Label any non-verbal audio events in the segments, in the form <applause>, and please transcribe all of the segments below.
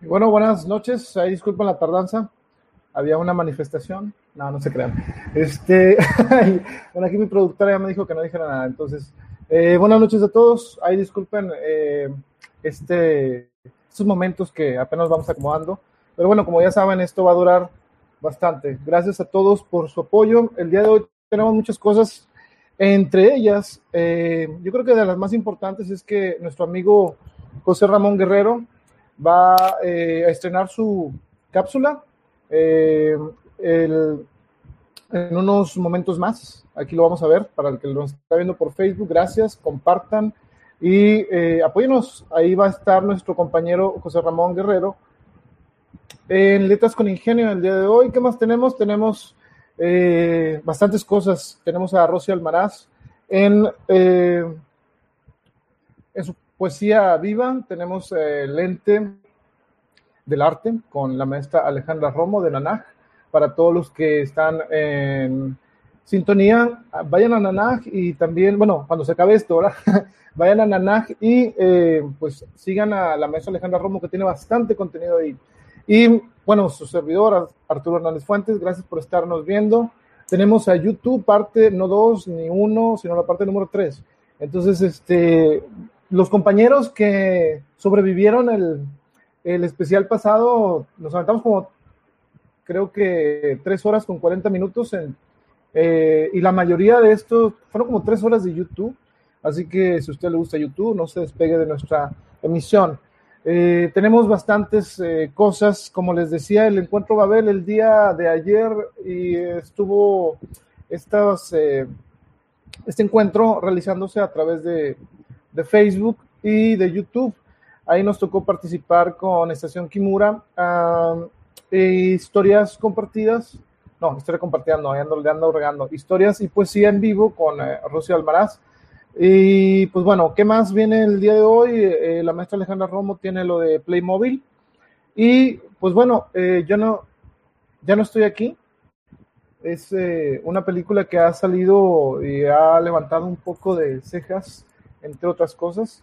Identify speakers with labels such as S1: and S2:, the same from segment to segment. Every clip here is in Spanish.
S1: Bueno, buenas noches. Ahí disculpen la tardanza. Había una manifestación. No, no se crean. Este, <laughs> bueno, aquí mi productora ya me dijo que no dijera nada. Entonces, eh, buenas noches a todos. Ahí disculpen eh, este, estos momentos que apenas vamos acomodando. Pero bueno, como ya saben, esto va a durar bastante. Gracias a todos por su apoyo. El día de hoy tenemos muchas cosas. Entre ellas, eh, yo creo que de las más importantes es que nuestro amigo José Ramón Guerrero va eh, a estrenar su cápsula eh, en unos momentos más. Aquí lo vamos a ver para el que lo está viendo por Facebook. Gracias, compartan y eh, apóyenos. Ahí va a estar nuestro compañero José Ramón Guerrero en Letras con Ingenio el día de hoy. ¿Qué más tenemos? Tenemos bastantes cosas. Tenemos a Rosy Almaraz en, en su poesía viva. Tenemos eh, Lente del Arte con la maestra Alejandra Romo de Nanaj. Para todos los que están en sintonía, vayan a Nanaj y también, bueno, cuando se acabe esto, ¿verdad? <laughs> vayan a Nanaj y eh, pues sigan a la maestra Alejandra Romo que tiene bastante contenido ahí. Y bueno, su servidor, Arturo Hernández Fuentes, gracias por estarnos viendo. Tenemos a YouTube, parte no dos ni uno, sino la parte número tres. Entonces, este, los compañeros que sobrevivieron el, el especial pasado, nos aventamos como, creo que tres horas con 40 minutos en, eh, y la mayoría de estos fueron como tres horas de YouTube. Así que si a usted le gusta YouTube, no se despegue de nuestra emisión. Eh, tenemos bastantes eh, cosas, como les decía, el encuentro Babel el día de ayer y estuvo estas, este encuentro realizándose a través de, de, Facebook y de YouTube. Ahí nos tocó participar con Estación Kimura, uh, historias compartidas, no, historia compartida no, ando, ando regando, historias y poesía en vivo con eh, Rocío Almaraz. Y pues bueno, ¿qué más viene el día de hoy? Eh, la maestra Alejandra Romo tiene lo de Playmobil. Y pues bueno, eh, yo no, ya no estoy aquí. Es eh, una película que ha salido y ha levantado un poco de cejas, entre otras cosas.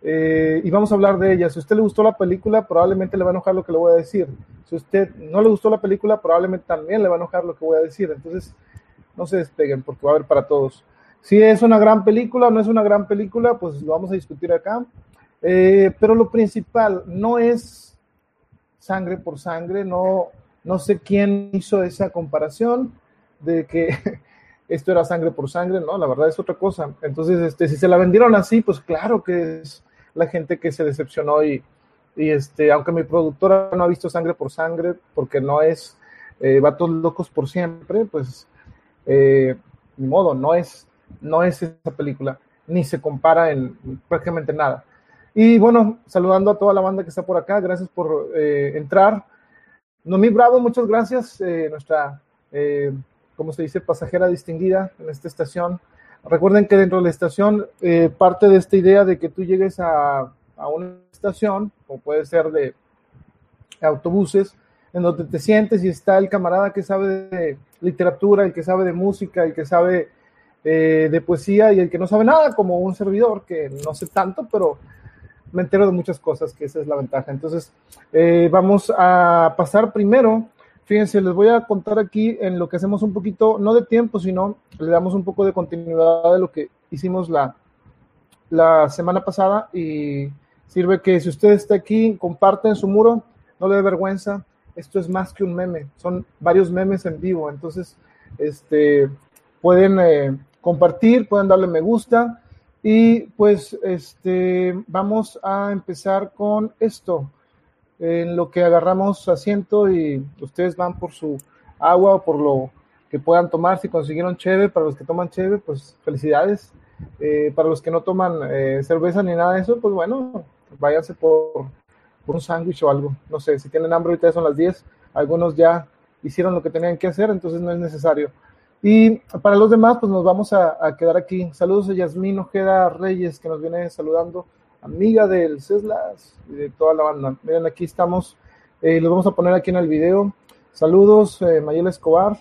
S1: Eh, y vamos a hablar de ella. Si a usted le gustó la película, probablemente le va a enojar lo que le voy a decir. Si a usted no le gustó la película, probablemente también le va a enojar lo que voy a decir. Entonces, no se despeguen porque va a haber para todos. Si es una gran película o no es una gran película, pues lo vamos a discutir acá. Eh, pero lo principal no es sangre por sangre, no, no sé quién hizo esa comparación de que <laughs> esto era sangre por sangre, no, la verdad es otra cosa. Entonces, este, si se la vendieron así, pues claro que es la gente que se decepcionó y, y este, aunque mi productora no ha visto sangre por sangre, porque no es eh, Vatos Locos por Siempre, pues eh, ni modo, no es no es esa película, ni se compara en prácticamente nada. Y bueno, saludando a toda la banda que está por acá, gracias por eh, entrar. Noemí Bravo, muchas gracias, eh, nuestra, eh, ¿cómo se dice?, pasajera distinguida en esta estación. Recuerden que dentro de la estación, eh, parte de esta idea de que tú llegues a, a una estación, como puede ser de autobuses, en donde te sientes y está el camarada que sabe de literatura, el que sabe de música, el que sabe eh, de poesía y el que no sabe nada, como un servidor, que no sé tanto, pero me entero de muchas cosas, que esa es la ventaja. Entonces, eh, vamos a pasar primero. Fíjense, les voy a contar aquí en lo que hacemos un poquito, no de tiempo, sino le damos un poco de continuidad de lo que hicimos la, semana pasada y sirve que si usted está aquí, comparte en su muro, no le dé vergüenza, esto es más que un meme, son varios memes en vivo, entonces este, pueden eh, compartir, pueden darle me gusta y pues este, vamos a empezar con esto, en lo que agarramos asiento y ustedes van por su agua o por lo que puedan tomar, si consiguieron cheve, para los que toman cheve, pues felicidades, eh, para los que no toman eh, cerveza ni nada de eso, pues bueno, váyanse por, un sándwich o algo, no sé, si tienen hambre ahorita son las 10, algunos ya hicieron lo que tenían que hacer, entonces no es necesario. Y para los demás, pues nos vamos a, a, quedar aquí. Saludos a Yasmín Ojeda Reyes, que nos viene saludando, amiga del CESLAS y de toda la banda. Miren, aquí estamos, eh, los vamos a poner aquí en el video. Saludos, eh, Mayela Escobar,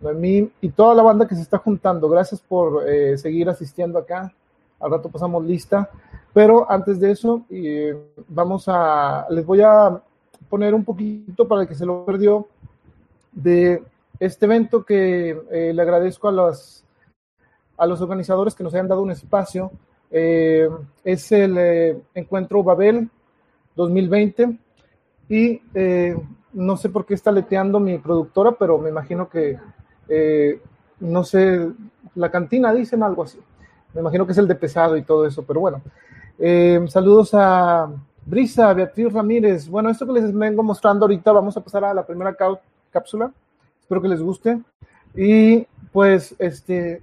S1: Noemí y toda la banda que se está juntando. Gracias por eh, seguir asistiendo acá. Al rato pasamos lista. Pero antes de eso, vamos a, les voy a
S2: poner un poquito para el que se lo perdió de este evento que eh, le agradezco a a los organizadores que nos hayan dado un espacio. Eh, es el eh, Encuentro Babel 2020 y no sé por qué está leteando mi productora, pero me imagino que, no sé, la cantina dicen algo así. Me imagino que es el de pesado y todo eso, pero bueno. saludos a Brisa, Beatriz Ramírez. Bueno, esto que les vengo mostrando ahorita, vamos a pasar a la primera cápsula. Espero que les guste. Y pues, este,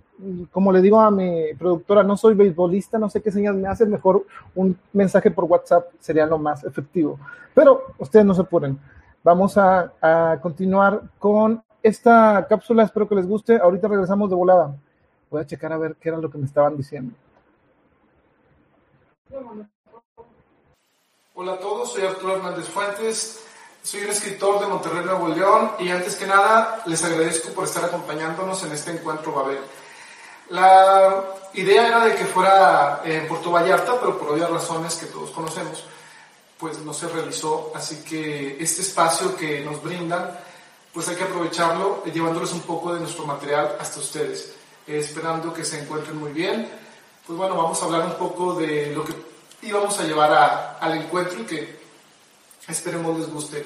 S2: como le digo a mi productora, no soy beisbolista, no sé qué señas me hacen, mejor un mensaje por WhatsApp sería lo más efectivo. Pero ustedes no se apuren. Vamos a, a continuar con esta cápsula, espero que les guste. Ahorita regresamos de volada. Voy a checar a ver qué era lo que me estaban diciendo.
S1: Hola a todos, soy Arturo Hernández Fuentes. Soy un escritor de Monterrey, Nuevo León, y antes que nada les agradezco por estar acompañándonos en este encuentro Babel. La idea era de que fuera en Puerto Vallarta, pero por obvias razones que todos conocemos, pues no se realizó. Así que este espacio que nos brindan, pues hay que aprovecharlo llevándoles un poco de nuestro material hasta ustedes. esperando que se encuentren muy bien. Pues bueno, vamos a hablar un poco de lo que íbamos a llevar al encuentro y que Esperemos les guste.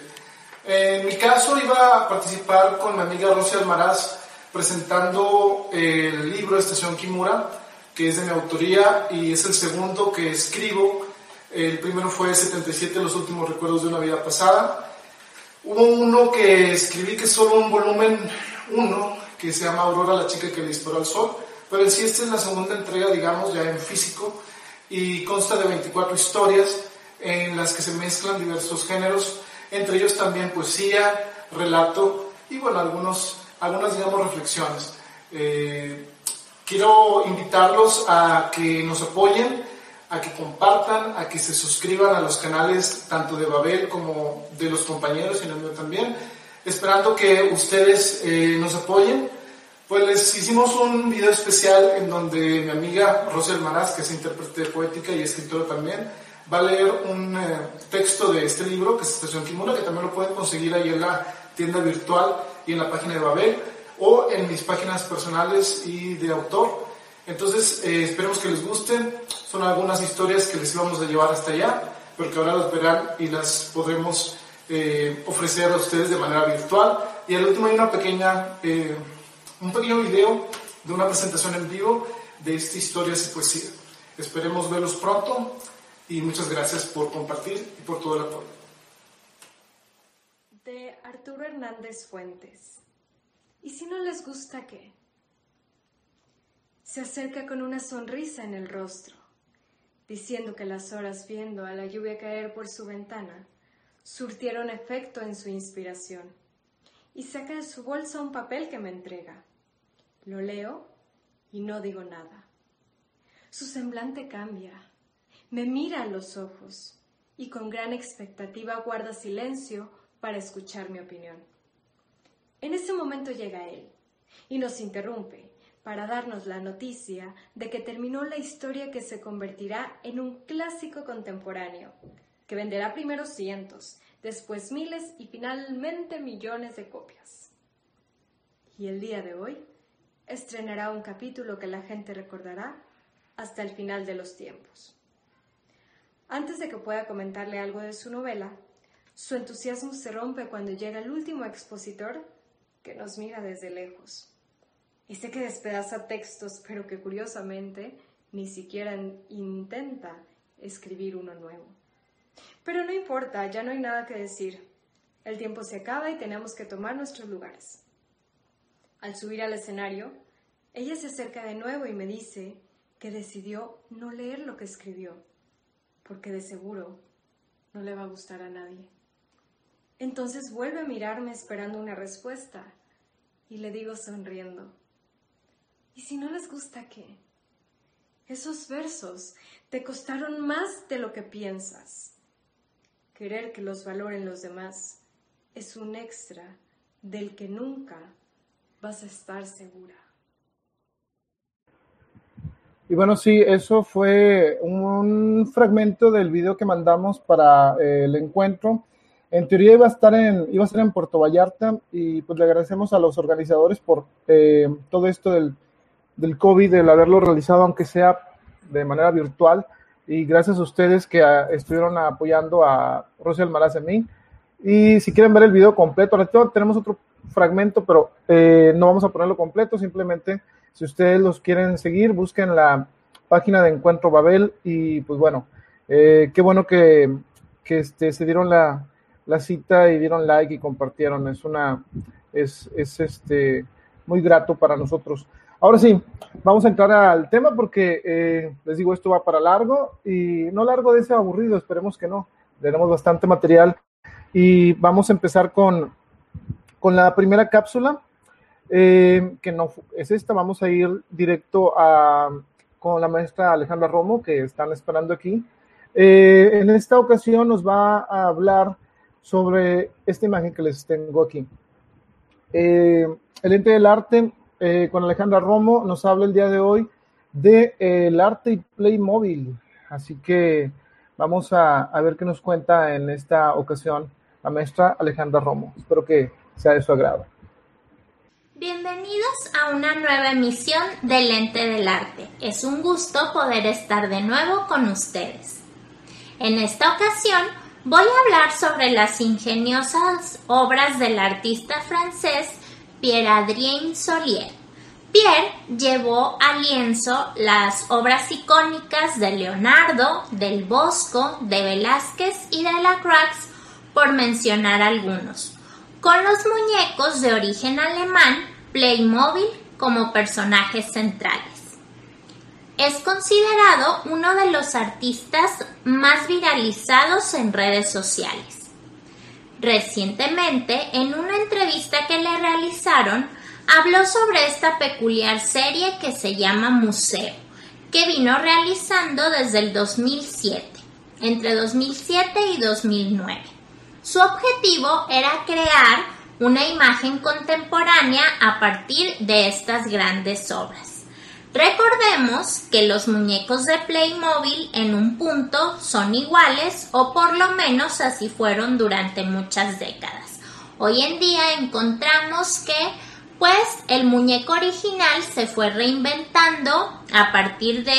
S1: En mi caso iba a participar con mi amiga Rosy Almaraz presentando el libro Estación Kimura, que es de mi autoría y es el segundo que escribo. El primero fue 77, Los últimos recuerdos de una vida pasada. Hubo uno que escribí que es solo un volumen uno, que se llama Aurora, la chica que le disparó al sol, pero en sí esta es la segunda entrega, digamos, ya en físico, y consta de 24 historias en las que se mezclan diversos géneros, entre ellos también poesía, relato y bueno, algunos, algunas digamos reflexiones. Eh, quiero invitarlos a que nos apoyen, a que compartan, a que se suscriban a los canales tanto de Babel como de los compañeros y mío también, esperando que ustedes eh, nos apoyen. Pues les hicimos un video especial en donde mi amiga Rosel Maraz, que es intérprete poética y escritora también, va a leer un eh, texto de este libro, que es Estación Kimura, que también lo pueden conseguir ahí en la tienda virtual y en la página de Babel, o en mis páginas personales y de autor. Entonces, eh, esperemos que les gusten. Son algunas historias que les íbamos a llevar hasta allá, pero que ahora las verán y las podremos eh, ofrecer a ustedes de manera virtual. Y al último hay una pequeña, un pequeño video de una presentación en vivo de esta historia y poesía. Esperemos verlos pronto y muchas gracias por compartir y por todo el apoyo.
S3: Arturo Hernández Fuentes. ¿Y si no les gusta qué? Se acerca con una sonrisa en el rostro, diciendo que las horas viendo a la lluvia caer por su ventana surtieron efecto en su inspiración, y saca de su bolsa un papel que me entrega. Lo leo y no digo nada. Su semblante cambia me mira a los ojos y con gran expectativa guarda silencio para escuchar mi opinión. En ese momento llega él y nos interrumpe para darnos la noticia de que terminó la historia que se convertirá en un clásico contemporáneo, que venderá primero cientos, después miles y finalmente millones de copias. Y el día de hoy estrenará un capítulo que la gente recordará hasta el final de los tiempos. Antes de que pueda comentarle algo de su novela, su entusiasmo se rompe cuando llega el último expositor que nos mira desde lejos. Ese que despedaza textos, pero que curiosamente ni siquiera intenta escribir uno nuevo. Pero no importa, ya no hay nada que decir. El tiempo se acaba y tenemos que tomar nuestros lugares. Al subir al escenario, ella se acerca de nuevo y me dice que decidió no leer lo que escribió porque de seguro no le va a gustar a nadie. Entonces vuelve a mirarme esperando una respuesta y le digo sonriendo, ¿y si no les gusta qué? Esos versos te costaron más de lo que piensas. Querer que los valoren los demás es un extra del que nunca vas a estar segura.
S2: Y bueno, sí, eso fue un fragmento del video que mandamos para eh, el encuentro.
S1: En teoría iba a estar en, iba a estar en Puerto Vallarta y pues le agradecemos a los organizadores por eh, todo esto del, del COVID, el haberlo realizado aunque sea de manera virtual y gracias a ustedes que a, ah, estuvieron apoyando a Rosy Almaraz en mí. Y si quieren ver el video completo, tenemos otro fragmento, pero eh, no vamos a ponerlo completo, simplemente si ustedes los quieren seguir, busquen la página de Encuentro Babel y pues bueno, eh, qué bueno que, que este, se dieron la, la, cita y dieron like y compartieron, es una, es, es este, muy grato para nosotros. Ahora sí, vamos a entrar al tema porque eh, les digo, esto va para largo y no largo de ese aburrido, esperemos que no. Tenemos bastante material y vamos a empezar con, con la primera cápsula, eh, que no es esta. Vamos a ir directo a, con la maestra Alejandra Romo, que están esperando aquí. Eh, en esta ocasión nos va a hablar sobre esta imagen que les tengo aquí. el ente del arte eh, con Alejandra Romo, nos habla el día de hoy de eh, el arte y Playmobil. Así que vamos a, a, ver qué nos cuenta en esta ocasión la maestra Alejandra Romo. Espero que sea de su agrado.
S4: Bienvenidos a una nueva emisión del Ente del Arte. Es un gusto poder estar de nuevo con ustedes. En esta ocasión voy a hablar sobre las ingeniosas obras del artista francés Pierre-Adrien Solier. Pierre llevó a lienzo las obras icónicas de Leonardo, del Bosco, de Velázquez y de Lacroix, por mencionar algunos, con los muñecos de origen alemán Playmobil como personajes centrales. Es considerado uno de los artistas más viralizados en redes sociales. Recientemente, en una entrevista que le realizaron, habló sobre esta peculiar serie que se llama Museo, que vino realizando desde el 2007, entre 2007 y 2009. Su objetivo era crear una imagen contemporánea a partir de estas grandes obras. Recordemos que los muñecos de Playmobil en un punto son iguales o por lo menos así fueron durante muchas décadas. Hoy en día encontramos que pues el muñeco original se fue reinventando a partir de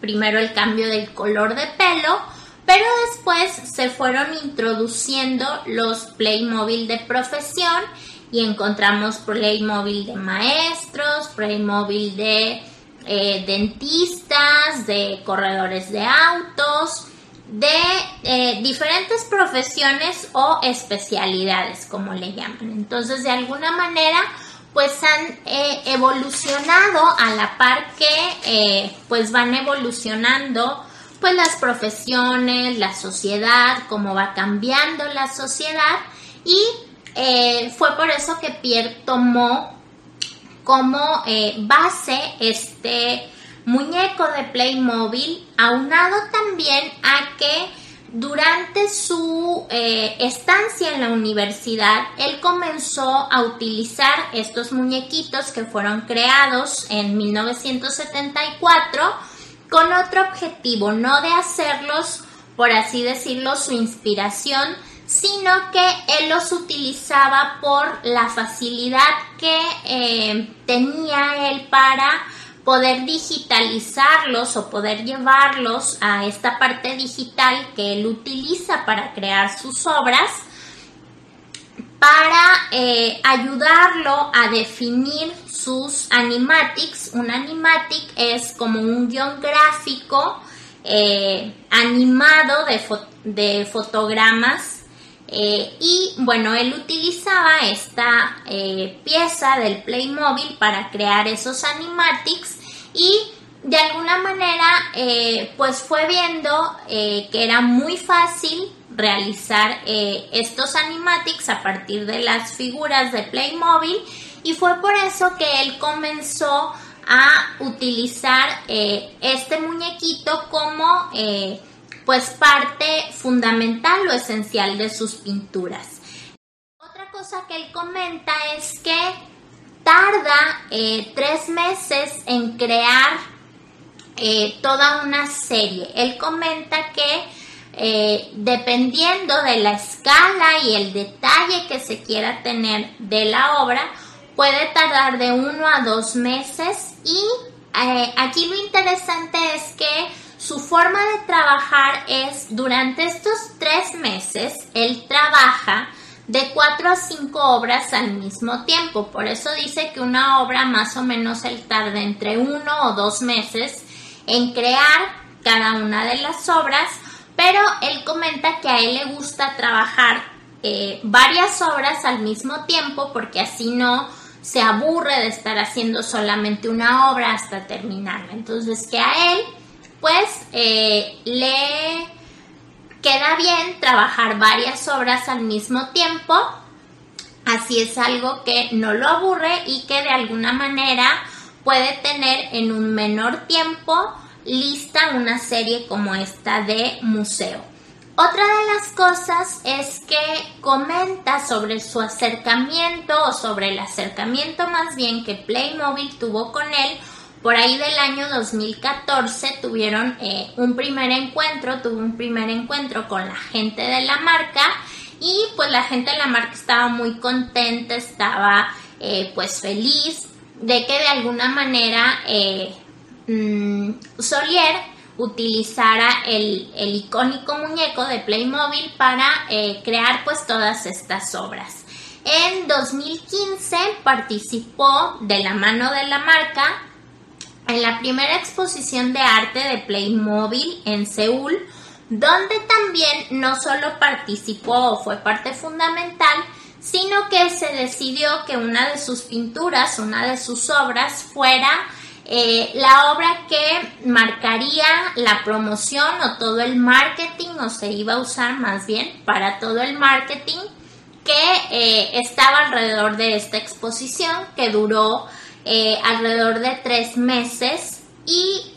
S4: primero el cambio del color de pelo, pero después se fueron introduciendo los Playmobil de profesión y encontramos Playmobil de maestros, Playmobil de eh, dentistas, de corredores de autos, de eh, diferentes profesiones o especialidades, como le llaman. Entonces, de alguna manera, pues han eh, evolucionado a la par que pues van evolucionando pues las profesiones, la sociedad, cómo va cambiando la sociedad y fue por eso que Pierre tomó como eh, base este muñeco de Playmobil, aunado también a que durante su eh, estancia en la universidad, él comenzó a utilizar estos muñequitos que fueron creados en 1974 con otro objetivo, no de hacerlos, por así decirlo, su inspiración, sino que él los utilizaba por la facilidad que eh, tenía él para poder digitalizarlos o poder llevarlos a esta parte digital que él utiliza para crear sus obras para eh, ayudarlo a definir sus animatics. Un animatic es como un guion gráfico eh, animado de, de fotogramas eh, y bueno, él utilizaba esta eh, pieza del Playmobil para crear esos animatics y de alguna manera eh, pues fue viendo que era muy fácil realizar estos animatics a partir de las figuras de Playmobil y fue por eso que él comenzó a utilizar este muñequito como pues parte fundamental o esencial de sus pinturas. Otra cosa que él comenta es que tarda eh, tres meses en crear eh, toda una serie. Él comenta que eh, dependiendo de la escala y el detalle que se quiera tener de la obra, puede tardar de uno a dos meses y aquí lo interesante es que su forma de trabajar es durante estos tres meses, él trabaja de cuatro a cinco obras al mismo tiempo. Por eso dice que una obra más o menos él tarda entre uno o dos meses en crear cada una de las obras, pero él comenta que a él le gusta trabajar eh, varias obras al mismo tiempo porque así no se aburre de estar haciendo solamente una obra hasta terminarla. Entonces que a él pues eh, le queda bien trabajar varias obras al mismo tiempo. Así es algo que no lo aburre y que de alguna manera puede tener en un menor tiempo lista una serie como esta de museo. Otra de las cosas es que comenta sobre su acercamiento o sobre el acercamiento más bien que Playmobil tuvo con él. Por ahí del año 2014 tuvieron eh, un primer encuentro, tuvo un primer encuentro con la gente de la marca y pues la gente de la marca estaba muy contenta, estaba eh, pues feliz de que de alguna manera eh, Mm, Solier utilizara el, icónico muñeco de Playmobil para crear pues todas estas obras. En 2015 participó de la mano de la marca en la primera exposición de arte de Playmobil en Seúl, donde también no solo participó o fue parte fundamental, sino que se decidió que una de sus pinturas, una de sus obras fuera eh, la obra que marcaría la promoción o todo el marketing, o se iba a usar más bien para todo el marketing que eh, estaba alrededor de esta exposición, que duró eh, alrededor de tres meses y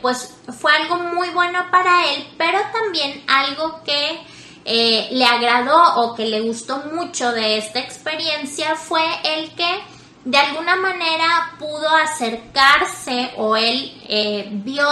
S4: pues fue algo muy bueno para él, pero también algo que le agradó o que le gustó mucho de esta experiencia fue el que de alguna manera pudo acercarse o él eh, vio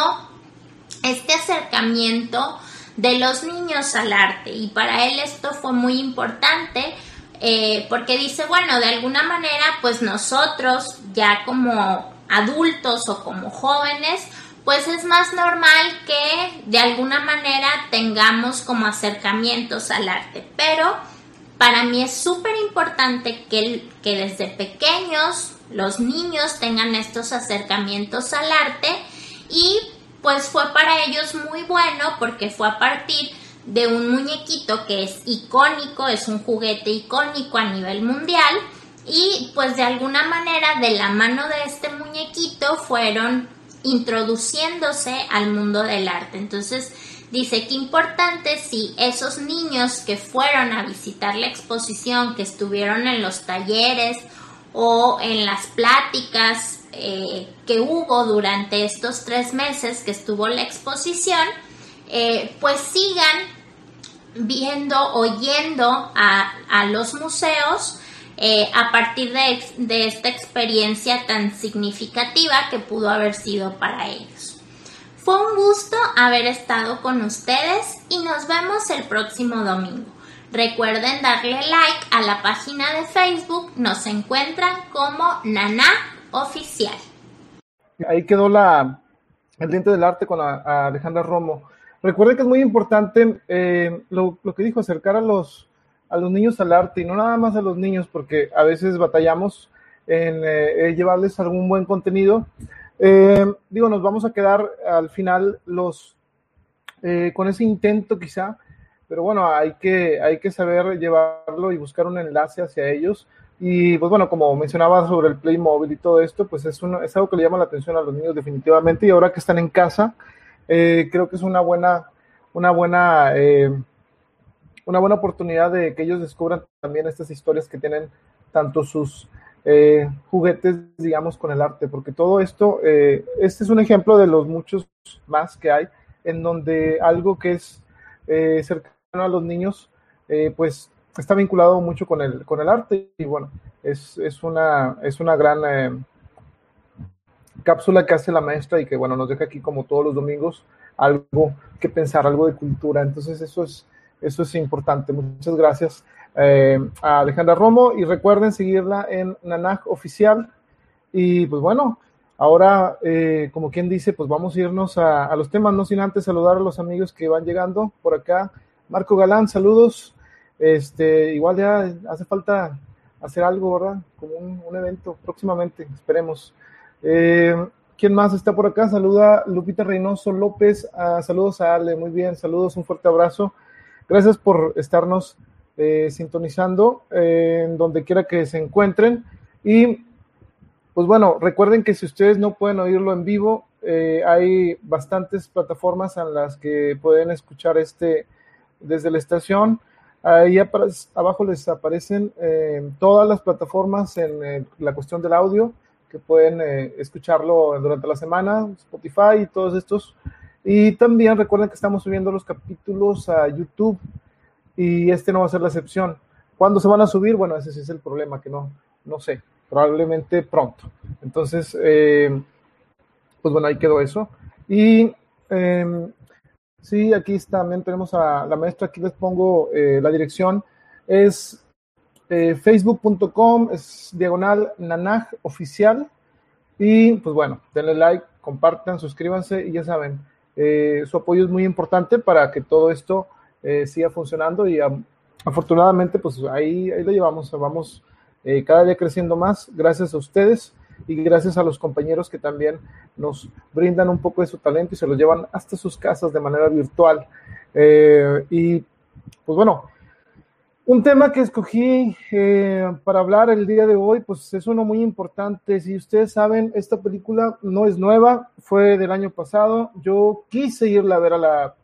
S4: este acercamiento de los niños al arte. Y para él esto fue muy importante eh, porque dice bueno de alguna manera pues nosotros ya como adultos o como jóvenes pues es más normal que de alguna manera tengamos como acercamientos al arte. Pero para mí es súper importante que, que desde pequeños los niños tengan estos acercamientos al arte y pues fue para ellos muy bueno porque fue a partir de un muñequito que es icónico, es un juguete icónico a nivel mundial y pues de alguna manera de la mano de este muñequito fueron introduciéndose al mundo del arte. Entonces, Dice que importante si esos niños que fueron a visitar la exposición, que estuvieron en los talleres o en las pláticas eh, que hubo durante estos tres meses que estuvo la exposición, eh, pues sigan viendo, oyendo a, a los museos eh, a partir de, de esta experiencia tan significativa que pudo haber sido para ellos. Fue un gusto haber estado con ustedes y nos vemos el próximo domingo. Recuerden darle like a la página de Facebook, nos encuentran como Nana Oficial.
S1: Ahí quedó la, el diente del arte con Alejandra Romo. Recuerden que es muy importante eh, lo, que dijo, acercar a los, a los niños al arte y no nada más a los niños, porque a veces batallamos en eh, llevarles algún buen contenido, eh, digo, nos vamos a quedar al final los con ese intento quizá, pero bueno, hay que, hay que saber llevarlo y buscar un enlace hacia ellos. Y pues bueno, como mencionaba sobre el Playmobil y todo esto, pues es, es algo que le llama la atención a los niños definitivamente y ahora que están en casa, eh, creo que es una buena, una buena, una buena oportunidad de que ellos descubran también estas historias que tienen tanto sus eh, juguetes, digamos, con el arte, porque todo esto, eh, este es un ejemplo de los muchos más que hay, en donde algo que es eh, cercano a los niños, pues está vinculado mucho con el, con el arte y bueno, es, es una, es una gran cápsula que hace la maestra y que bueno, nos deja aquí como todos los domingos algo que pensar, algo de cultura. Entonces eso es, eso es importante. Muchas gracias eh, a Alejandra Romo y recuerden seguirla en Nanaj Oficial. Y pues bueno, ahora, eh, como quien dice, pues vamos a irnos a, los temas, no sin antes saludar a los amigos que van llegando por acá. Marco Galán, saludos. Este, igual ya hace falta hacer algo, ¿verdad? Como un evento próximamente, esperemos. Eh, ¿Quién más está por acá? Saluda Lupita Reynoso López. Ah, saludos a Ale, muy bien, saludos, un fuerte abrazo. Gracias por estarnos eh, sintonizando eh, en donde quiera que se encuentren. Y pues bueno, recuerden que si ustedes no pueden oírlo en vivo, eh, hay bastantes plataformas en las que pueden escuchar este desde la estación. Ahí abajo les aparecen eh, todas las plataformas en la cuestión del audio que pueden eh, escucharlo durante la semana, Spotify y todos estos. Y también recuerden que estamos subiendo los capítulos a YouTube y este no va a ser la excepción. ¿Cuándo se van a subir? Bueno, ese sí es el problema, que no, no sé, probablemente pronto. Entonces, eh, pues bueno, ahí quedó eso. Y eh, sí, aquí también tenemos a la maestra, aquí les pongo eh, la dirección. Es eh, facebook.com es diagonal nanaj oficial y pues bueno, denle like, compartan, suscríbanse y ya saben, eh, su apoyo es muy importante para que todo esto eh, siga funcionando y afortunadamente pues ahí, ahí lo llevamos, vamos eh, cada día creciendo más gracias a ustedes y gracias a los compañeros que también nos brindan un poco de su talento y se lo llevan hasta sus casas de manera virtual. y pues bueno, un tema que escogí eh, para hablar el día de hoy, pues es uno muy importante. Si ustedes saben, esta película no es nueva, fue del año pasado. Yo quise irla a ver a la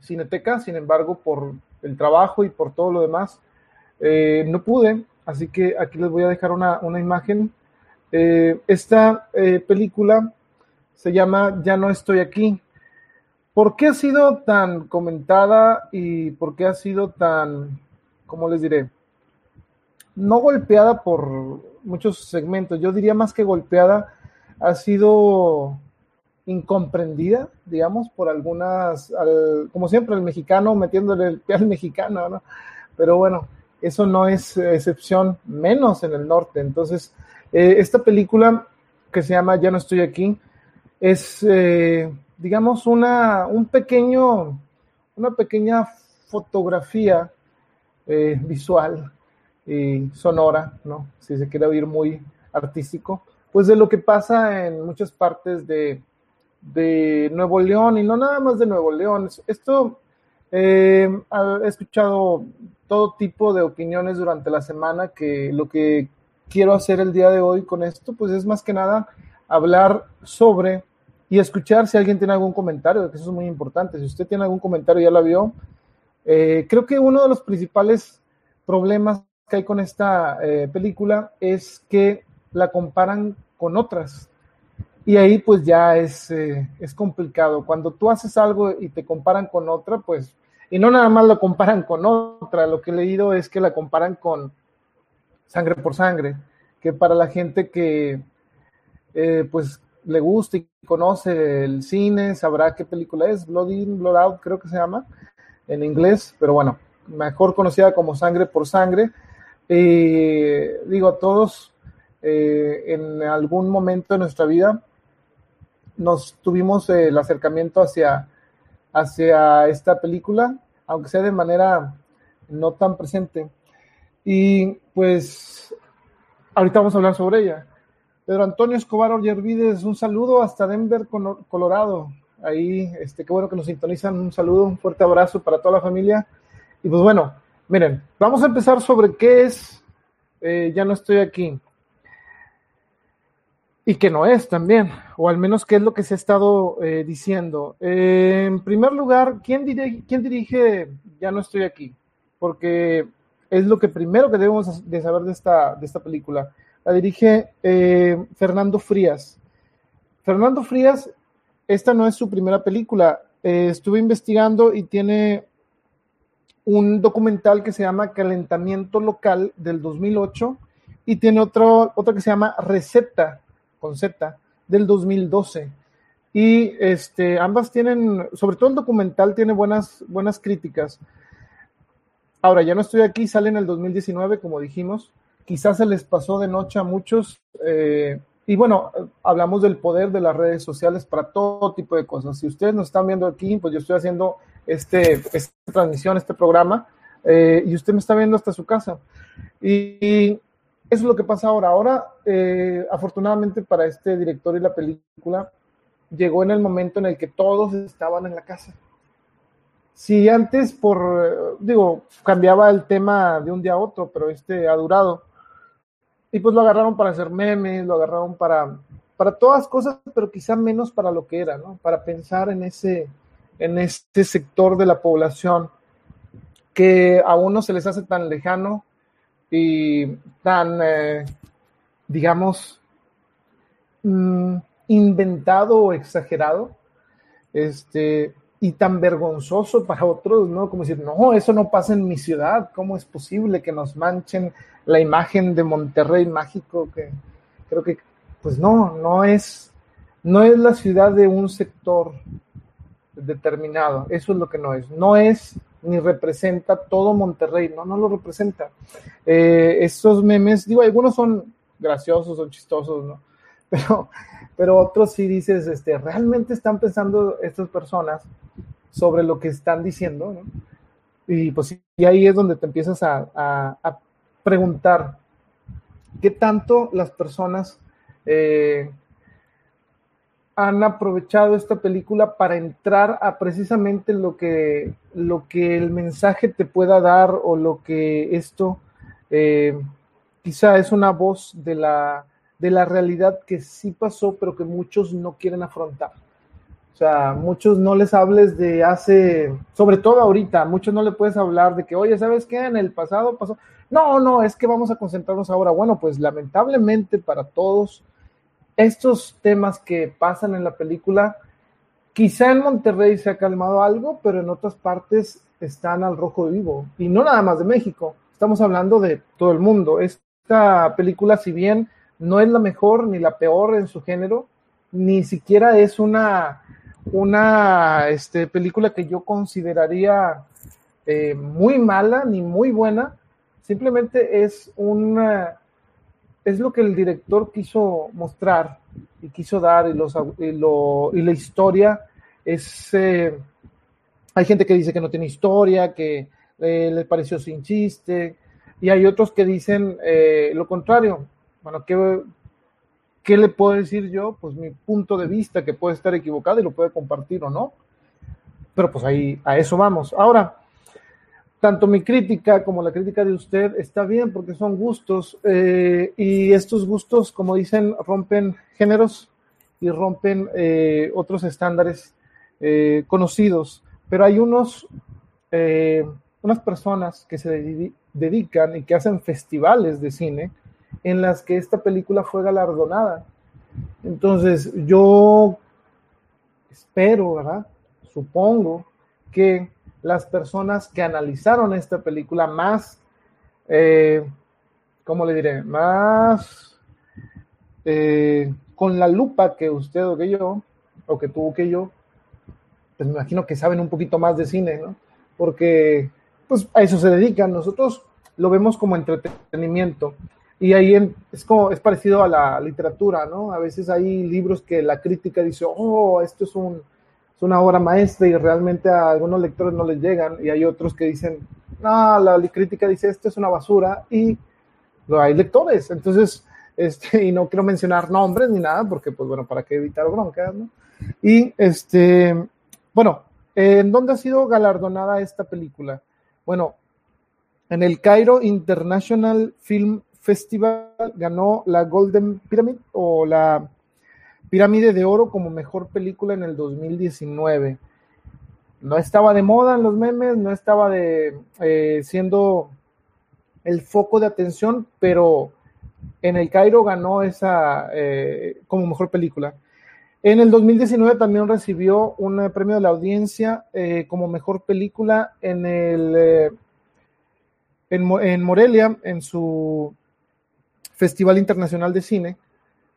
S1: Cineteca, sin embargo, por el trabajo y por todo lo demás, eh, no pude. Así que aquí les voy a dejar una, una imagen. Eh, esta película se llama Ya no estoy aquí. ¿Por qué ha sido tan comentada y por qué ha sido tan, cómo les diré, no golpeada por muchos segmentos? Yo diría más que golpeada, ha sido incomprendida, digamos, por algunas, al, como siempre, el mexicano metiéndole el pie al mexicano, ¿no? Pero bueno, eso no es excepción, menos en el norte. Entonces, eh, esta película que se llama Ya no estoy aquí es... Eh, digamos, una, un pequeño, una pequeña fotografía eh, visual y sonora, ¿no? Si se quiere oír muy artístico, pues de lo que pasa en muchas partes de, de Nuevo León y no nada más de Nuevo León. Esto eh, he escuchado todo tipo de opiniones durante la semana que lo que quiero hacer el día de hoy con esto, pues es más que nada hablar sobre y escuchar si alguien tiene algún comentario, que eso es muy importante. Si usted tiene algún comentario, ya la vio. Eh, creo que uno de los principales problemas que hay con esta eh, película es que la comparan con otras. Y ahí pues ya es, eh, es complicado. Cuando tú haces algo y te comparan con otra, pues, y no nada más lo comparan con otra, lo que he leído es que la comparan con sangre por sangre, que para la gente que pues le gusta y conoce el cine, sabrá qué película es, Blood In, Blood Out, creo que se llama en inglés, pero bueno, mejor conocida como Sangre por Sangre. Digo, todos eh, en algún momento de nuestra vida nos tuvimos el acercamiento hacia, hacia esta película, aunque sea de manera no tan presente. Y pues ahorita vamos a hablar sobre ella. Pedro Antonio Escobar Ollervides, un saludo hasta Denver, Colorado. Ahí, este, qué bueno que nos sintonizan. Un saludo, un fuerte abrazo para toda la familia. Y pues bueno, miren, vamos a empezar sobre qué es eh, Ya no estoy aquí. Y qué no es también, o al menos qué es lo que se ha estado eh, diciendo. Eh, en primer lugar, ¿quién dirige, ¿quién dirige Ya no estoy aquí? Porque es lo que primero que debemos de saber de esta, de esta película la dirige eh, Fernando Frías. Fernando Frías, esta no es su primera película. Eh, estuve investigando y tiene un documental que se llama Calentamiento Local del 2008 y tiene otro, otra que se llama Receta con Z del 2012. Y este, ambas tienen, sobre todo el documental tiene buenas, buenas críticas. Ahora, ya no estoy aquí, sale en el 2019, como dijimos. Quizás se les pasó de noche a muchos. Eh, y bueno, hablamos del poder de las redes sociales para todo tipo de cosas. Si ustedes nos están viendo aquí, pues yo estoy haciendo este, esta transmisión, este programa, eh, y usted me está viendo hasta su casa. Y, eso es lo que pasa ahora. Ahora, eh, afortunadamente para este director y la película, llegó en el momento en el que todos estaban en la casa. Si antes por, digo, cambiaba el tema de un día a otro, pero este ha durado y pues lo agarraron para hacer memes, lo agarraron para, para todas cosas, pero quizá menos para lo que era, ¿no? Para pensar en ese, en este sector de la población que a uno se les hace tan lejano y tan, eh, digamos, mm, inventado o exagerado, este, y tan vergonzoso para otros, ¿no? Como decir, no, eso no pasa en mi ciudad, ¿cómo es posible que nos manchen la imagen de Monterrey mágico? Que creo que, pues no, no es, no es la ciudad de un sector determinado, eso es lo que no es, no es ni representa todo Monterrey, no, no lo representa. Eh, estos memes, digo, algunos son graciosos, son chistosos, ¿no? <laughs> Pero pero otros sí dices, este, realmente están pensando estas personas sobre lo que están diciendo, ¿no? Y pues y ahí es donde te empiezas a, preguntar qué tanto las personas eh, han aprovechado esta película para entrar a precisamente lo que, lo que el mensaje te pueda dar o lo que esto eh, quizá es una voz de la de la realidad que sí pasó, pero que muchos no quieren afrontar. O sea, muchos no les hables de hace, sobre todo ahorita, muchos no le puedes hablar de que, oye, ¿sabes qué? En el pasado pasó. No, no, es que vamos a concentrarnos ahora. Bueno, pues lamentablemente para todos, estos temas que pasan en la película, quizá en Monterrey se ha calmado algo, pero en otras partes están al rojo vivo. Y no nada más de México, estamos hablando de todo el mundo. Esta película, si bien no es la mejor ni la peor en su género, ni siquiera es una, una este, película que yo consideraría eh, muy mala ni muy buena, simplemente es una es lo que el director quiso mostrar y quiso dar y, los, y, lo, y la historia es eh, hay gente que dice que no tiene historia, que eh, le pareció sin chiste, y hay otros que dicen lo contrario, bueno, ¿qué, ¿qué le puedo decir yo? Pues mi punto de vista, que puede estar equivocado y lo puede compartir o no. Pero pues ahí, a eso vamos. Ahora, tanto mi crítica como la crítica de usted está bien porque son gustos eh, y estos gustos, como dicen, rompen géneros y rompen eh, otros estándares eh, conocidos. Pero hay unos, unas personas que se dedican y que hacen festivales de cine en las que esta película fue galardonada. Entonces, yo espero, ¿verdad? Supongo que las personas que analizaron esta película más, eh, ¿cómo le diré? Más eh, con la lupa que usted o que yo, o que tuvo que yo, pues me imagino que saben un poquito más de cine, ¿no? Porque pues a eso se dedican. Nosotros lo vemos como entretenimiento. Y ahí es como, es parecido a la literatura, ¿no? A veces hay libros que la crítica dice, oh, esto es, un, es una obra maestra y realmente a algunos lectores no les llegan. Y hay otros que dicen, no, la crítica dice, esto es una basura y no hay lectores. Entonces, este, <laughs> y no quiero mencionar nombres ni nada porque, pues bueno, para qué evitar broncas, ¿no? Y este, bueno, ¿en dónde ha sido galardonada esta película? Bueno, en el Cairo International Film Festival ganó la Golden Pyramid o la Pirámide de Oro como mejor película en el 2019. No estaba de moda en los memes, no estaba eh, siendo el foco de atención, pero en el Cairo ganó esa eh, como mejor película. En el 2019 también recibió un premio de la audiencia eh, como mejor película en el en Morelia en su Festival Internacional de Cine,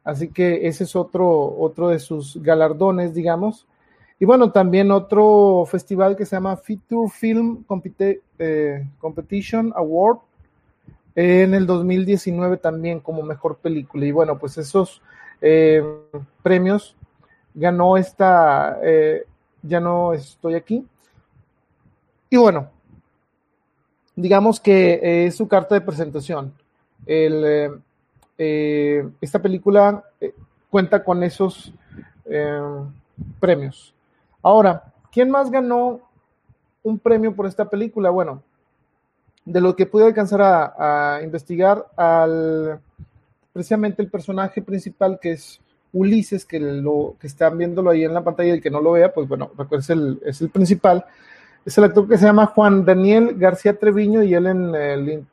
S1: Así que ese es otro, otro de sus galardones, digamos. Y bueno, también otro festival que se llama Feature Film eh, Competition Award en el 2019 también como mejor película. Y bueno, pues esos eh, premios ganó esta, eh, ya no estoy aquí. Y bueno, digamos que es su carta de presentación. El, esta película cuenta con esos premios. Ahora, ¿quién más ganó un premio por esta película? Bueno, de lo que pude alcanzar a, investigar, al precisamente el personaje principal que es Ulises, que lo que están viéndolo ahí en la pantalla y que no lo vea, pues bueno, es el, es el principal. Es el actor que se llama Juan Daniel García Treviño y él en el,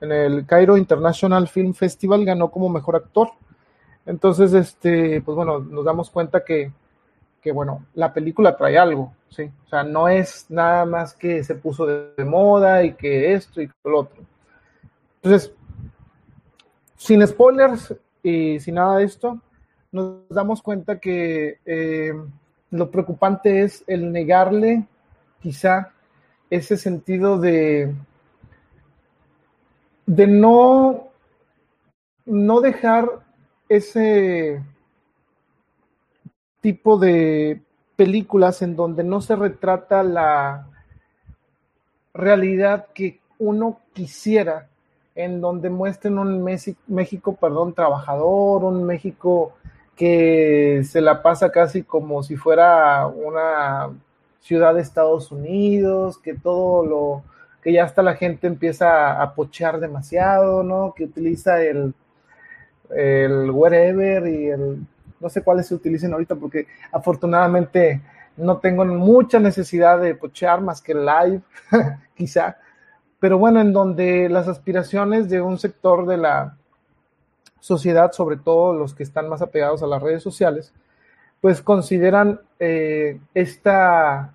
S1: en el Cairo International Film Festival ganó como mejor actor. Entonces, este, pues bueno, nos damos cuenta que, que bueno, la película trae algo, ¿sí? O sea, no es nada más que se puso de, moda y que esto y lo otro. Entonces, sin spoilers y sin nada de esto, nos damos cuenta que eh, lo preocupante es el negarle quizá ese sentido de, de no, no dejar ese tipo de películas en donde no se retrata la realidad que uno quisiera, en donde muestren un México, perdón, trabajador, un México que se la pasa casi como si fuera una ciudad de Estados Unidos, que todo lo, que ya hasta la gente empieza a pochear demasiado, ¿no? Que utiliza el, el wherever y el no sé cuáles se utilicen ahorita porque afortunadamente no tengo mucha necesidad de pochear más que live, <laughs> quizá. Pero bueno, en donde las aspiraciones de un sector de la sociedad, sobre todo los que están más apegados a las redes sociales, pues consideran eh, esta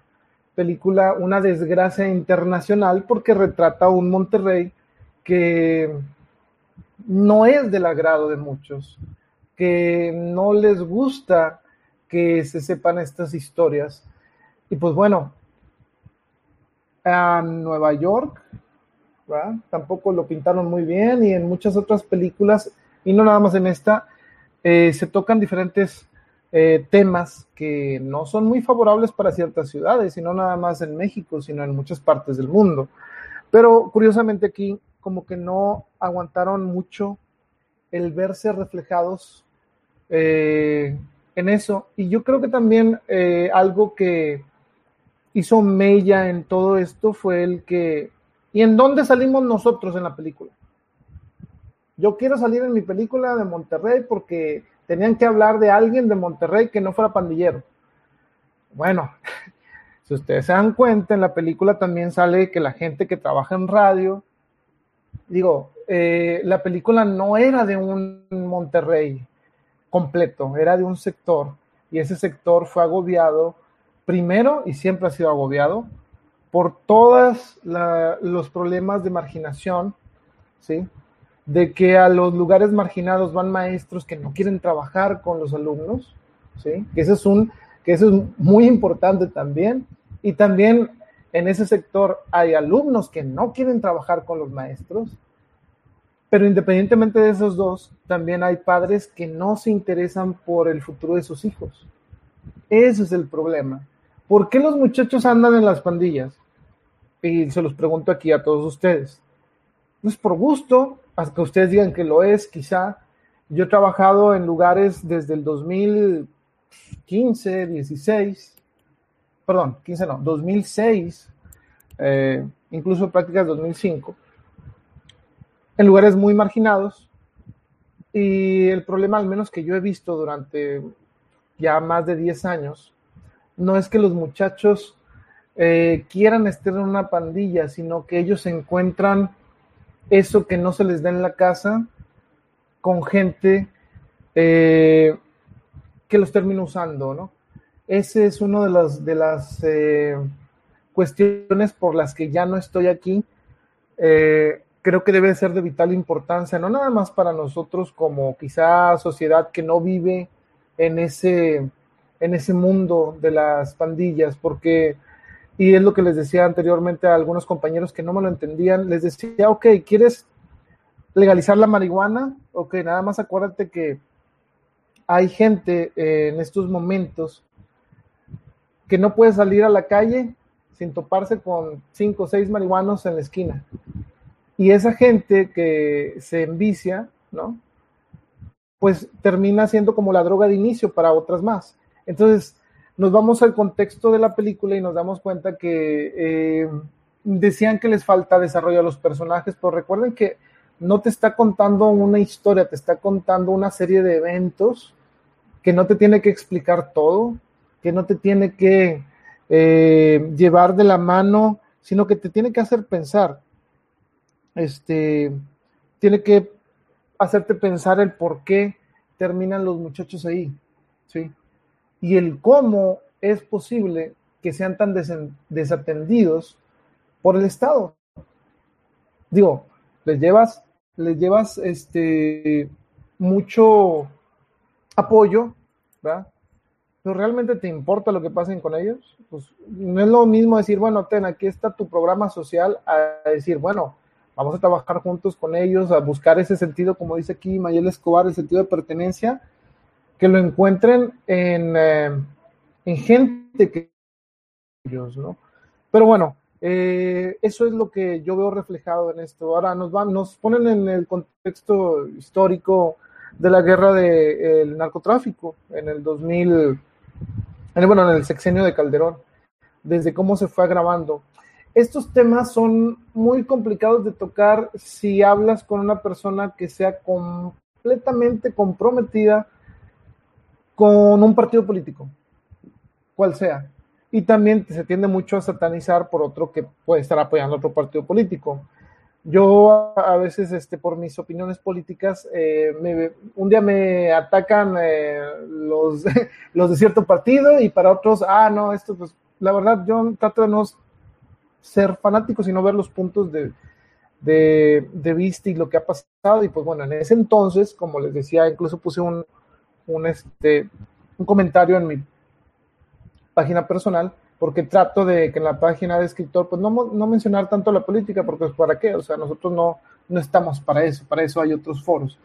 S1: película una desgracia internacional porque retrata un Monterrey que no es del agrado de muchos que no les gusta que se sepan estas historias. Y pues bueno, a Nueva York, tampoco lo pintaron muy bien y en muchas otras películas, y no nada más en esta, eh, se tocan diferentes eh, temas que no son muy favorables para ciertas ciudades, y no nada más en México, sino en muchas partes del mundo. Pero curiosamente aquí como que no aguantaron mucho el verse reflejados eh, en eso. Y yo creo que también eh, algo que hizo Mella en todo esto fue el que... ¿Y en dónde salimos nosotros en la película? Yo quiero salir en mi película de Monterrey porque tenían que hablar de alguien de Monterrey que no fuera pandillero. Bueno, <laughs> si ustedes se dan cuenta, en la película también sale que la gente que trabaja en radio, digo, eh, la película no era de un Monterrey completo, era de un sector y ese sector fue agobiado primero y siempre ha sido agobiado por todos los problemas de marginación, ¿sí? De que a los lugares marginados van maestros que no quieren trabajar con los alumnos, ¿sí? Que eso es un que eso es muy importante también y también en ese sector hay alumnos que no quieren trabajar con los maestros, pero independientemente de esos dos, también hay padres que no se interesan por el futuro de sus hijos. Ese es el problema. ¿Por qué los muchachos andan en las pandillas? Y se los pregunto aquí a todos ustedes. No es por gusto, hasta que ustedes digan que lo es, quizá. Yo he trabajado en lugares desde el 2015, 16, perdón, 15 no, 2006, eh, incluso prácticas 2005, en lugares muy marginados. Y el problema, al menos que yo he visto durante ya más de 10 años, no es que los muchachos eh, quieran estar en una pandilla, sino que ellos encuentran eso que no se les da en la casa con gente eh, que los termina usando, ¿no? Ese es uno de las, de las eh, cuestiones por las que ya no estoy aquí creo que debe ser de vital importancia, no nada más para nosotros como quizá sociedad que no vive en ese, en ese mundo de las pandillas, porque, y es lo que les decía anteriormente a algunos compañeros que no me lo entendían, les decía, ok, ¿quieres legalizar la marihuana? Ok, nada más acuérdate que hay gente en estos momentos que no puede salir a la calle sin toparse con cinco o seis marihuanos en la esquina. Y esa gente que se envicia, ¿no? Pues termina siendo como la droga de inicio para otras más. Entonces, nos vamos al contexto de la película y nos damos cuenta que eh, decían que les falta desarrollo a los personajes, pero recuerden que no te está contando una historia, te está contando una serie de eventos que no te tiene que explicar todo, que no te tiene que eh, llevar de la mano, sino que te tiene que hacer pensar. Este, tiene que hacerte pensar el por qué terminan los muchachos ahí, ¿sí? Y el cómo es posible que sean tan desatendidos por el Estado. Digo, les llevas, les llevas este mucho apoyo, ¿verdad? pero realmente te importa lo que pasen con ellos, pues no es lo mismo decir, bueno, ten, aquí está tu programa social, a decir, bueno, vamos a trabajar juntos con ellos, a buscar ese sentido, como dice aquí Mayel Escobar, el sentido de pertenencia, que lo encuentren en, eh, en gente que ellos, ¿no? Pero bueno, eh, eso es lo que yo veo reflejado en esto. Ahora nos van, nos ponen en el contexto histórico de la guerra del narcotráfico en el 2000 bueno, en el sexenio de Calderón, desde cómo se fue agravando. Estos temas son muy complicados de tocar si hablas con una persona que sea completamente comprometida con un partido político, cual sea. Y también se tiende mucho a satanizar por otro que puede estar apoyando otro partido político. Yo a veces, este, por mis opiniones políticas, eh, un día me atacan eh, los, <laughs> los de cierto partido y para otros, ah, no, esto pues, la verdad, yo trato de no ser fanático, sino ver los puntos de, de, vista y lo que ha pasado. Y pues bueno, en ese entonces, como les decía, incluso puse un, un, este, un comentario en mi página personal porque trato de que en la página de escritor, pues no, no mencionar tanto la política, porque pues para qué, o sea, nosotros no, no estamos para eso, para eso hay otros foros.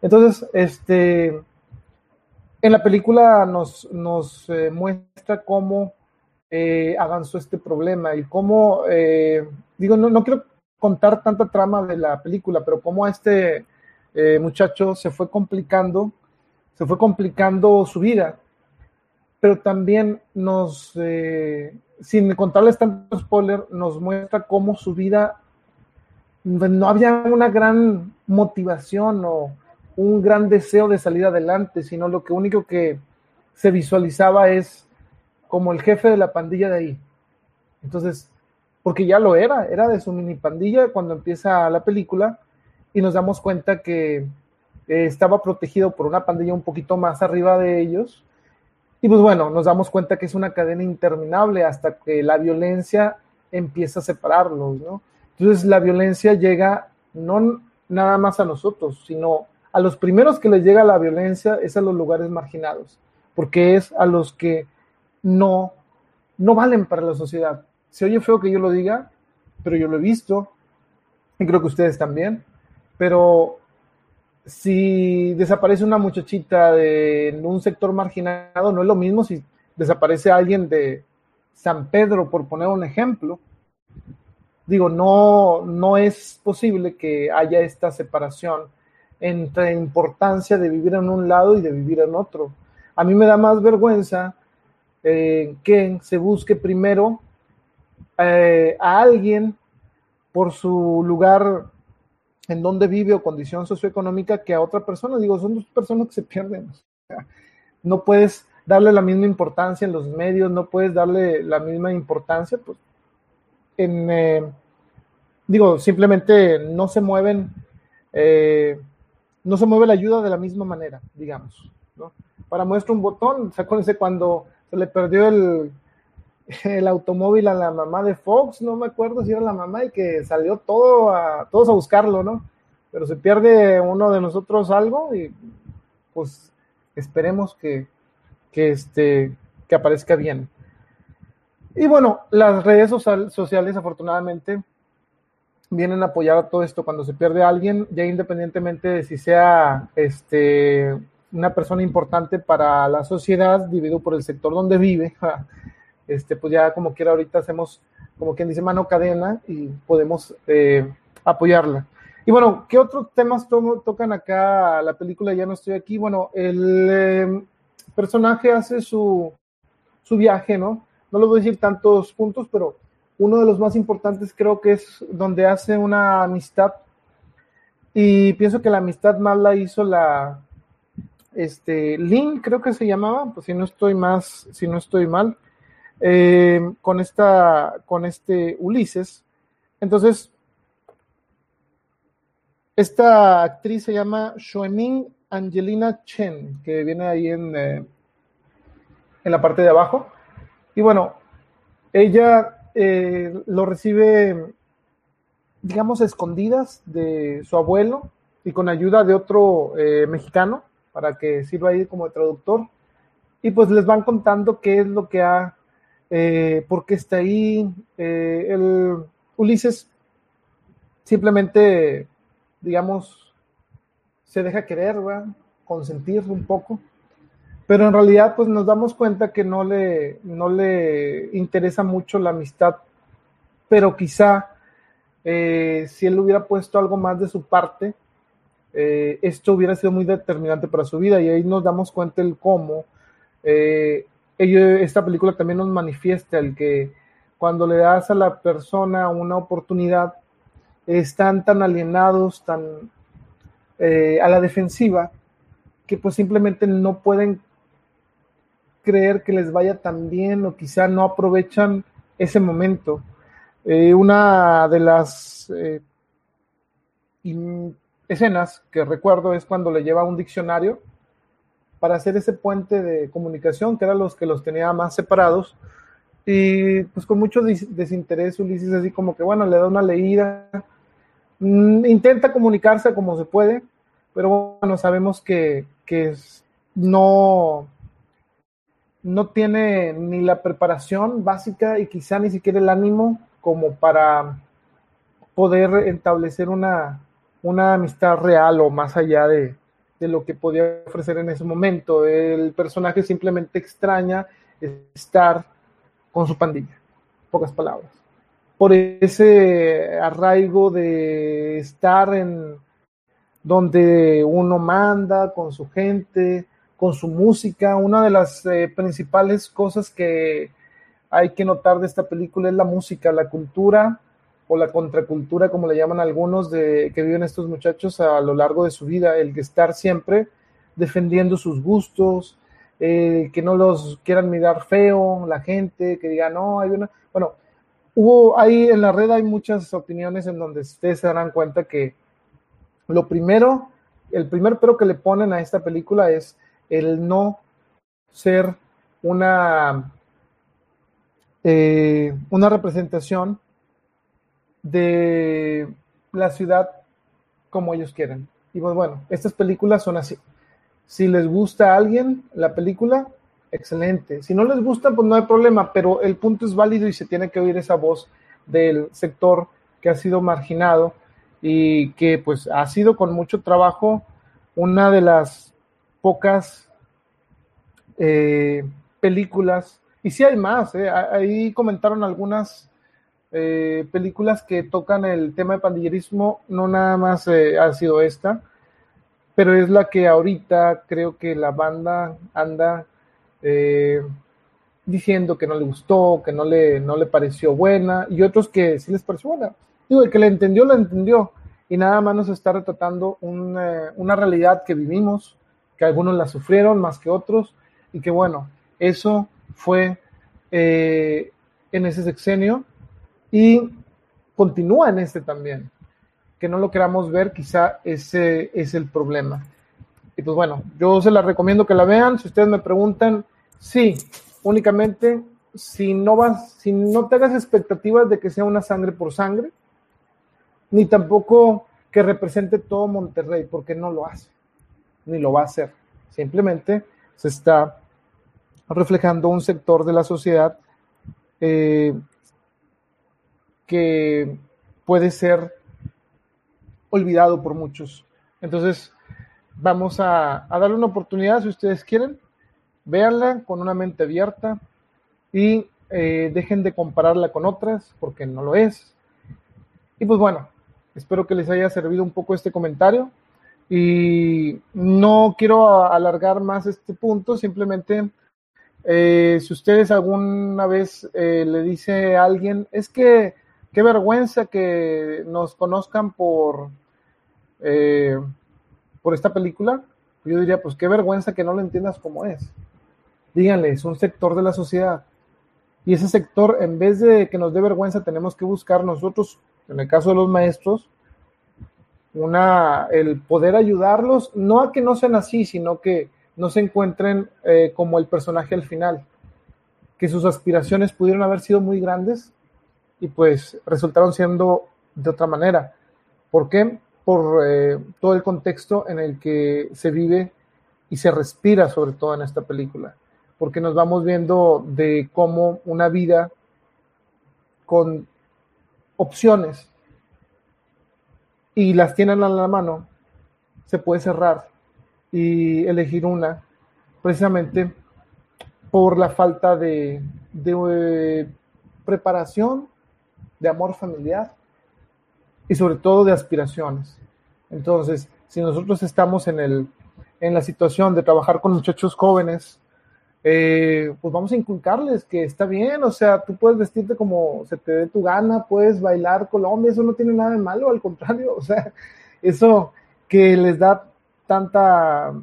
S1: Entonces, este, en la película nos, nos eh, muestra cómo eh, avanzó este problema y cómo, eh, digo, no, no quiero contar tanta trama de la película, pero cómo a este muchacho se fue complicando, se fue complicando su vida pero también nos, eh, sin contarles tanto spoiler, nos muestra cómo su vida no había una gran motivación o un gran deseo de salir adelante, sino lo único que se visualizaba es como el jefe de la pandilla de ahí. Entonces, porque ya lo era, era de su mini pandilla cuando empieza la película y nos damos cuenta que eh, estaba protegido por una pandilla un poquito más arriba de ellos y pues bueno, nos damos cuenta que es una cadena interminable hasta que la violencia empieza a separarlos, ¿no? Entonces la violencia llega no nada más a nosotros, sino a los primeros que les llega la violencia es a los lugares marginados, porque es a los que no, no valen para la sociedad. Se oye feo que yo lo diga, pero yo lo he visto, y creo que ustedes también, pero si desaparece una muchachita de un sector marginado, no es lo mismo si desaparece alguien de San Pedro, por poner un ejemplo. Digo, no, no es posible que haya esta separación entre importancia de vivir en un lado y de vivir en otro. A mí me da más vergüenza eh, que se busque primero eh, a alguien por su lugar en dónde vive o condición socioeconómica que a otra persona. Digo, son dos personas que se pierden. no puedes darle la misma importancia en los medios, no puedes darle la misma importancia, pues, en, eh, digo, simplemente no se mueven, eh, no se mueve la ayuda de la misma manera, digamos, ¿no? Para muestra un botón, acuérdense cuando se le perdió el, <laughs> el automóvil a la mamá de Fox, no me acuerdo si era la mamá y que salió todo a, todos a buscarlo, ¿no? Pero se pierde uno de nosotros algo y pues esperemos que, que, este, que aparezca bien. Y bueno, las redes sociales afortunadamente vienen a apoyar todo esto cuando se pierde a alguien, ya independientemente de si sea este, una persona importante para la sociedad, dividido por el sector donde vive, <laughs> este, pues ya como quiera ahorita hacemos como quien dice mano cadena y podemos eh, apoyarla. Y bueno, ¿qué otros temas tocan acá la película? Ya no estoy aquí. Bueno, el em, personaje hace su, su viaje, ¿no? No lo voy a decir tantos puntos, pero uno de los más importantes creo que es donde hace una amistad. Y pienso que la amistad más la hizo la, este, Lynn, creo que se llamaba, pues si no estoy más, si no estoy mal, eh, con esta, con este Ulises. Entonces, esta actriz se llama Shoemin Angelina Chen, que viene ahí en, eh, en la parte de abajo. Y bueno, ella eh, lo recibe, digamos, escondidas de su abuelo y con ayuda de otro mexicano para que sirva ahí como traductor. Y pues les van contando qué es lo que ha, eh, por está ahí. Eh, el Ulises simplemente, digamos, se deja querer, ¿verdad? consentir un poco. Pero en realidad, pues nos damos cuenta que no le, no le interesa mucho la amistad, pero quizá eh, si él hubiera puesto algo más de su parte, eh, esto hubiera sido muy determinante para su vida y ahí nos damos cuenta el cómo esta película también nos manifiesta el que cuando le das a la persona una oportunidad están tan alienados, tan eh, a la defensiva, que pues simplemente no pueden creer que les vaya tan bien o quizá no aprovechan ese momento. una de las escenas que recuerdo es cuando le lleva un diccionario para hacer ese puente de comunicación, que eran los que los tenía más separados. Y pues con mucho desinterés Ulises así como que, bueno, le da una leída, mm, intenta comunicarse como se puede, pero bueno, sabemos que, que no, no tiene ni la preparación básica y quizá ni siquiera el ánimo como para poder establecer una, una amistad real o más allá de, lo que podía ofrecer en ese momento. El personaje simplemente extraña estar con su pandilla, pocas palabras. Por ese arraigo de estar en donde uno manda con su gente, con su música. Una de las eh, principales cosas que hay que notar de esta película es la música, la cultura o la contracultura, como le llaman algunos, de que viven estos muchachos a lo largo de su vida, el que estar siempre defendiendo sus gustos, eh, que no los quieran mirar feo, la gente, que diga, no, hay una... Bueno, hubo ahí en la red hay muchas opiniones en donde ustedes se darán cuenta que lo primero, el primer pero que le ponen a esta película es el no ser una, eh, una representación de la ciudad como ellos quieren. Y pues bueno, estas películas son así. Si les gusta a alguien la película, excelente. Si no les gusta, pues no hay problema, pero el punto es válido y se tiene que oír esa voz del sector que ha sido marginado y que pues ha sido con mucho trabajo una de las pocas eh, películas, y si hay más, eh, ahí comentaron algunas eh, películas que tocan el tema de pandillerismo, no nada más eh, ha sido esta, pero es la que ahorita creo que la banda anda eh, diciendo que no le gustó, que no le, no le pareció buena, y otros que sí les pareció buena. Digo, el que le entendió, la entendió, y nada más nos está retratando una, una realidad que vivimos, que algunos la sufrieron más que otros, y que bueno, eso fue en ese sexenio y continúa en este también. Que no lo queramos ver, quizá ese es el problema. Y pues bueno, yo se la recomiendo que la vean. Si ustedes me preguntan, sí, únicamente si no vas, si no te hagas expectativas de que sea una sangre por sangre, ni tampoco que represente todo Monterrey, porque no lo hace, ni lo va a hacer. Simplemente se está reflejando un sector de la sociedad eh, que puede ser olvidado por muchos. Entonces, vamos a, darle una oportunidad si ustedes quieren. Véanla con una mente abierta y eh, dejen de compararla con otras porque no lo es. Y pues bueno, espero que les haya servido un poco este comentario y no quiero alargar más este punto, simplemente eh, si ustedes alguna vez eh, le dice a alguien, es que qué vergüenza que nos conozcan por, eh, por esta película, yo diría, pues qué vergüenza que no lo entiendas como es. Díganle, es un sector de la sociedad. Y ese sector, en vez de que nos dé vergüenza, tenemos que buscar nosotros, en el caso de los maestros, una, el poder ayudarlos, no a que no sean así, sino que no se encuentren eh, como el personaje al final, que sus aspiraciones pudieron haber sido muy grandes y pues resultaron siendo de otra manera. ¿Por qué? Por eh, todo el contexto en el que se vive y se respira sobre todo en esta película, porque nos vamos viendo de cómo una vida con opciones y las tienen a la mano, se puede cerrar y elegir una, precisamente por la falta de, eh, preparación, de amor familiar y sobre todo de aspiraciones. Entonces, si nosotros estamos en, el, en la situación de trabajar con muchachos jóvenes, eh, pues vamos a inculcarles que está bien, o sea, tú puedes vestirte como se te dé tu gana, puedes bailar Colombia, eso no tiene nada de malo, al contrario, <laughs> o sea, eso que les da tanta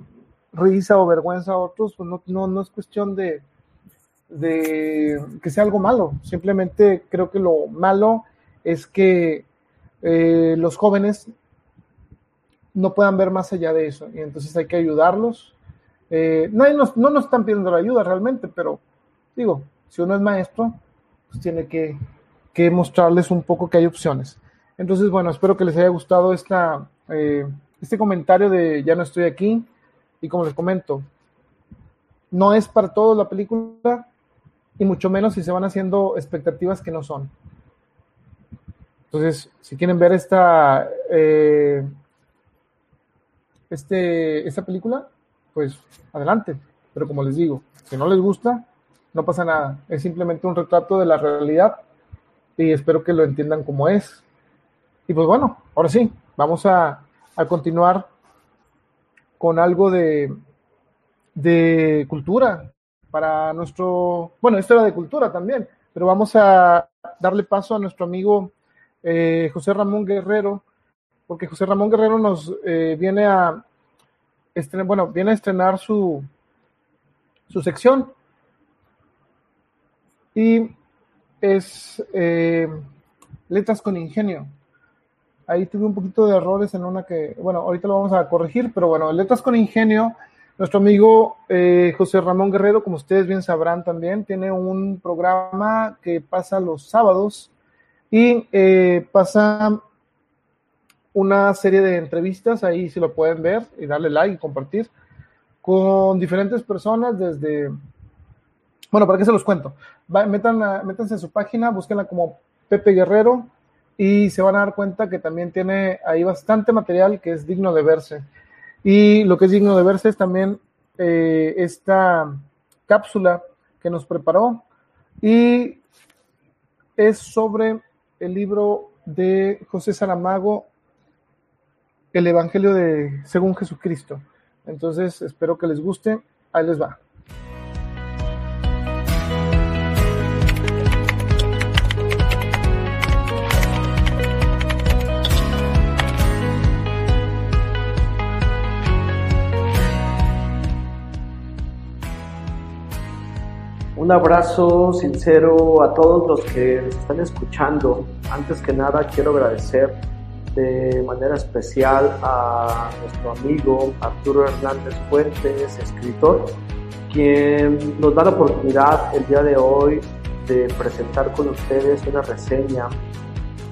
S1: risa o vergüenza a otros, pues no, no, es cuestión de, de, que sea algo malo. Simplemente creo que lo malo es que eh, los jóvenes no puedan ver más allá de eso. Y entonces hay que ayudarlos. Eh, no, nos, no nos están pidiendo la ayuda realmente, pero digo, si uno es maestro, pues tiene que, que mostrarles un poco que hay opciones. Entonces, bueno, espero que les haya gustado esta, eh, este comentario de ya no estoy aquí, y como les comento, no es para todos la película, y mucho menos si se van haciendo expectativas que no son. Entonces, si quieren ver esta, eh, este, esta película, pues adelante. Pero como les digo, si no les gusta, no pasa nada. Es simplemente un retrato de la realidad y espero que lo entiendan como es. Y pues bueno, ahora sí, vamos a a continuar con algo de, de cultura para nuestro, bueno, esto era de cultura también, pero vamos a darle paso a nuestro amigo eh, José Ramón Guerrero, porque José Ramón Guerrero nos eh, viene a estrenar, bueno, viene a estrenar su, su sección. Y es eh, Letras con Ingenio. Ahí tuve un poquito de errores en una que, bueno, ahorita lo vamos a corregir, pero bueno, Letras con Ingenio, nuestro amigo eh, José Ramón Guerrero, como ustedes bien sabrán también, tiene un programa que pasa los sábados y eh, pasa una serie de entrevistas, ahí si lo pueden ver y darle like y compartir, con diferentes personas desde, bueno, ¿para qué se los cuento? metan, métanse en su página, búsquenla como Pepe Guerrero, y se van a dar cuenta que también tiene ahí bastante material que es digno de verse. Y lo que es digno de verse es también eh, esta cápsula que nos preparó y es sobre el libro de José Saramago, El Evangelio de según Jesucristo. Entonces, espero que les guste. Ahí les va.
S5: Un abrazo sincero a todos los que nos están escuchando. Antes que nada quiero agradecer de manera especial a nuestro amigo Arturo Hernández Fuentes, escritor, quien nos da la oportunidad el día de hoy de presentar con ustedes una reseña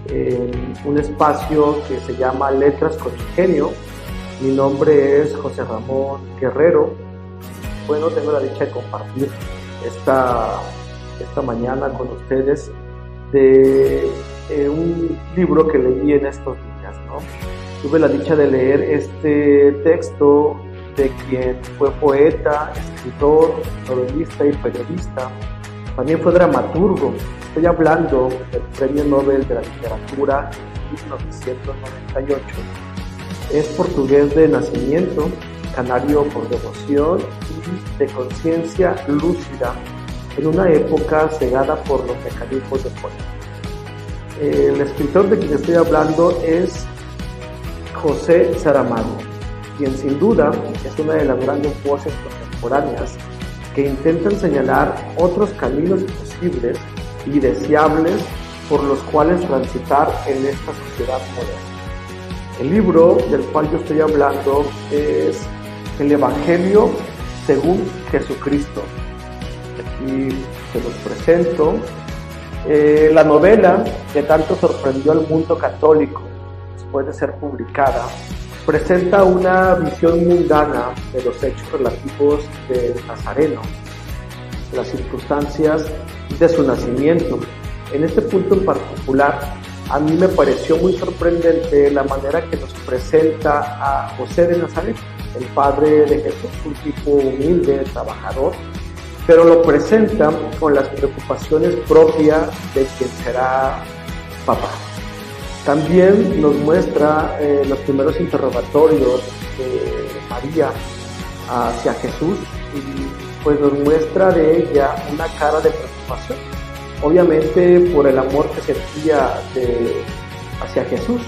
S5: en un espacio que se llama Letras con Ingenio. Mi nombre es José Ramón Guerrero. Bueno, tengo la dicha de compartir esta, esta mañana con ustedes de eh, un libro que leí en estos días. ¿no? Tuve la dicha de leer este texto de quien fue poeta, escritor, novelista y periodista. También fue dramaturgo. Estoy hablando del Premio Nobel de la Literatura en 1998. Es portugués de nacimiento, canario por devoción y de conciencia lúcida en una época cegada por los mecanismos de poder. El escritor de quien estoy hablando es José Saramago, quien sin duda es una de las grandes voces contemporáneas que intentan señalar otros caminos posibles y deseables por los cuales transitar en esta sociedad moderna. El libro del cual yo estoy hablando es El Evangelio según Jesucristo. Aquí se los presento. Eh, la novela que tanto sorprendió al mundo católico después de ser publicada presenta una visión mundana de los hechos relativos de Nazareno, las circunstancias de su nacimiento. En este punto en particular, a mí me pareció muy sorprendente la manera que nos presenta a José de Nazaret, el padre de Jesús, un tipo humilde, trabajador, pero lo presenta con las preocupaciones propias de quien será papá. También nos muestra eh, los primeros interrogatorios de María hacia Jesús y pues nos muestra de ella una cara de preocupación, obviamente por el amor que sentía hacia Jesús.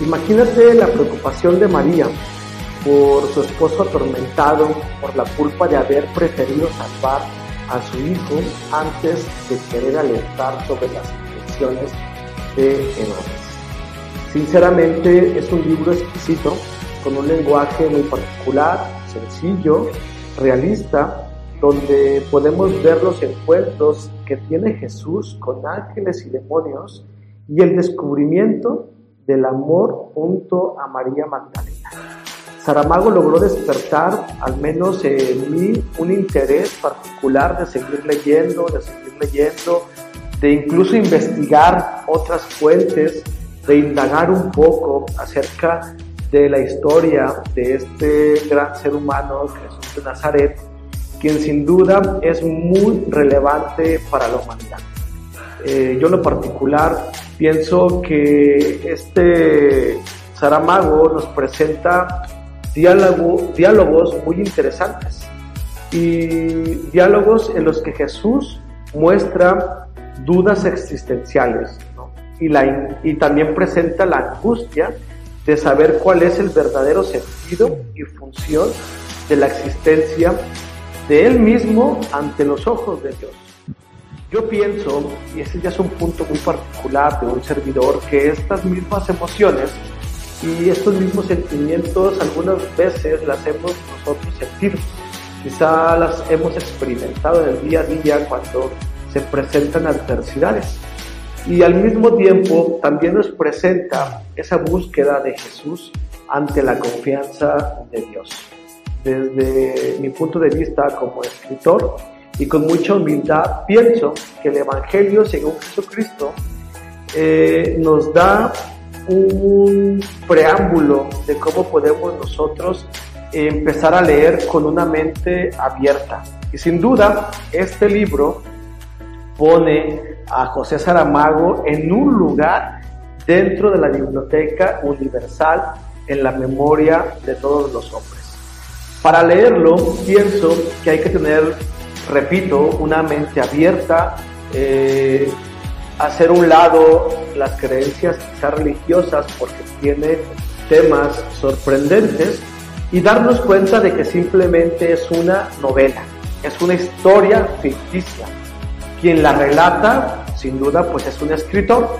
S5: Imagínate la preocupación de María por su esposo atormentado por la culpa de haber preferido salvar a su hijo antes de querer alertar sobre las intenciones de Herodes. Sinceramente es un libro exquisito, con un lenguaje muy particular, sencillo, realista, donde podemos ver los encuentros que tiene Jesús con ángeles y demonios y el descubrimiento del amor junto a María Magdalena. Saramago logró despertar, al menos en mí, un interés particular de seguir leyendo, de seguir leyendo, de incluso investigar otras fuentes, de indagar un poco acerca de la historia de este gran ser humano, Jesús de Nazaret, quien sin duda es muy relevante para la humanidad. Eh, yo en lo particular pienso que este Saramago nos presenta diálogo, diálogos muy interesantes y diálogos en los que Jesús muestra dudas existenciales y, y también presenta la angustia de saber cuál es el verdadero sentido y función de la existencia de Él mismo ante los ojos de Dios. Yo pienso, y ese ya es un punto muy particular de un servidor, que estas mismas emociones y estos mismos sentimientos algunas veces las hemos nosotros sentido. Quizá las hemos experimentado en el día a día cuando se presentan adversidades. Y al mismo tiempo también nos presenta esa búsqueda de Jesús ante la confianza de Dios. Desde mi punto de vista como escritor y con mucha humildad, pienso que el Evangelio según Jesucristo eh, nos da un preámbulo de cómo podemos nosotros empezar a leer con una mente abierta. Y sin duda, este libro pone a José Saramago en un lugar dentro de la biblioteca universal en la memoria de todos los hombres. Para leerlo, pienso que hay que tener, repito, una mente abierta, eh, hacer un lado las creencias quizás religiosas porque tiene temas sorprendentes y darnos cuenta de que simplemente es una novela, es una historia ficticia. Quien la relata, sin duda, pues es un escritor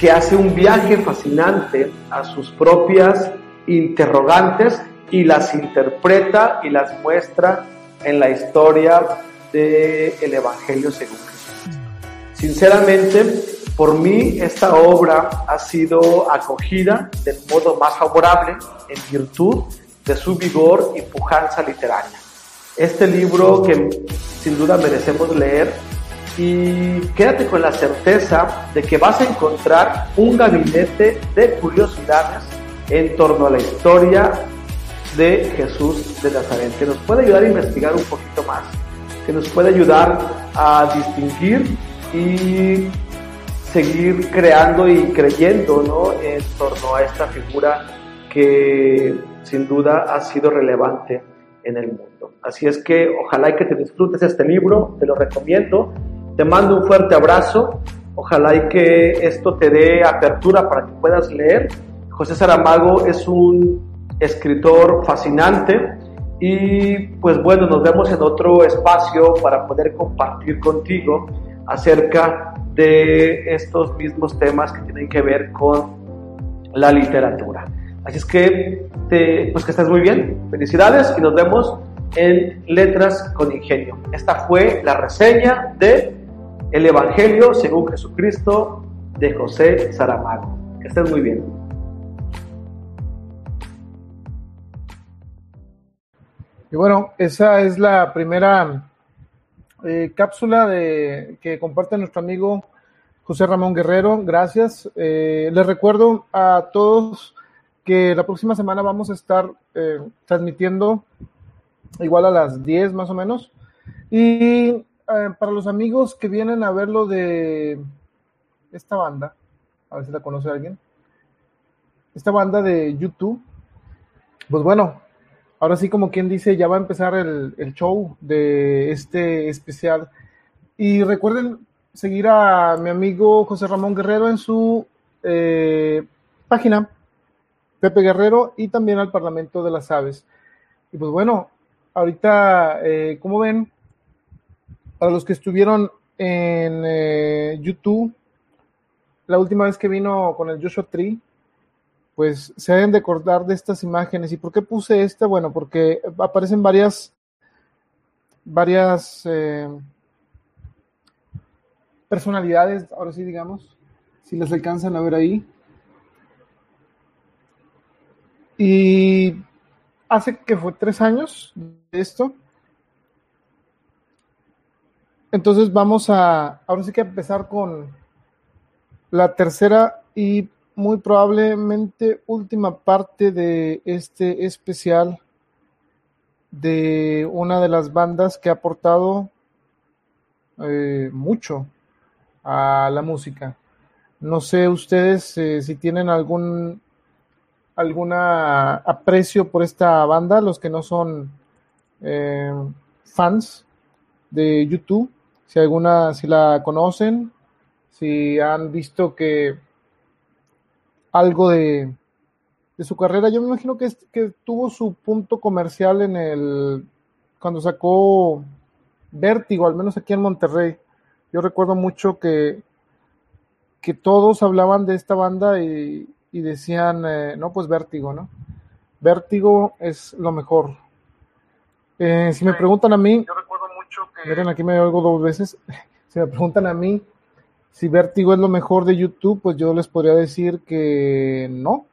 S5: que hace un viaje fascinante a sus propias interrogantes y las interpreta y las muestra en la historia del el Evangelio según. Sinceramente, por mí esta obra ha sido acogida del modo más favorable en virtud de su vigor y pujanza literaria. Este libro que sin duda merecemos leer y quédate con la certeza de que vas a encontrar un gabinete de curiosidades en torno a la historia de Jesús de Nazaret, que nos puede ayudar a investigar un poquito más, que nos puede ayudar a distinguir y seguir creando y creyendo ¿no? en torno a esta figura que sin duda ha sido relevante en el mundo. Así es que ojalá y que te disfrutes este libro, te lo recomiendo, te mando un fuerte abrazo, ojalá y que esto te dé apertura para que puedas leer. José Saramago es un escritor fascinante y pues bueno, nos vemos en otro espacio para poder compartir contigo acerca de estos mismos temas que tienen que ver con la literatura. Así es que, pues que estés muy bien, felicidades y nos vemos en Letras con Ingenio. Esta fue la reseña de El Evangelio según Jesucristo de José Saramago. Que estés muy bien.
S1: Y bueno, esa es la primera eh, cápsula de, que comparte nuestro amigo José Ramón Guerrero. Gracias. Eh, les recuerdo a todos que la próxima semana vamos a estar eh, transmitiendo igual a las 10 más o menos. Y para los amigos que vienen a ver lo de esta banda, a ver si la conoce alguien, esta banda de YouTube, pues bueno, ahora sí como quien dice, ya va a empezar el, show de este especial. Y recuerden seguir a mi amigo José Ramón Guerrero en su eh, página, Pepe Guerrero, y también al Parlamento de las Aves. Y pues bueno, ahorita, eh, como ven, para los que estuvieron en eh, YouTube, la última vez que vino con el Joshua Tree, pues se deben de acordar de estas imágenes. ¿Y por qué puse esta? Bueno, porque aparecen varias, varias eh, personalidades, ahora sí digamos, si les alcanzan a ver ahí. Y hace que fue tres años de esto. Entonces vamos a, ahora sí que empezar con la tercera y muy probablemente última parte de este especial de una de las bandas que ha aportado eh, mucho a la música. No sé ustedes eh, si tienen algún alguna aprecio por esta banda, los que no son eh, fans de YouTube, si alguna, si la conocen, si han visto que algo de, su carrera. Yo me imagino que, que tuvo su punto comercial en el cuando sacó Vértigo, al menos aquí en Monterrey. Yo recuerdo mucho que, que todos hablaban de esta banda y, decían, eh, no, pues Vértigo, ¿no? Vértigo es lo mejor. Eh, si me preguntan a mí, yo recuerdo mucho que... Miren, aquí me oigo dos veces. <laughs> si me preguntan a mí, si Vértigo es lo mejor de YouTube, pues yo les podría decir que no.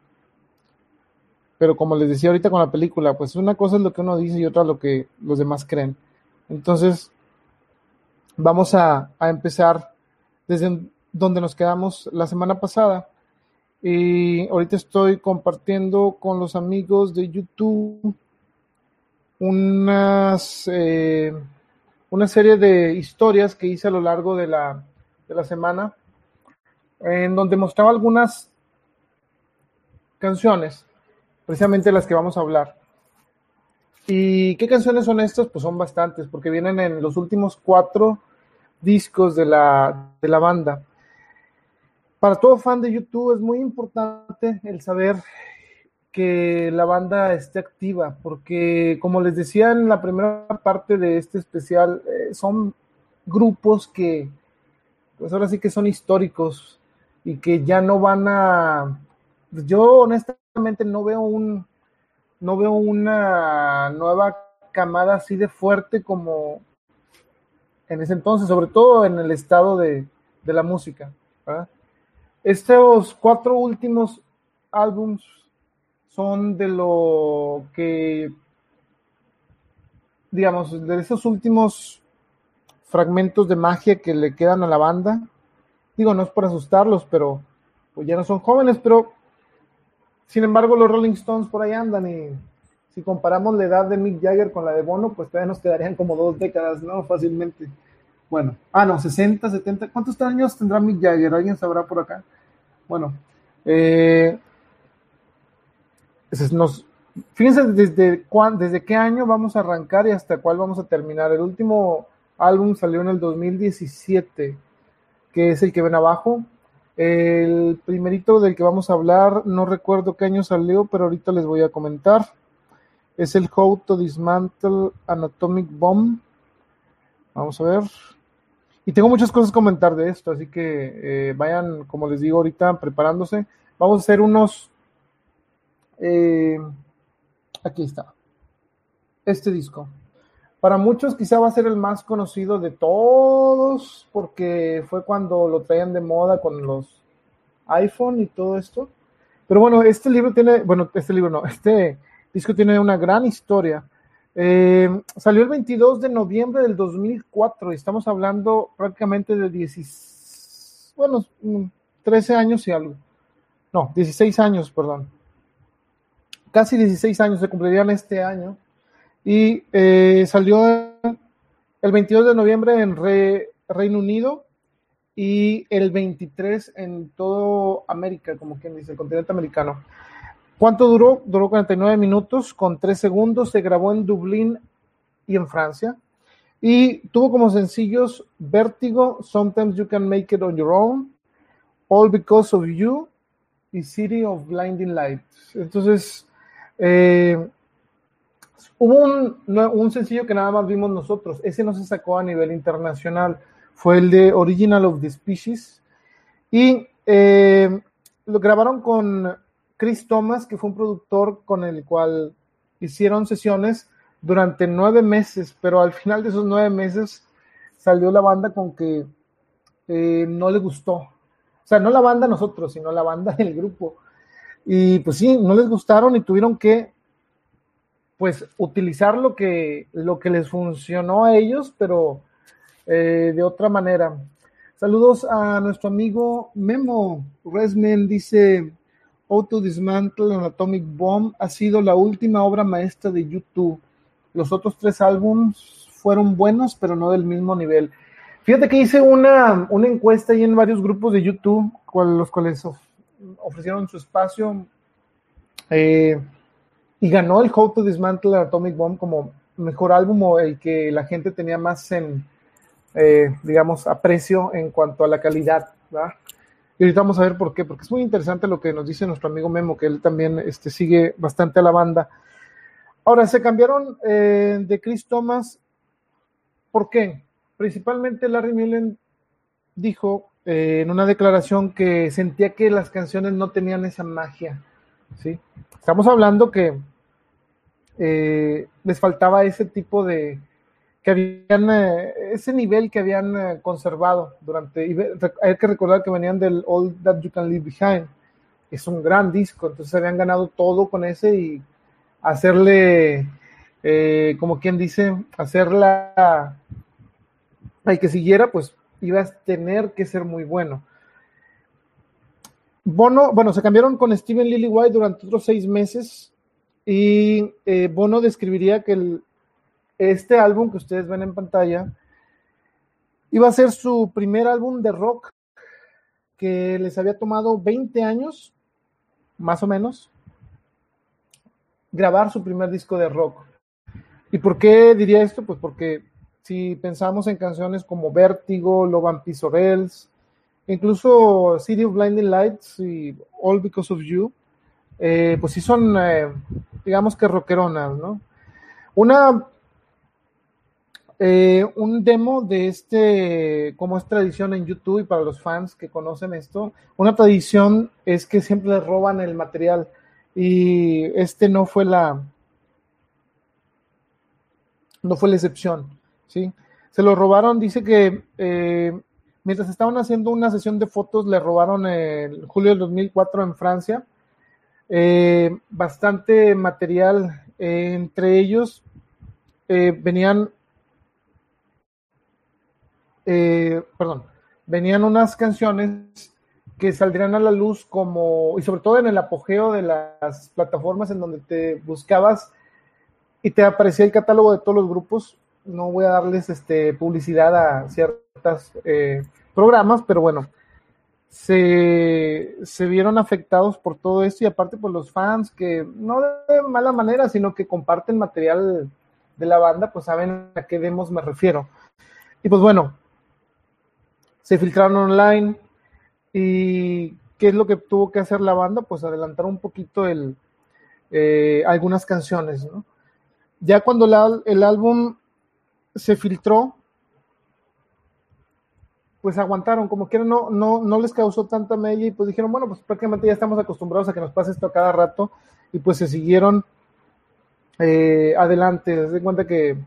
S1: Pero como les decía ahorita con la película, pues una cosa es lo que uno dice y otra lo que los demás creen. Entonces, vamos a, empezar desde donde nos quedamos la semana pasada. Y ahorita estoy compartiendo con los amigos de YouTube unas, eh, una serie de historias que hice a lo largo de la, de la semana, en donde mostraba algunas canciones, precisamente las que vamos a hablar. ¿Y qué canciones son estas? Pues son bastantes, porque vienen en los últimos cuatro discos de la, de la banda. Para todo fan de YouTube es muy importante el saber que la banda esté activa, porque como les decía en la primera parte de este especial, eh, son grupos que pues ahora sí que son históricos y que ya no van a, yo honestamente no veo un, no veo una nueva camada así de fuerte como en ese entonces, sobre todo en el estado de, de la música. Estos cuatro últimos álbums son de lo que, digamos, de esos últimos fragmentos de magia que le quedan a la banda. Digo, no es por asustarlos, pero pues ya no son jóvenes, pero sin embargo los Rolling Stones por ahí andan y si comparamos la edad de Mick Jagger con la de Bono, pues todavía nos quedarían como dos décadas, ¿no? Fácilmente. Bueno, ah, no, 60, 70. ¿Cuántos años tendrá Mick Jagger? ¿Alguien sabrá por acá? Bueno, eh, nos, fíjense desde, desde qué año vamos a arrancar y hasta cuál vamos a terminar. El último álbum salió en el 2017, que es el que ven abajo. El primerito del que vamos a hablar, no recuerdo qué año salió, pero ahorita les voy a comentar. Es el How to Dismantle Anatomic Bomb. Vamos a ver. Y tengo muchas cosas que comentar de esto, así que eh, vayan, como les digo ahorita, preparándose. Vamos a hacer unos... Eh, aquí está. Este disco. Para muchos quizá va a ser el más conocido de todos, porque fue cuando lo traían de moda con los iPhone y todo esto. Pero bueno, este libro tiene, bueno, este libro no, <laughs> este disco tiene una gran historia. Eh, salió el 22 de noviembre del 2004 y estamos hablando prácticamente de 16, bueno, 13 años y algo. No, 16 años, perdón. Casi 16 años se cumplirían este año. Y eh, salió el 22 de noviembre en Reino Unido y el 23 en todo América, como quien dice, el continente americano. ¿Cuánto duró? Duró 49 minutos con 3 segundos. Se grabó en Dublín y en Francia. Y tuvo como sencillos Vértigo, Sometimes You Can Make It On Your Own, All Because of You y City of Blinding Lights. Entonces, eh, hubo un, sencillo que nada más vimos nosotros. Ese no se sacó a nivel internacional. Fue el de Original of the Species. Y eh, lo grabaron con Chris Thomas, que fue un productor con el cual hicieron sesiones durante nueve meses, pero al final de esos nueve meses salió la banda con que eh, no le gustó. O sea, no la banda nosotros, sino la banda del grupo. Y pues sí, no les gustaron y tuvieron que pues utilizar lo que, lo que les funcionó a ellos, pero eh, de otra manera. Saludos a nuestro amigo Memo Resmen, dice, Auto Dismantle and Atomic Bomb ha sido la última obra maestra de YouTube. Los otros tres álbumes fueron buenos, pero no del mismo nivel. Fíjate que hice una, una encuesta ahí en varios grupos de YouTube, con los cuales ofrecieron su espacio. Eh, y ganó el How to Dismantle Atomic Bomb como mejor álbum o el que la gente tenía más en, eh, digamos, aprecio en cuanto a la calidad. ¿verdad? Y ahorita vamos a ver por qué, porque es muy interesante lo que nos dice nuestro amigo Memo, que él también este, sigue bastante a la banda. Ahora, se cambiaron eh, de Chris Thomas. ¿Por qué? Principalmente Larry Mullen dijo eh, en una declaración que sentía que las canciones no tenían esa magia. ¿sí? Estamos hablando que eh, les faltaba ese tipo de, que habían, eh, ese nivel que habían eh, conservado durante, hay que recordar que venían del All That You Can Leave Behind, es un gran disco, entonces habían ganado todo con ese y hacerle, como quien dice, hacerla, hay que siguiera, pues ibas a tener que ser muy bueno. Bono, bueno, se cambiaron con Steven Lillywhite durante otros seis meses y Bono describiría que este álbum que ustedes ven en pantalla iba a ser su primer álbum de rock que les había tomado 20 años, más o menos, grabar su primer disco de rock. ¿Y por qué diría esto? Pues porque si pensamos en canciones como Vértigo, Peace of incluso City of Blinding Lights y All Because of You, eh, pues sí son, eh, digamos que rockeronas, ¿no? Una eh, un demo de este, como es tradición en YouTube y para los fans que conocen esto, una tradición es que siempre les roban el material y este no fue la, no fue la excepción, ¿sí? Se lo robaron, dice que eh, mientras estaban haciendo una sesión de fotos, le robaron en julio del 2004 en Francia eh, bastante material. entre ellos eh, venían, eh, perdón, venían unas canciones que saldrían a la luz como, y sobre todo en el apogeo de las plataformas en donde te buscabas y te aparecía el catálogo de todos los grupos. No voy a darles este, publicidad a ciertos eh, programas, pero bueno, se, se, vieron afectados por todo esto y aparte por los fans que no de mala manera, sino que comparten material de la banda, pues saben a qué demos me refiero. Y pues bueno, se filtraron online y ¿qué es lo que tuvo que hacer la banda? Pues adelantar un poquito el, eh, algunas canciones, ¿no? Ya cuando el álbum se filtró, pues aguantaron, como que no, no, no les causó tanta mella y pues dijeron, bueno, pues prácticamente ya estamos acostumbrados a que nos pase esto a cada rato y pues se siguieron eh, adelante, se cuenta que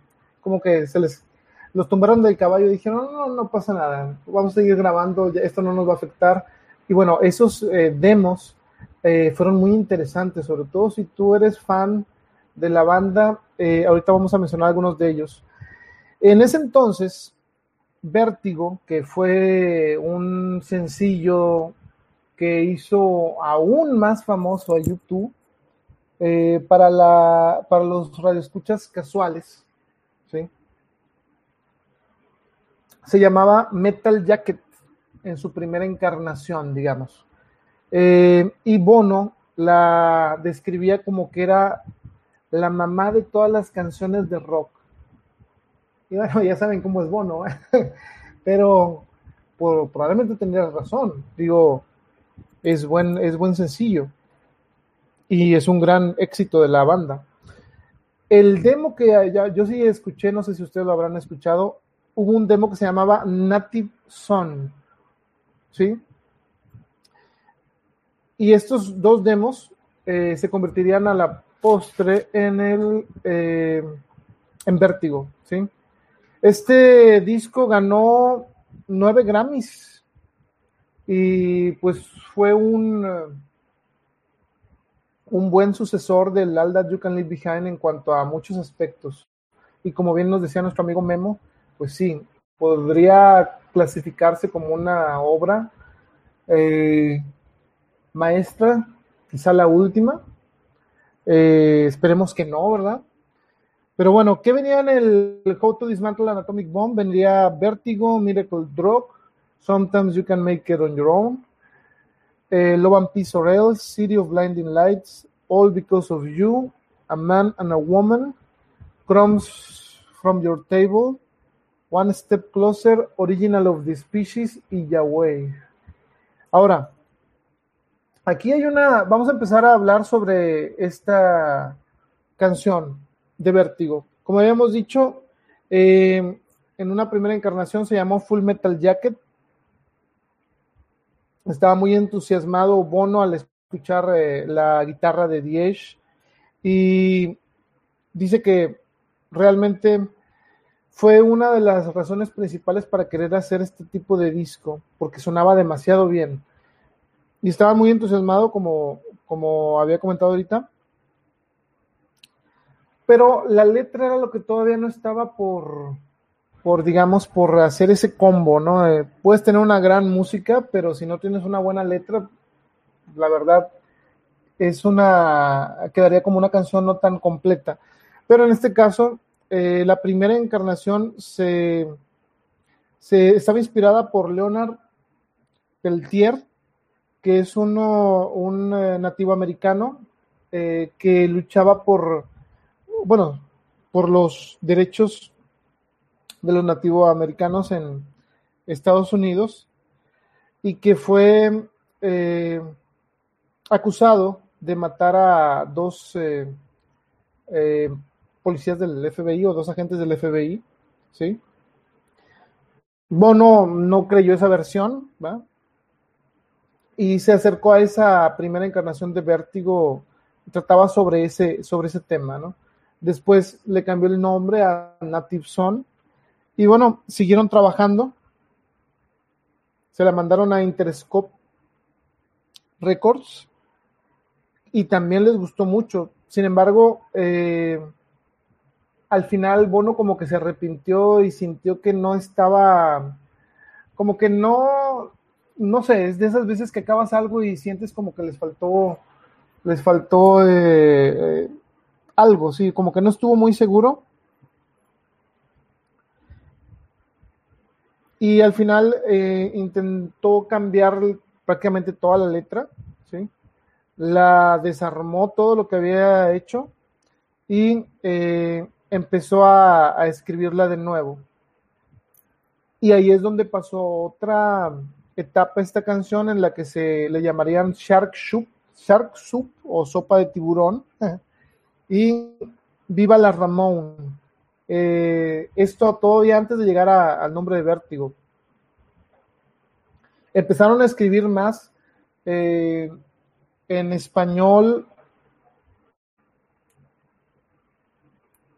S1: como que se les los tumbaron del caballo y dijeron, no, no, no pasa nada, vamos a seguir grabando, esto no nos va a afectar. Y bueno, esos eh, demos eh, fueron muy interesantes, sobre todo si tú eres fan de la banda, ahorita vamos a mencionar algunos de ellos. En ese entonces, Vértigo, que fue un sencillo que hizo aún más famoso a YouTube, eh, para, la, para los radioescuchas casuales, ¿sí? se llamaba Metal Jacket en su primera encarnación, digamos. Eh, y Bono la describía como que era la mamá de todas las canciones de rock. Bueno, ya saben cómo es Bono, ¿eh? <laughs> pero probablemente tendría razón. Digo, es buen, es buen sencillo y es un gran éxito de la banda. El demo que yo sí escuché, no sé si ustedes lo habrán escuchado, hubo un demo que se llamaba Native Son, ¿sí? Y estos dos demos eh, se convertirían a la postre en el eh, en Vértigo, ¿sí? Este disco ganó nueve Grammys y pues fue un un buen sucesor del All That You Can Leave Behind en cuanto a muchos aspectos. Y como bien nos decía nuestro amigo Memo, pues sí, podría clasificarse como una obra eh, maestra, quizá la última. Eh, esperemos que no, ¿verdad? Pero bueno, ¿qué venía en el, How to Dismantle an Atomic Bomb? Vendría Vertigo, Miracle Drug, Sometimes You Can Make It on Your Own, eh, Love and Peace or Else, City of Blinding Lights, All Because of You, A Man and a Woman, Crumbs from Your Table, One Step Closer, Original of the Species y Yahweh. Ahora, aquí hay una, vamos a empezar a hablar sobre esta canción de Vértigo. Como habíamos dicho, eh, en una primera encarnación se llamó Full Metal Jacket, estaba muy entusiasmado Bono al escuchar eh, la guitarra de Diez y dice que realmente fue una de las razones principales para querer hacer este tipo de disco, porque sonaba demasiado bien. Y estaba muy entusiasmado, como, como había comentado ahorita. Pero la letra era lo que todavía no estaba por, por, digamos, por hacer ese combo, ¿no? Eh, puedes tener una gran música, pero si no tienes una buena letra, la verdad, es una, quedaría como una canción no tan completa. Pero en este caso, eh, la primera encarnación se, se, estaba inspirada por Leonard Peltier, que es uno, un eh, nativo americano que luchaba por, bueno, por los derechos de los nativos americanos en Estados Unidos y que fue eh, acusado de matar a dos eh, eh, policías del FBI o dos agentes del FBI, ¿sí? Bono no creyó esa versión, ¿va? Y se acercó a esa primera encarnación de Vértigo, trataba sobre ese, sobre ese tema, ¿no? Después le cambió el nombre a Native Son, y bueno, siguieron trabajando. se la mandaron a Interscope Records y también les gustó mucho. Sin embargo, eh, al final Bono como que se arrepintió y sintió que no estaba, como que no, no sé, es de esas veces que acabas algo y sientes como que les faltó, les faltó eh, eh, algo, sí, como que no estuvo muy seguro. Y al final eh, intentó cambiar prácticamente toda la letra, ¿sí? La desarmó todo lo que había hecho y empezó a, a escribirla de nuevo. Y ahí es donde pasó otra etapa esta canción en la que se le llamarían Shark Soup, Shark Soup o sopa de tiburón <laughs> y Viva la Ramón. Eh, esto todavía antes de llegar al nombre de Vértigo. Empezaron a escribir más eh, en español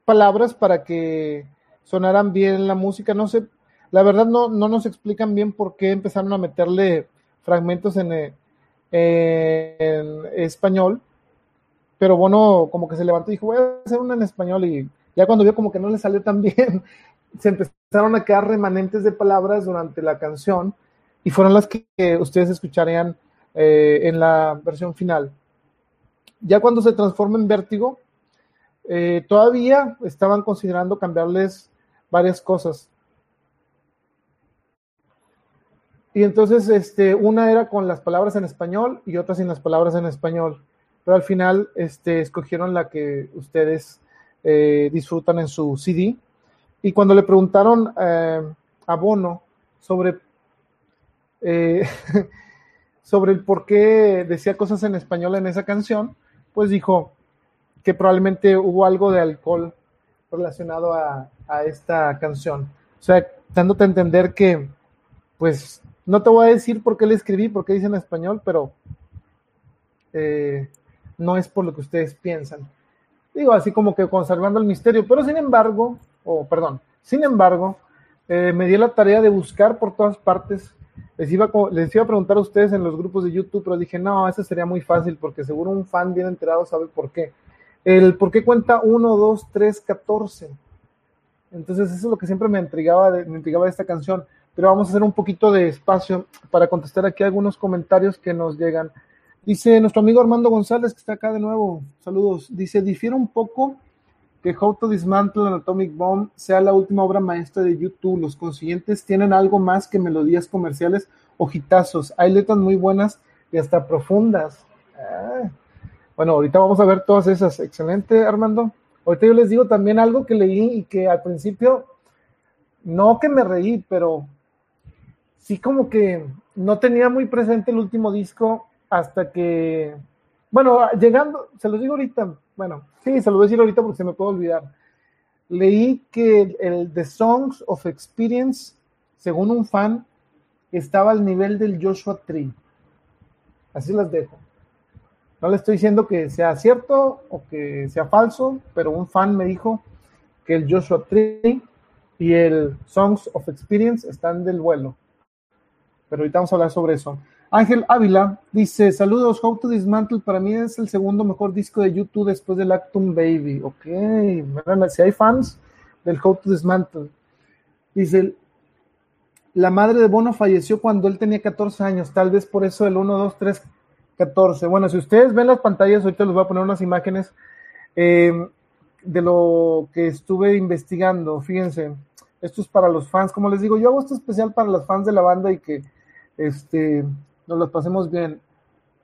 S1: palabras para que sonaran bien la música. No sé, la verdad no, no nos explican bien por qué empezaron a meterle fragmentos en, eh, en español, pero bueno, como que se levantó y dijo, voy a hacer una en español y ya cuando vio como que no le salió tan <laughs> bien, se empezaron a quedar remanentes de palabras durante la canción y fueron las que ustedes escucharían eh, en la versión final. Ya cuando se transforma en vértigo, eh, todavía estaban considerando cambiarles varias cosas. Y entonces, este, una era con las palabras en español y otra sin las palabras en español. Pero al final, este, escogieron la que ustedes eh, disfrutan en su CD. Y cuando le preguntaron eh, a Bono sobre, eh, <laughs> sobre el por qué decía cosas en español en esa canción, pues dijo que probablemente hubo algo de alcohol relacionado a, a esta canción. O sea, dándote a entender que, pues, no te voy a decir por qué le escribí, por qué dice en español, pero no es por lo que ustedes piensan. Digo, así como que conservando el misterio, pero sin embargo, o perdón, sin embargo, eh, me di la tarea de buscar por todas partes. Les iba, les iba a preguntar a ustedes en los grupos de YouTube, pero dije, no, eso sería muy fácil porque seguro un fan bien enterado sabe por qué. El por qué cuenta 1, 2, 3, 14. Entonces, eso es lo que siempre me intrigaba me intrigaba de esta canción pero vamos a hacer un poquito de espacio para contestar aquí algunos comentarios que nos llegan. Dice nuestro amigo Armando González, que está acá de nuevo, saludos, dice, difiere un poco que How to Dismantle an Atomic Bomb sea la última obra maestra de YouTube. Los consiguientes tienen algo más que melodías comerciales o hitazos. Hay letras muy buenas y hasta profundas. Ah. Bueno, ahorita vamos a ver todas esas. Excelente, Armando. Ahorita yo les digo también algo que leí y que al principio, no que me reí, pero sí como que no tenía muy presente el último disco hasta que, bueno, llegando, se los digo ahorita, bueno, sí, se lo voy a decir ahorita porque se me puede olvidar. Leí que el, The Songs of Experience, según un fan, estaba al nivel del Joshua Tree. Así las dejo. No le estoy diciendo que sea cierto o que sea falso, pero un fan me dijo que el Joshua Tree y el Songs of Experience están del vuelo pero ahorita vamos a hablar sobre eso. Ángel Ávila dice, saludos, How to Dismantle para mí es el segundo mejor disco de YouTube después del Actum Baby. Ok, si hay fans del How to Dismantle. Dice, la madre de Bono falleció cuando él tenía 14 años, tal vez por eso el 1, 2, 3, 14. Bueno, si ustedes ven las pantallas, ahorita les voy a poner unas imágenes eh, de lo que estuve investigando. Fíjense, esto es para los fans. Como les digo, yo hago esto especial para los fans de la banda y que este, nos los pasemos bien.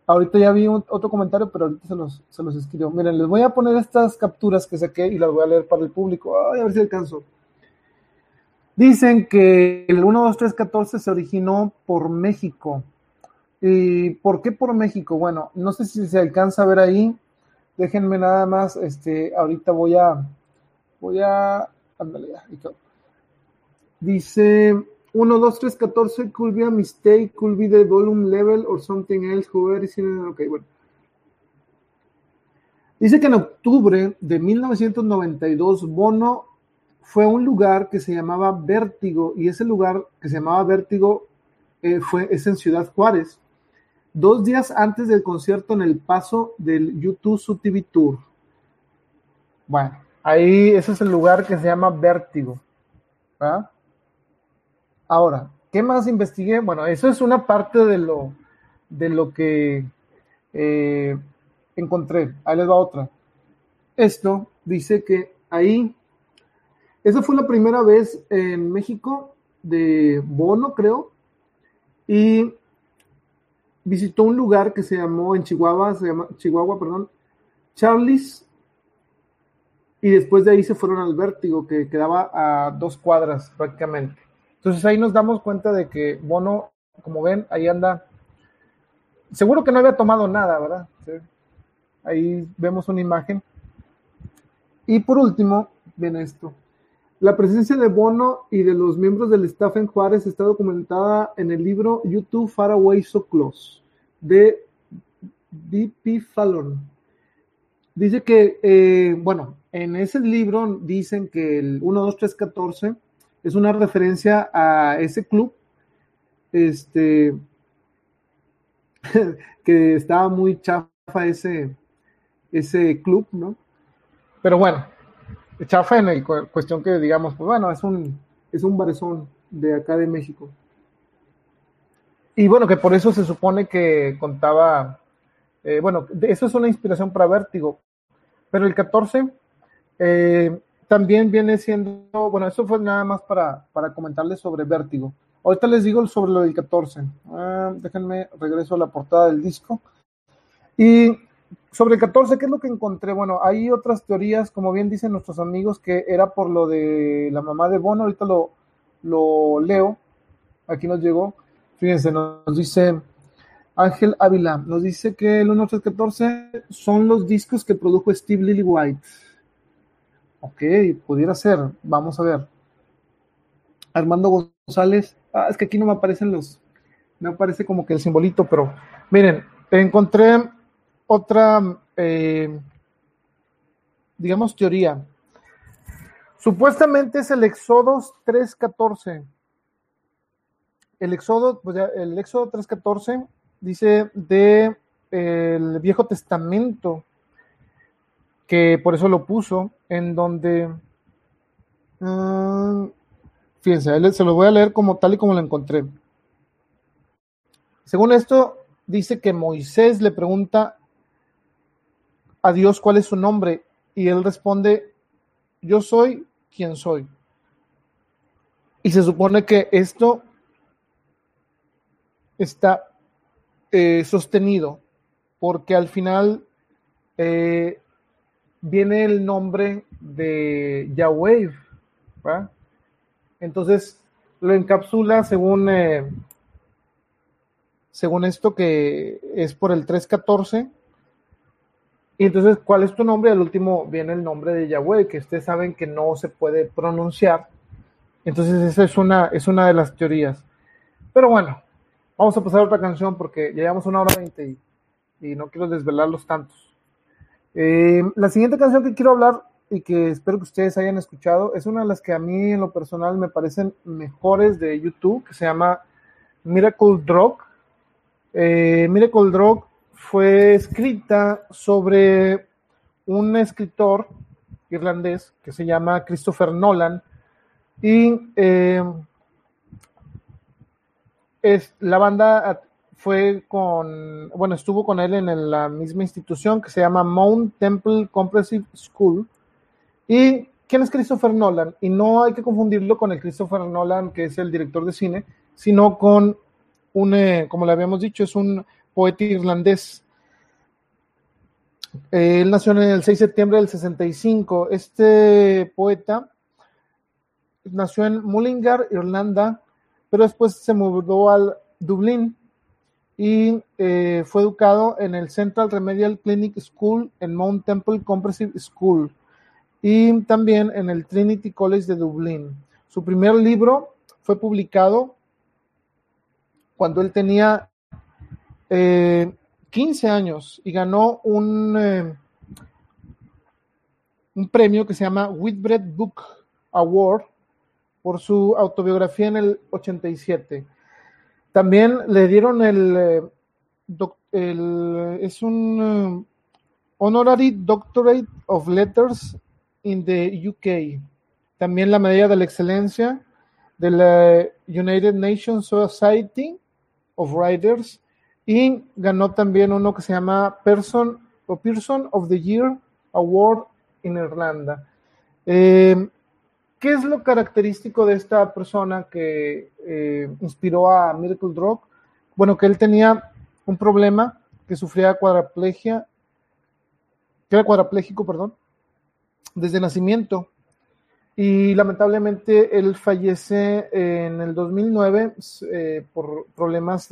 S1: Ahorita ya vi otro comentario, pero ahorita se los, se los escribo. Miren, les voy a poner estas capturas que saqué y las voy a leer para el público. Ay, a ver si alcanzo. Dicen que el 1, 2, 3, 14 se originó por México. ¿Y por qué por México? Bueno, no sé si se alcanza a ver ahí. Déjenme nada más, este, ahorita voy a, voy a, ándale, ya, Dice, 1, 2, 3, 14 could be a mistake, could be the volume level or something else. Whoever is in okay, bueno. Dice que en octubre de 1992 Bono fue a un lugar que se llamaba Vértigo y ese lugar que se llamaba Vértigo eh, fue, es en Ciudad Juárez, dos días antes del concierto en el paso del YouTube Su TV Tour. Bueno, ahí ese es el lugar que se llama Vértigo. Ahora, ¿qué más investigué? Bueno, eso es una parte de lo, de lo que eh, encontré. Ahí les va otra. Esto dice que ahí, esa fue la primera vez en México de Bono, creo, y visitó un lugar que se llamó en Chihuahua, se llama Chihuahua, perdón, Charlie's, y después de ahí se fueron al Vértigo, que quedaba a dos cuadras prácticamente. Entonces ahí nos damos cuenta de que Bono, como ven, ahí anda, seguro que no había tomado nada, ¿verdad? Ahí vemos una imagen. Y por último, ven esto. La presencia de Bono y de los miembros del staff en Juárez está documentada en el libro YouTube Far Away So Close de B.P. Fallon. Dice que, eh, bueno, en ese libro dicen que el 1, 2, 3, 14 es una referencia a ese club, este, <laughs> que estaba muy chafa ese, ese club, ¿no? Pero bueno, chafa en el cuestión que digamos, pues bueno, es un, es un baresón de acá de México. Y bueno, que por eso se supone que contaba, eh, bueno, eso es una inspiración para Vértigo, pero el 14 eh, también viene siendo, bueno, eso fue nada más para, para comentarles sobre Vértigo. Ahorita les digo sobre lo del 14. Ah, déjenme, regreso a la portada del disco. Y sobre el 14, ¿qué es lo que encontré? Bueno, hay otras teorías, como bien dicen nuestros amigos, que era por lo de la mamá de Bono, ahorita lo, lo leo, aquí nos llegó, fíjense, nos dice Ángel Ávila, nos dice que el 14 son los discos que produjo Steve Lillywhite. Ok, pudiera ser, vamos a ver. Armando González, ah, es que aquí no me aparecen los, me aparece como que el simbolito, pero miren, encontré otra, eh, digamos, teoría. Supuestamente es el Éxodo 3.14. El Éxodo, pues ya, el Éxodo 3.14 dice de el Viejo Testamento, que por eso lo puso, en donde, uh, fíjense, se lo voy a leer como tal y como lo encontré. Según esto, dice que Moisés le pregunta a Dios cuál es su nombre y él responde, yo soy quien soy. Y se supone que esto está eh, sostenido porque al final eh, viene el nombre de Yahweh, Entonces lo encapsula según, eh, según esto que es por el 314 y entonces, ¿cuál es tu nombre? Al último viene el nombre de Yahweh, que ustedes saben que no se puede pronunciar. Entonces, esa es una, es una de las teorías. Pero bueno, vamos a pasar a otra canción porque ya llevamos una hora veinte y, no quiero desvelarlos tantos. Eh, la siguiente canción que quiero hablar y que espero que ustedes hayan escuchado es una de las que a mí en lo personal me parecen mejores de YouTube, que se llama Miracle Drug. Eh, Miracle Drug fue escrita sobre un escritor irlandés que se llama Christopher Nolan y eh, es, la banda fue con, bueno, estuvo con él en la misma institución que se llama Mount Temple Comprehensive School. ¿Y quién es Christopher Nolan? Y no hay que confundirlo con el Christopher Nolan, que es el director de cine, sino con un, eh, como le habíamos dicho, es un poeta irlandés. él nació en el 6 de septiembre del 65. Este poeta nació en Mullingar, Irlanda, pero después se mudó al Dublín y eh, fue educado en el Central Remedial Clinic School en Mount Temple Comprehensive School y también en el Trinity College de Dublín. Su primer libro fue publicado cuando él tenía 15 eh, años y ganó un, eh, un premio que se llama Whitbread Book Award por su autobiografía en el 87. También le dieron el, eh, el- es un eh, Honorary Doctorate of Letters in the UK. También la medalla de la excelencia de la United Nations Society of Writers y ganó también uno que se llama Person Person of the Year Award en Irlanda. Eh, ¿Qué es lo característico de esta persona que eh, inspiró a Miracle Drug? Bueno, que él tenía un problema, que sufría cuadraplegia, que era cuadraplégico, perdón, desde nacimiento. Y lamentablemente él fallece en el 2009 eh, por problemas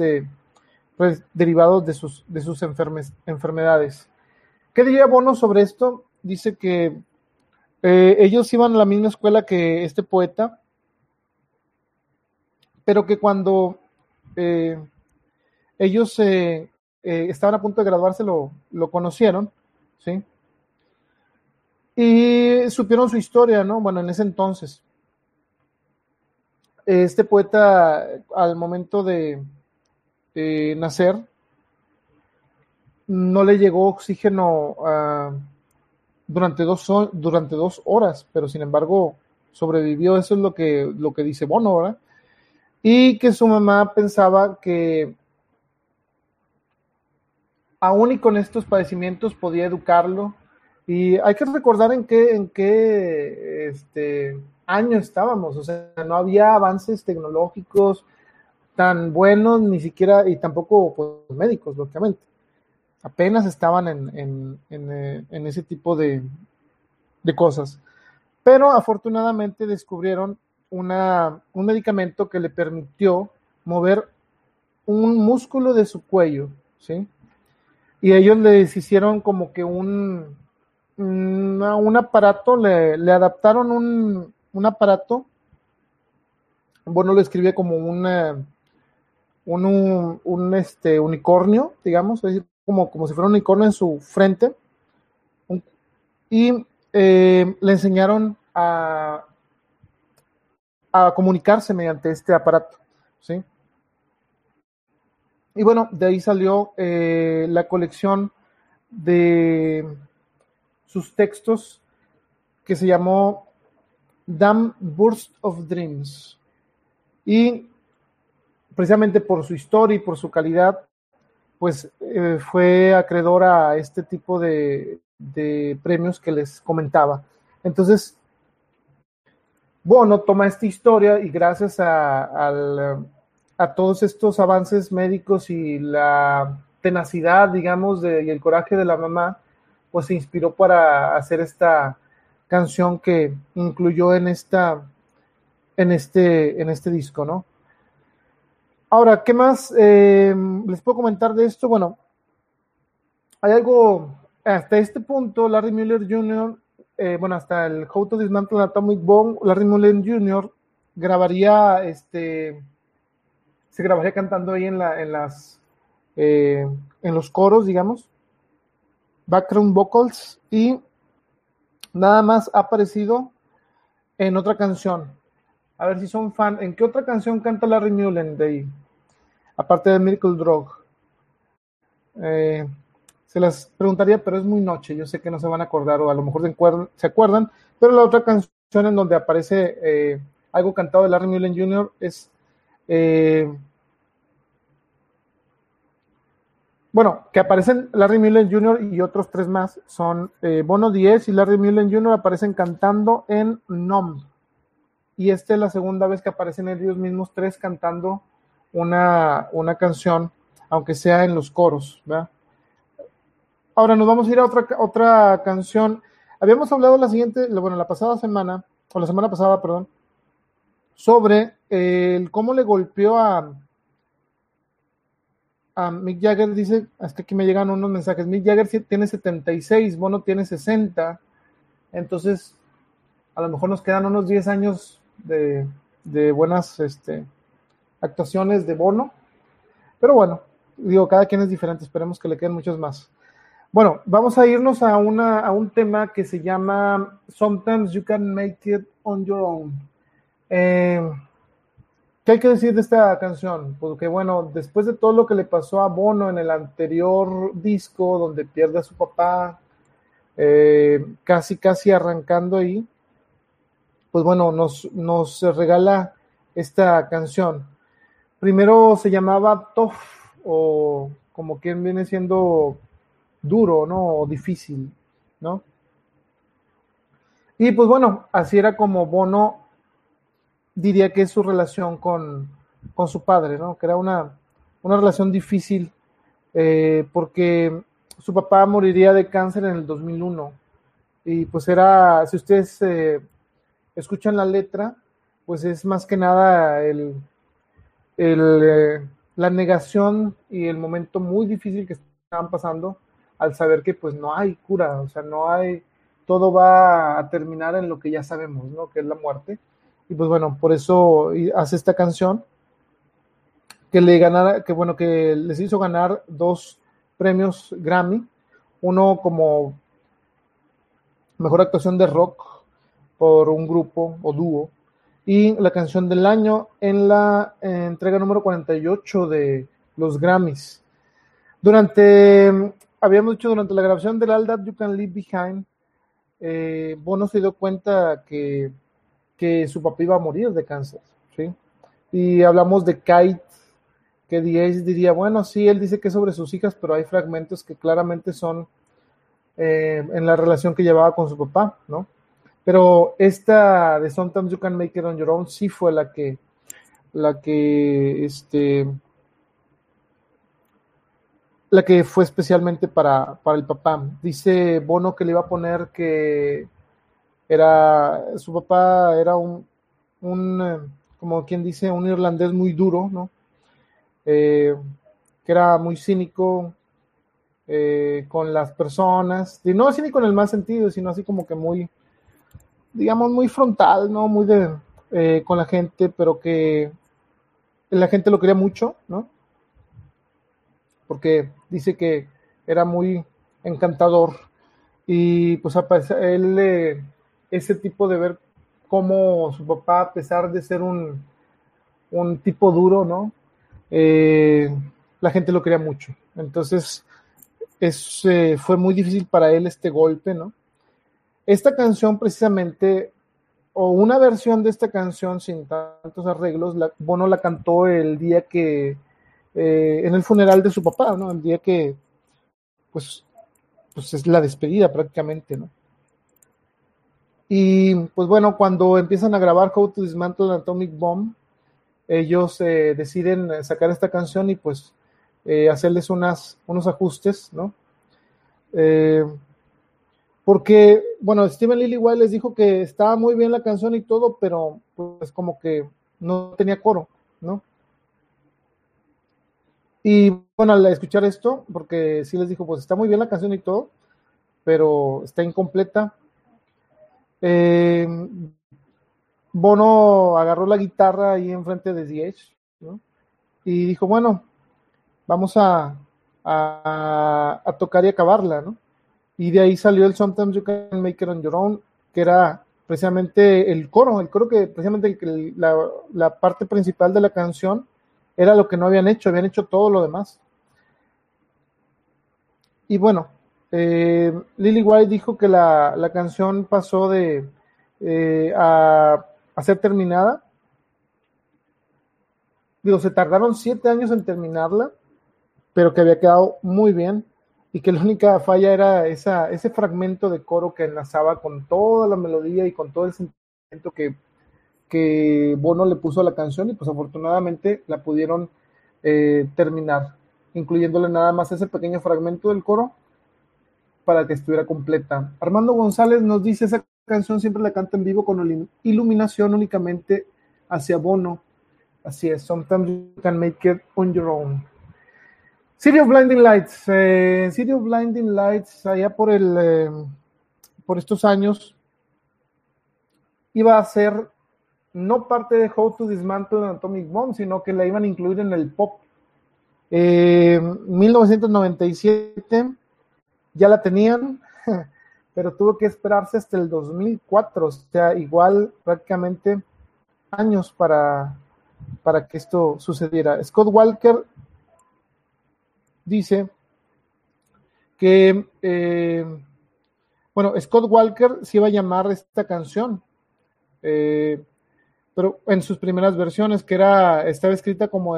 S1: pues, derivados de sus, enfermedades. ¿Qué diría Bono sobre esto? Dice que eh, ellos iban a la misma escuela que este poeta, pero que cuando eh, ellos eh, estaban a punto de graduarse lo, lo conocieron, ¿sí? Y supieron su historia, ¿no? Bueno, en ese entonces. Este poeta, al momento de, nacer, no le llegó oxígeno ah, durante, dos, durante dos horas, pero sin embargo sobrevivió. Eso es lo que, lo que dice Bono, ¿verdad? Y que su mamá pensaba que aún y con estos padecimientos podía educarlo. Y hay que recordar en qué, en qué este, año estábamos. O sea, no había avances tecnológicos tan buenos, ni siquiera, y tampoco pues, médicos, lógicamente. Apenas estaban en, en, en, eh, en ese tipo de, de cosas. Pero afortunadamente descubrieron una, un medicamento que le permitió mover un músculo de su cuello, ¿sí? Y ellos les hicieron como que un, un aparato, le, le adaptaron un, un aparato, bueno, lo escribe como una, un, un, este, unicornio, digamos, como, como si fuera un unicornio en su frente, y eh, le enseñaron a, a comunicarse mediante este aparato, ¿sí? Y bueno, de ahí salió eh, la colección de sus textos que se llamó Damn Burst of Dreams. Y precisamente por su historia y por su calidad, pues eh, fue acreedor a este tipo de, de premios que les comentaba. Entonces, Bono toma esta historia y gracias a, a todos estos avances médicos y la tenacidad, digamos, de, y el coraje de la mamá, pues se inspiró para hacer esta canción que incluyó en esta en este en este disco, ¿no? Ahora, ¿qué más eh, les puedo comentar de esto? Bueno, hay algo hasta este punto, Larry Miller Jr., eh, bueno, hasta el How to Dismantle an Atomic Bomb, Larry Miller Jr. grabaría, este, se grabaría cantando ahí en, la, en las, eh, en los coros, digamos, background vocals, y nada más ha aparecido en otra canción. A ver si son fan. ¿En qué otra canción canta Larry Mullen de ahí? Aparte de Miracle Drug. Eh, se las preguntaría, pero es muy noche. Yo sé que no se van a acordar, o a lo mejor se acuerdan, pero la otra canción en donde aparece eh, algo cantado de Larry Mullen Jr. es. Eh, bueno, que aparecen Larry Mullen Jr. y otros tres más son Bono 10 y Larry Mullen Jr. aparecen cantando en Nom. Y esta es la segunda vez que aparecen ellos mismos tres cantando una, una canción, aunque sea en los coros. ¿verdad? Ahora nos vamos a ir a otra, otra canción. Habíamos hablado la siguiente, bueno, la pasada semana, o la semana pasada, perdón, sobre el cómo le golpeó a, a Mick Jagger. Dice, hasta aquí me llegan unos mensajes. Mick Jagger tiene 76, Bono tiene 60. Entonces, a lo mejor nos quedan unos 10 años de, de buenas este, actuaciones de Bono. Pero bueno, digo, cada quien es diferente, esperemos que le queden muchos más. Bueno, vamos a irnos a, una, a un tema que se llama Sometimes You Can Make It on Your Own. Eh, ¿Qué hay que decir de esta canción? Porque bueno, después de todo lo que le pasó a Bono en el anterior disco, donde pierde a su papá, eh, casi, casi arrancando ahí, pues bueno, nos, nos regala esta canción. Primero se llamaba Tough, o como quien viene siendo duro, ¿no? O difícil, ¿no? Y pues bueno, así era como Bono diría que es su relación con, con su padre, ¿no? Que era una, una relación difícil eh, porque su papá moriría de cáncer en el 2001 y pues era, si ustedes eh, escuchan la letra, pues es más que nada el, el eh, la negación y el momento muy difícil que estaban pasando al saber que pues no hay cura, o sea, no hay, todo va a terminar en lo que ya sabemos, ¿no? Que es la muerte. Y pues bueno, por eso hace esta canción que le ganara, que bueno, que les hizo ganar dos premios Grammy, uno como mejor actuación de rock por un grupo o dúo y la canción del año en la entrega número 48 de los Grammys. Durante, habíamos dicho durante la grabación del All That You Can Leave Behind, eh, Bono se dio cuenta que, que, su papá iba a morir de cáncer, ¿sí? Y hablamos de Kite, que Diez diría, bueno, sí, él dice que es sobre sus hijas, pero hay fragmentos que claramente son eh, en la relación que llevaba con su papá, ¿no? Pero esta de Sometimes You Can Make It On Your Own sí fue la que, la que, este, la que fue especialmente para, para el papá. Dice Bono que le iba a poner que era, su papá era un, un como quien dice, un irlandés muy duro, ¿no? Eh, que era muy cínico eh, con las personas, y no cínico en el más sentido, sino así como que muy, digamos, muy frontal, ¿no? Muy de, eh, con la gente, pero que la gente lo quería mucho, ¿no? Porque dice que era muy encantador y pues él, eh, ese tipo de ver cómo su papá, a pesar de ser un, un tipo duro, ¿no? Eh, la gente lo quería mucho. Entonces, es, eh, fue muy difícil para él este golpe, ¿no? Esta canción precisamente, o una versión de esta canción sin tantos arreglos, la, Bono la cantó el día que, eh, en el funeral de su papá, ¿no? El día que, pues, pues es la despedida prácticamente, ¿no? Y pues bueno, cuando empiezan a grabar How to Dismantle an Atomic Bomb, ellos eh, deciden sacar esta canción y pues eh, hacerles unas, unos ajustes, ¿no? Eh, porque, bueno, Steven Lillywhite les dijo que estaba muy bien la canción y todo, pero pues como que no tenía coro, ¿no? Y bueno, al escuchar esto, porque sí les dijo, pues está muy bien la canción y todo, pero está incompleta. Eh, Bono agarró la guitarra ahí enfrente de The Edge, ¿no? Y dijo, bueno, vamos a, a tocar y acabarla, ¿no? Y de ahí salió el Sometimes You Can Make It On Your Own, que era precisamente el coro, el coro que precisamente la, la, parte principal de la canción era lo que no habían hecho, habían hecho todo lo demás. Y bueno, eh, Lily White dijo que la, la canción pasó de eh, a, a, ser terminada. Digo, se tardaron siete años en terminarla, pero que había quedado muy bien y que la única falla era esa, ese fragmento de coro que enlazaba con toda la melodía y con todo el sentimiento que, que Bono le puso a la canción y pues afortunadamente la pudieron eh, terminar, incluyéndole nada más ese pequeño fragmento del coro para que estuviera completa. Armando González nos dice esa canción siempre la canta en vivo con iluminación únicamente hacia Bono. Así es, sometimes you can make it on your own. City of Blinding Lights. Eh, City of Blinding Lights, allá por el eh, por estos años, iba a ser no parte de How to Dismantle an Atomic Bomb, sino que la iban a incluir en el pop. Eh, 1997 ya la tenían, <laughs> pero tuvo que esperarse hasta el 2004, o sea, igual prácticamente años para, para que esto sucediera. Scott Walker dice que, eh, bueno, Scott Walker se iba a llamar esta canción, eh, pero en sus primeras versiones, que era, estaba escrita como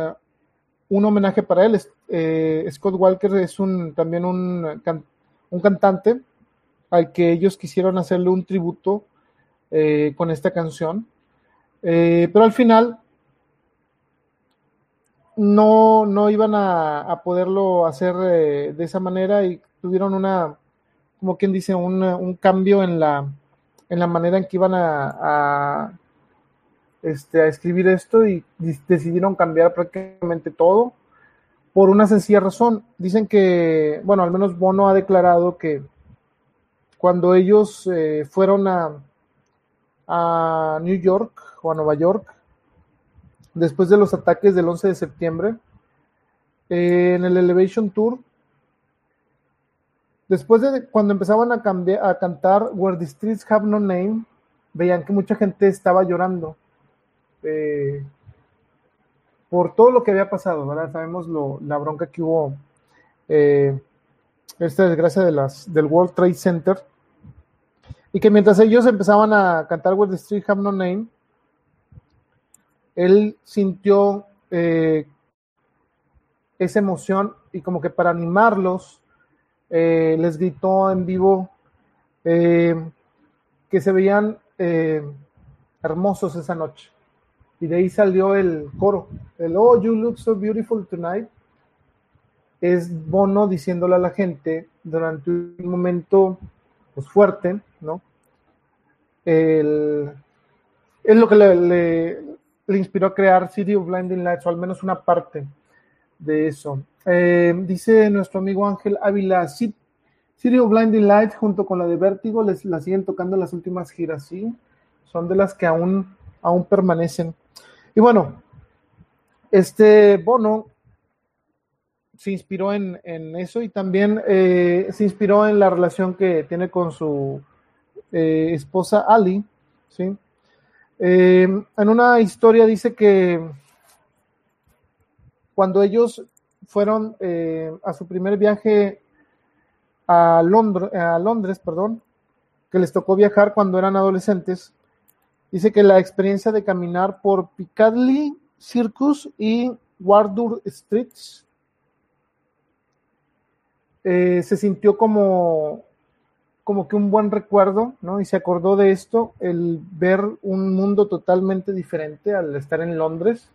S1: un homenaje para él. Eh, Scott Walker es un, también un, un, cantante al que ellos quisieron hacerle un tributo con esta canción. pero al final no, no iban a, poderlo hacer eh, de esa manera y tuvieron una, como quien dice, un, cambio en la, en la manera en que iban a, este, a escribir esto y decidieron cambiar prácticamente todo por una sencilla razón. Dicen que, bueno, al menos Bono ha declarado que cuando ellos eh, fueron a, a New York o a Nueva York, después de los ataques del 11 de septiembre, eh, en el Elevation Tour, después de cuando empezaban a, cambiar, a cantar Where the Streets Have No Name, veían que mucha gente estaba llorando eh, por todo lo que había pasado, ¿verdad? Sabemos lo, la bronca que hubo, eh, esta desgracia del World Trade Center, y que mientras ellos empezaban a cantar Where the Streets Have No Name, él sintió eh, esa emoción y como que para animarlos eh, les gritó en vivo eh, que se veían hermosos esa noche. Y de ahí salió el coro, el Oh, you look so beautiful tonight. Es Bono diciéndole a la gente durante un momento pues, fuerte, ¿no? es lo que le inspiró a crear City of Blinding Lights, o al menos una parte de eso. Eh, dice nuestro amigo Ángel Ávila, City of Blinding Lights junto con la de Vértigo les la siguen tocando las últimas giras, sí, son de las que aún, aún permanecen. Y bueno, este Bono se inspiró en, eso y también eh, se inspiró en la relación que tiene con su eh, esposa Ali, ¿sí? Eh, en una historia dice que cuando ellos fueron eh, a su primer viaje a Londres, perdón, que les tocó viajar cuando eran adolescentes, dice que la experiencia de caminar por Piccadilly Circus y Wardour Streets eh, se sintió como como que un buen recuerdo, ¿no? Y se acordó de esto, el ver un mundo totalmente diferente al estar en Londres.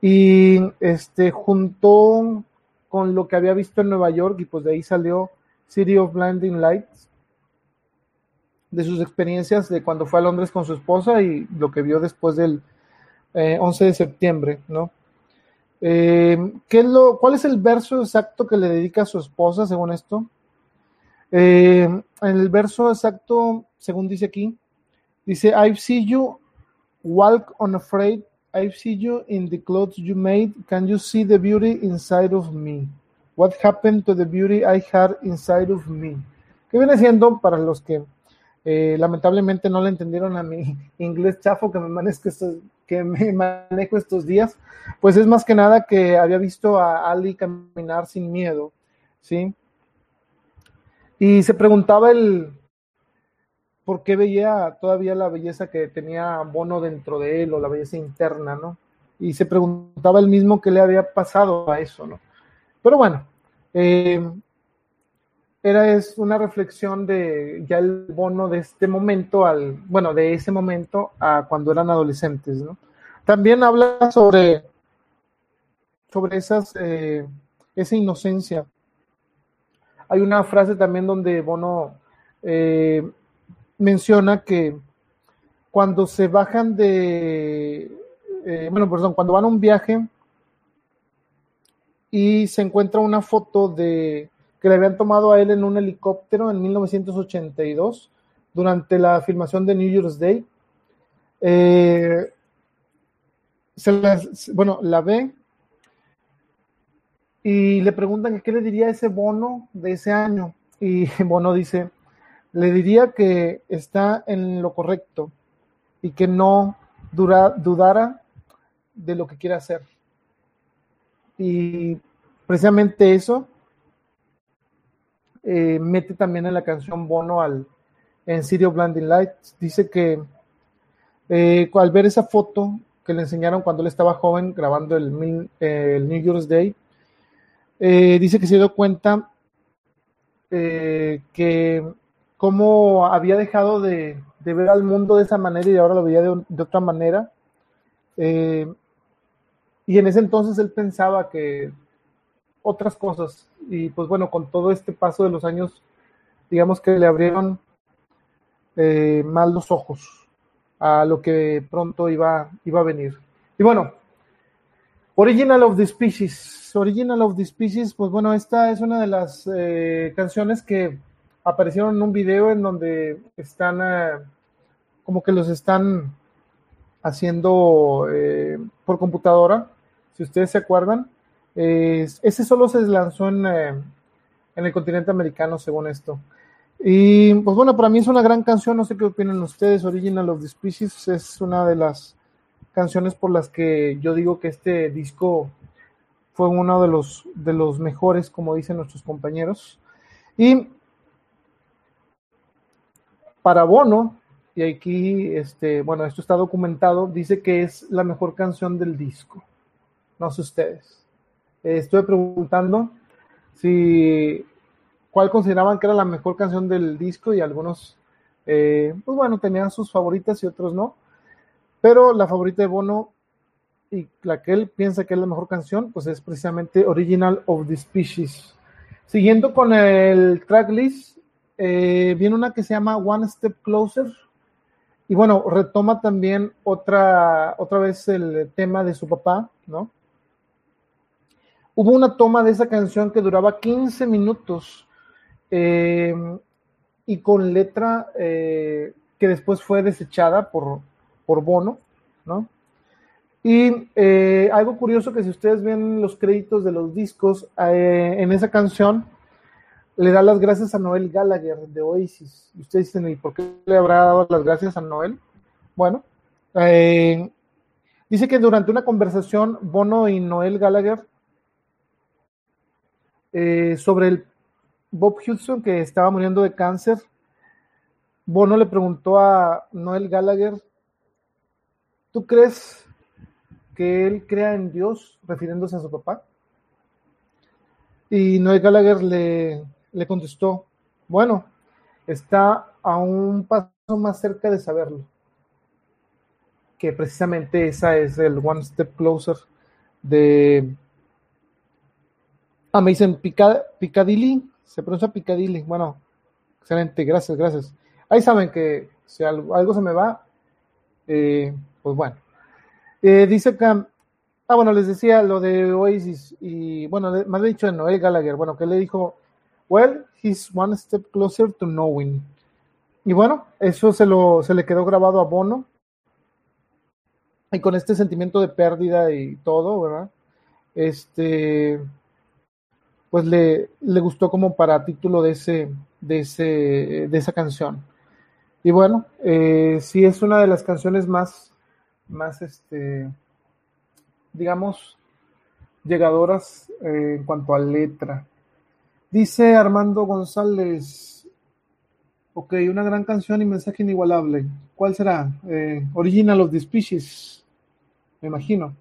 S1: Y este juntó con lo que había visto en Nueva York y pues de ahí salió City of Blinding Lights, de sus experiencias de cuando fue a Londres con su esposa y lo que vio después del 11 eh, de septiembre, ¿no? Eh, ¿qué es lo, ¿Cuál es el verso exacto que le dedica a su esposa según esto? Eh, el verso exacto, según dice aquí, dice, I've seen you walk unafraid, I've seen you in the clothes you made, can you see the beauty inside of me? What happened to the beauty I had inside of me? ¿Qué viene siendo para los que eh, lamentablemente no le entendieron a mi <laughs> inglés chafo que me, estos, que me <laughs> manejo estos días? Pues es más que nada que había visto a Ali caminar sin miedo, ¿sí? Y se preguntaba el por qué veía todavía la belleza que tenía Bono dentro de él o la belleza interna, ¿no? Y se preguntaba el mismo qué le había pasado a eso, ¿no? Pero bueno, eh, era es una reflexión de ya el Bono de este momento al, bueno, de ese momento a cuando eran adolescentes, ¿no? También habla sobre, sobre esas, eh, esa inocencia hay una frase también donde Bono eh, menciona que cuando se bajan de, eh, bueno, perdón, cuando van a un viaje y se encuentra una foto de que le habían tomado a él en un helicóptero en 1982 durante la filmación de New Year's Day. Eh, bueno, la ve y le preguntan qué le diría ese bono de ese año. Y <laughs> Bono dice, le diría que está en lo correcto y que no dura, dudara de lo que quiere hacer. Y precisamente eso eh, mete también en la canción Bono al, en of Blinding Lights. Dice que eh, al ver esa foto que le enseñaron cuando él estaba joven grabando el, el New Year's Day, eh, dice que se dio cuenta que cómo había dejado de, ver al mundo de esa manera y ahora lo veía de, otra manera. y en ese entonces él pensaba que otras cosas. Y pues bueno, con todo este paso de los años, digamos que le abrieron eh, mal los ojos a lo que pronto iba, iba a venir. Y bueno, Original of the Species. Original of the Species, pues bueno, esta es una de las eh, canciones que aparecieron en un video en donde están, eh, como que los están haciendo por computadora, si ustedes se acuerdan ese solo se lanzó en, eh, en, el continente americano, según esto. Y pues bueno, para mí es una gran canción, no sé qué opinan ustedes. Original of the Species es una de las canciones por las que yo digo que este disco fue uno de los, de los mejores, como dicen nuestros compañeros. Y para Bono, y aquí, este, bueno, esto está documentado, dice que es la mejor canción del disco. No sé ustedes. Estuve preguntando si cuál consideraban que era la mejor canción del disco y algunos, eh, pues bueno, tenían sus favoritas y otros no. Pero la favorita de Bono y la que él piensa que es la mejor canción, pues es precisamente Original of the Species. Siguiendo con el tracklist, eh, viene una que se llama One Step Closer. Y bueno, retoma también otra, otra vez el tema de su papá, ¿no? Hubo una toma de esa canción que duraba 15 minutos eh, y con letra eh, que después fue desechada por, por Bono, ¿no? Y eh, algo curioso que si ustedes ven los créditos de los discos, en esa canción le da las gracias a Noel Gallagher de Oasis. Y ustedes dicen, ¿y por qué le habrá dado las gracias a Noel? Bueno, dice que durante una conversación Bono y Noel Gallagher eh, sobre el Bob Hudson que estaba muriendo de cáncer. Bono le preguntó a Noel Gallagher, ¿tú crees que él crea en Dios refiriéndose a su papá? Y Noel Gallagher le, le contestó, bueno, está a un paso más cerca de saberlo. Que precisamente esa es el One Step Closer de Ah, me dicen Picadilly, se pronuncia Picadilly. Bueno, excelente, gracias, gracias. Ahí saben que si algo, se me va, eh, pues bueno. Eh, dice que, ah, bueno, les decía lo de Oasis y, bueno, ha dicho de Noel Gallagher, bueno, que le dijo, well, he's one step closer to knowing. Y bueno, eso se, lo, se le quedó grabado a Bono. Y con este sentimiento de pérdida y todo, ¿verdad? Este, pues le, le gustó como para título de ese, de ese, de esa canción. Y bueno, eh, sí es una de las canciones más, más este, digamos, llegadoras eh, en cuanto a letra. Dice Armando González, ok, una gran canción y mensaje inigualable. ¿Cuál será? Eh, Original of the Species, me imagino.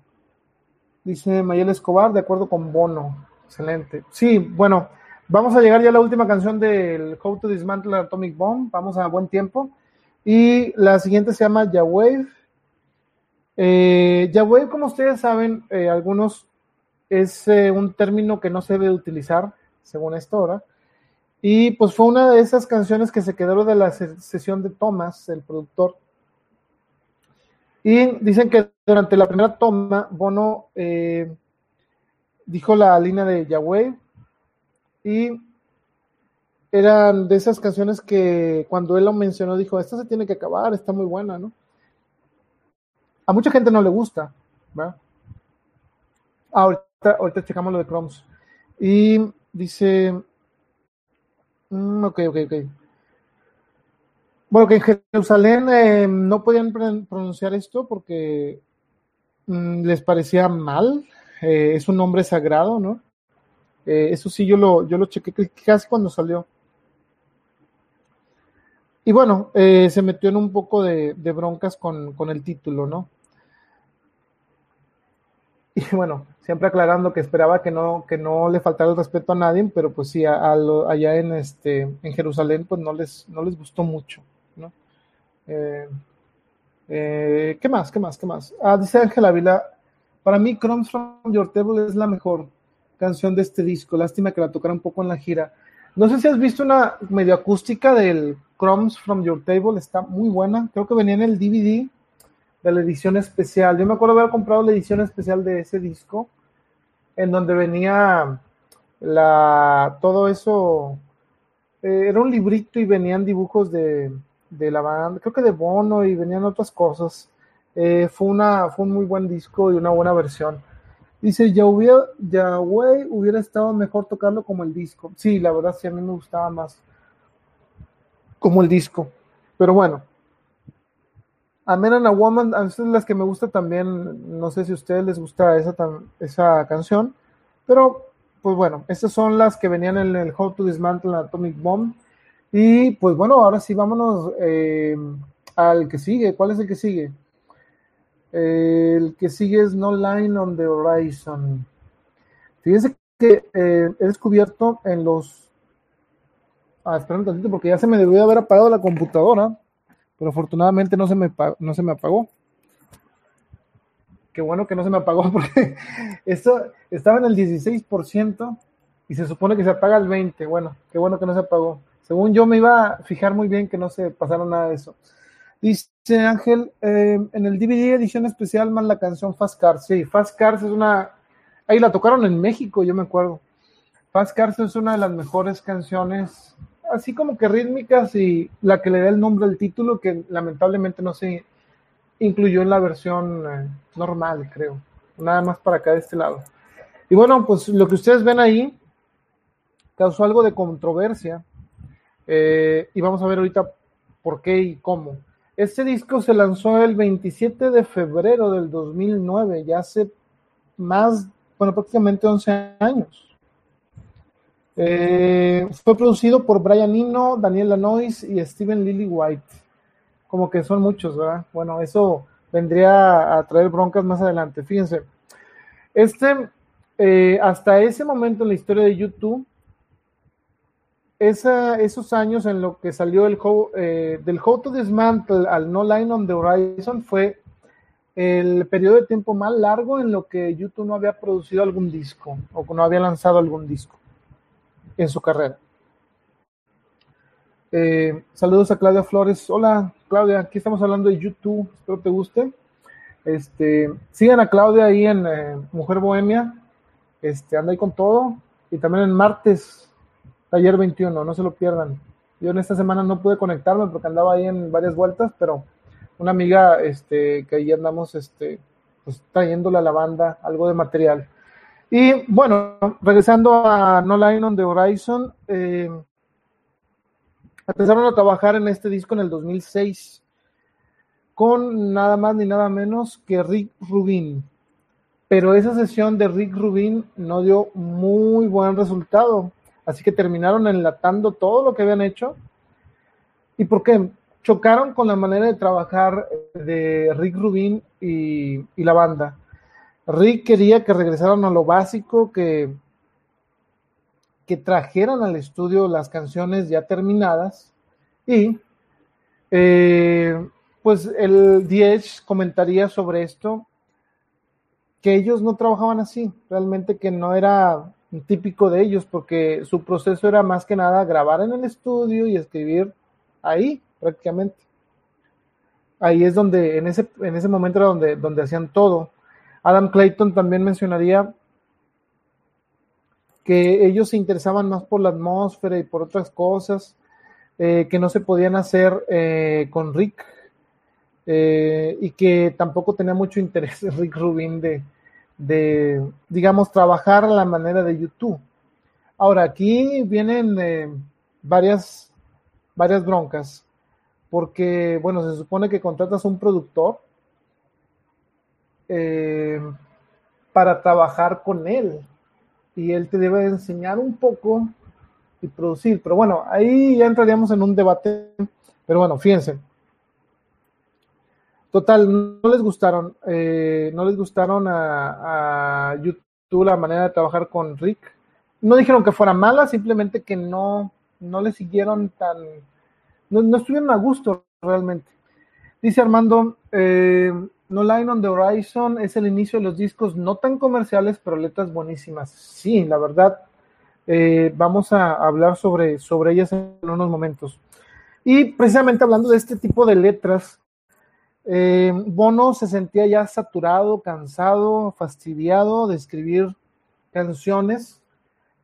S1: Dice Mayel Escobar, de acuerdo con Bono. Excelente. Sí, bueno, vamos a llegar ya a la última canción del How to Dismantle Atomic Bomb. Vamos a buen tiempo. Y la siguiente se llama Yawave. Eh, Yawave, como ustedes saben, eh, algunos es eh, un término que no se debe utilizar, según esto ahora. Y pues fue una de esas canciones que se quedaron de la sesión de Thomas, el productor. Y dicen que durante la primera toma, Bono eh, dijo la línea de Yahweh y eran de esas canciones que cuando él lo mencionó dijo, esta se tiene que acabar, está muy buena, ¿no? A mucha gente no le gusta, ¿verdad? Ah, ahorita, ahorita checamos lo de Crumbs. Y dice, mm, ok, ok, ok. Bueno, que en Jerusalén eh, no podían pronunciar esto porque mm, les parecía mal. Eh, es un nombre sagrado, ¿no? Eh, eso sí, yo lo, yo lo chequé casi cuando salió. Y bueno, eh, se metió en un poco de, broncas con, el título, ¿no? <laughs> Y bueno, siempre aclarando que esperaba que no, que no le faltara el respeto a nadie, pero pues sí, allá en, este, en Jerusalén, pues no les, no les gustó mucho, ¿no? Eh, ¿Qué más? ¿Qué más? ¿Qué más? Ah, dice Ángela Vila, para mí Crumbs from Your Table es la mejor canción de este disco, lástima que la tocara un poco en la gira. No sé si has visto una medio acústica del Crumbs from Your Table, está muy buena. Creo que venía en el DVD de la edición especial. Yo me acuerdo haber comprado la edición especial de ese disco, en donde venía la todo eso. Eh, era un librito y venían dibujos de, la banda, creo que de Bono y venían otras cosas. Eh, fue, una, fue un muy buen disco y una buena versión. Dice, ya hubiera, estado mejor tocarlo como el disco. Sí, la verdad sí, a mí me gustaba más como el disco. Pero bueno. A Men and a Woman, a veces las que me gusta también, no sé si a ustedes les gusta esa, esa canción, pero pues bueno, estas son las que venían en el How to Dismantle an Atomic Bomb. Y pues bueno, ahora sí, vámonos eh, al que sigue. ¿Cuál es el que sigue? El que sigue es No Line on the Horizon. Fíjense que eh, he descubierto en los Ah, espera un tantito porque ya se me debió haber apagado la computadora, pero afortunadamente no se me, no se me apagó. Qué bueno que no se me apagó <laughs> porque esto estaba en el 16% y se supone que se apaga el 20%. Bueno, qué bueno que no se apagó. Según yo me iba a fijar muy bien que no se pasaron nada de eso. Dice Ángel, eh, en el DVD edición especial más la canción Fast Cars. Sí, Fast Cars es una... Ahí la tocaron en México, yo me acuerdo. Fast Cars es una de las mejores canciones así como que rítmicas y la que le da el nombre al título, que lamentablemente no se incluyó en la versión eh, normal, creo. Nada más para acá de este lado. Y bueno, pues lo que ustedes ven ahí causó algo de controversia. Eh, y vamos a ver ahorita por qué y cómo. Este disco se lanzó el 27 de febrero del 2009, ya hace más, bueno, prácticamente 11 años. Eh, fue producido por Brian Eno, Daniel Lanois y Steven Lily White. Como que son muchos, ¿verdad? Bueno, eso vendría a traer broncas más adelante. Fíjense, este, eh, hasta ese momento en la historia de YouTube, esos años en lo que salió el eh, del How to Dismantle al No Line on the Horizon fue el periodo de tiempo más largo en lo que YouTube no había producido algún disco o no había lanzado algún disco en su carrera. Eh, saludos a Claudia Flores. Hola Claudia, aquí estamos hablando de YouTube, espero te guste. Este, sigan a Claudia ahí en eh, Mujer Bohemia, este, anda ahí con todo. Y también en martes, taller 21, no se lo pierdan. Yo en esta semana no pude conectarme porque andaba ahí en varias vueltas, pero una amiga este, que ahí andamos este, pues, trayéndole a la banda algo de material. Y bueno, regresando a No Line on the Horizon, eh, empezaron a trabajar en este disco en el 2006 con nada más ni nada menos que Rick Rubin. Pero esa sesión de Rick Rubin no dio muy buen resultado. Así que terminaron enlatando todo lo que habían hecho. ¿Y por qué? Chocaron con la manera de trabajar de Rick Rubin y la banda. Rick quería que regresaran a lo básico, que, que trajeran al estudio las canciones ya terminadas y eh, pues el Diez comentaría sobre esto que ellos no trabajaban así, realmente que no era típico de ellos, porque su proceso era más que nada grabar en el estudio y escribir ahí prácticamente. Ahí es donde, en ese, en ese momento era donde, donde hacían todo. Adam Clayton también mencionaría que ellos se interesaban más por la atmósfera y por otras cosas eh, que no se podían hacer eh, con Rick eh, y que tampoco tenía mucho <laughs> interés Rick Rubin de, de, digamos, trabajar la manera de YouTube. Ahora, aquí vienen varias, varias broncas, porque, bueno, se supone que contratas un productor eh, para trabajar con él. Y él te debe enseñar un poco y producir. Pero bueno, ahí ya entraríamos en un debate. Pero bueno, fíjense. Total, no les gustaron, eh, no les gustaron a, YouTube la manera de trabajar con Rick. No dijeron que fuera mala, simplemente que no, no le siguieron tan, no, no estuvieron a gusto realmente. Dice Armando, eh, No Line on the Horizon es el inicio de los discos no tan comerciales, pero letras buenísimas. Sí, la verdad, eh, vamos a hablar sobre, sobre ellas en unos momentos. Y precisamente hablando de este tipo de letras, eh, Bono se sentía ya saturado, cansado, fastidiado de escribir canciones,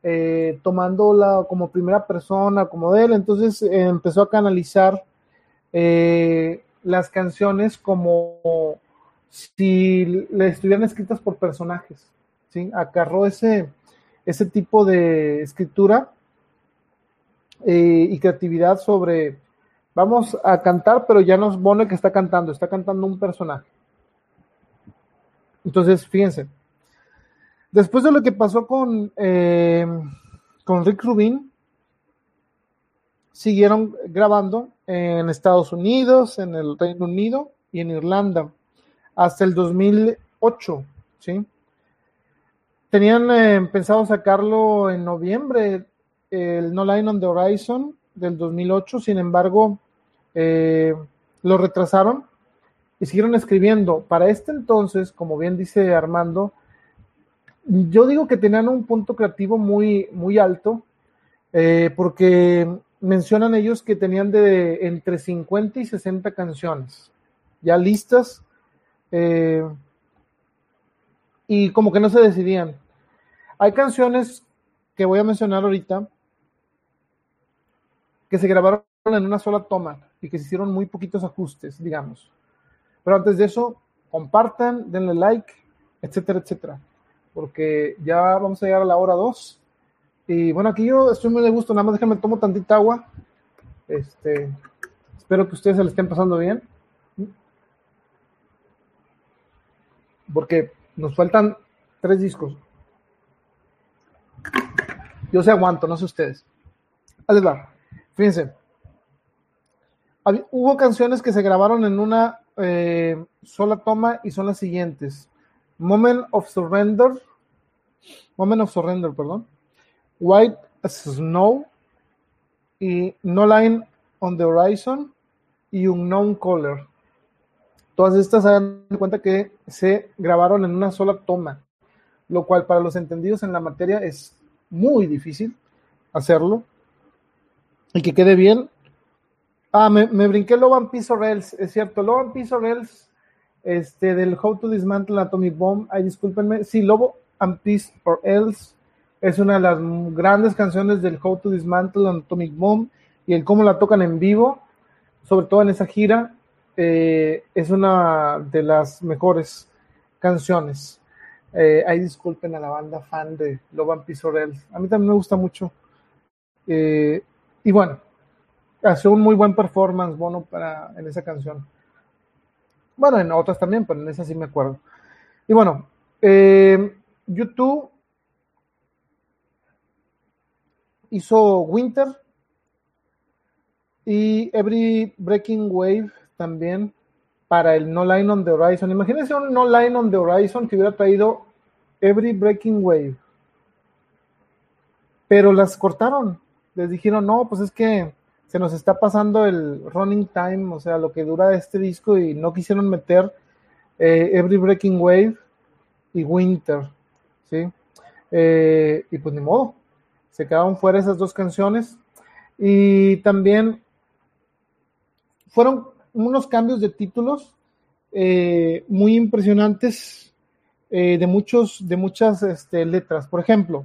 S1: eh, tomándola como primera persona, como de él. Entonces eh, empezó a canalizar eh, las canciones como si le estuvieran escritas por personajes. ¿sí? Acarró ese, ese tipo de escritura y creatividad sobre vamos a cantar, pero ya no es Bono que está cantando, está cantando un personaje. Entonces, fíjense, después de lo que pasó con, eh, con Rick Rubin, siguieron grabando en Estados Unidos, en el Reino Unido y en Irlanda hasta el 2008, ¿sí? Tenían eh, pensado sacarlo en noviembre, el No Line on the Horizon del 2008, sin embargo, eh, lo retrasaron y siguieron escribiendo. Para este entonces, como bien dice Armando, yo digo que tenían un punto creativo muy, muy alto, eh, porque mencionan ellos que tenían de entre 50 y 60 canciones ya listas eh, y como que no se decidían. Hay canciones que voy a mencionar ahorita que se grabaron en una sola toma y que se hicieron muy poquitos ajustes, digamos. Pero antes de eso, compartan, denle like, etcétera, etcétera. Porque ya vamos a llegar a la hora 2. Y bueno, aquí yo estoy muy de gusto, nada más déjenme tomo tantita agua. Este, espero que ustedes se le estén pasando bien. Porque nos faltan tres discos. Yo se aguanto, no sé ustedes. Ahí. Fíjense. Hubo canciones que se grabaron en una eh, sola toma y son las siguientes. Moment of Surrender. Moment of Surrender, perdón. White Snow y No Line on the Horizon y Unknown Color. Todas estas se dan cuenta que se grabaron en una sola toma, lo cual para los entendidos en la materia es muy difícil hacerlo y que quede bien. Ah, me, me brinqué Peace or Else, es cierto, Peace or Else, este, del How to Dismantle Atomic Bomb, ay, discúlpenme, sí, Love and Peace or Else es una de las grandes canciones del How to Dismantle Atomic Bomb y el cómo la tocan en vivo, sobre todo en esa gira, eh, es una de las mejores canciones. Eh, ahí disculpen a la banda fan de or Else. A mí también me gusta mucho. Eh, y bueno, hace un muy buen performance Bono para, en esa canción. Bueno, en otras también, pero en esa sí me acuerdo. Y bueno, eh, YouTube hizo Winter y Every Breaking Wave también para el No Line on the Horizon. Imagínense un No Line on the Horizon que hubiera traído Every Breaking Wave. Pero las cortaron. Les dijeron, no, pues es que se nos está pasando el running time, o sea, lo que dura este disco y no quisieron meter eh, Every Breaking Wave y Winter, ¿sí? Eh, y pues ni modo, se quedaron fuera esas dos canciones y también fueron unos cambios de títulos eh, muy impresionantes de muchos de muchas este, letras. Por ejemplo,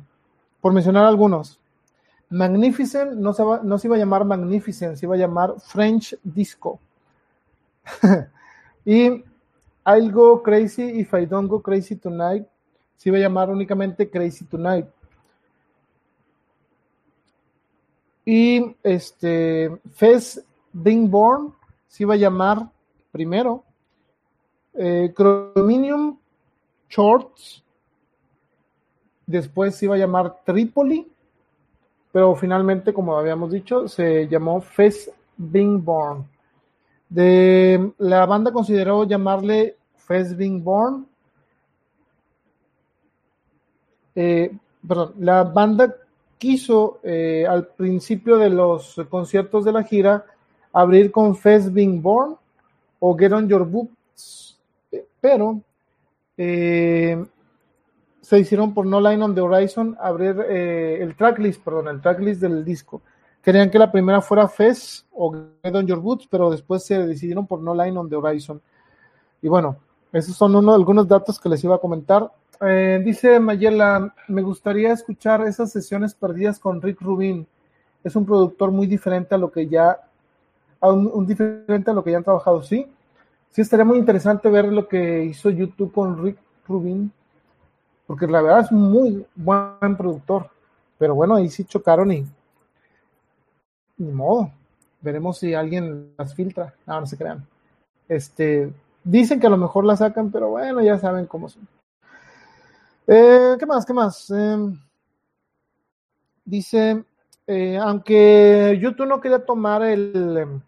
S1: por mencionar algunos, Magnificent no se, va, no se iba a llamar Magnificent, se iba a llamar French Disco. <laughs> y I'll Go Crazy if I Don't Go Crazy Tonight se iba a llamar únicamente Crazy Tonight. Y este Fez Being Born se iba a llamar primero eh, Chrominium Shorts, después se iba a llamar Tripoli, pero finalmente, como habíamos dicho, se llamó Fest Being Born. De, la banda consideró llamarle Fest Being Born. Eh, perdón, la banda quiso eh, al principio de los conciertos de la gira abrir con Fest Being Born o Get on Your pero eh, se hicieron por No Line on the Horizon abrir eh, el tracklist, perdón, el tracklist del disco. Querían que la primera fuera Fest o Get on Your Boots, pero después se decidieron por No Line on the Horizon. Y bueno, esos son uno, algunos datos que les iba a comentar. Eh, dice Mayela, me gustaría escuchar esas sesiones perdidas con Rick Rubin. Es un productor muy diferente a lo que ya, a un, un diferente a lo que ya han trabajado, ¿sí? Sí, estaría muy interesante ver lo que hizo YouTube con Rick Rubin, porque la verdad es muy buen productor. Pero bueno, ahí sí chocaron y ni modo. Veremos si alguien las filtra. No, no se crean. Este, dicen que a lo mejor la sacan, pero bueno, ya saben cómo son. Eh, ¿Qué más? ¿Qué más? Eh, dice, eh, aunque YouTube no quería tomar el em,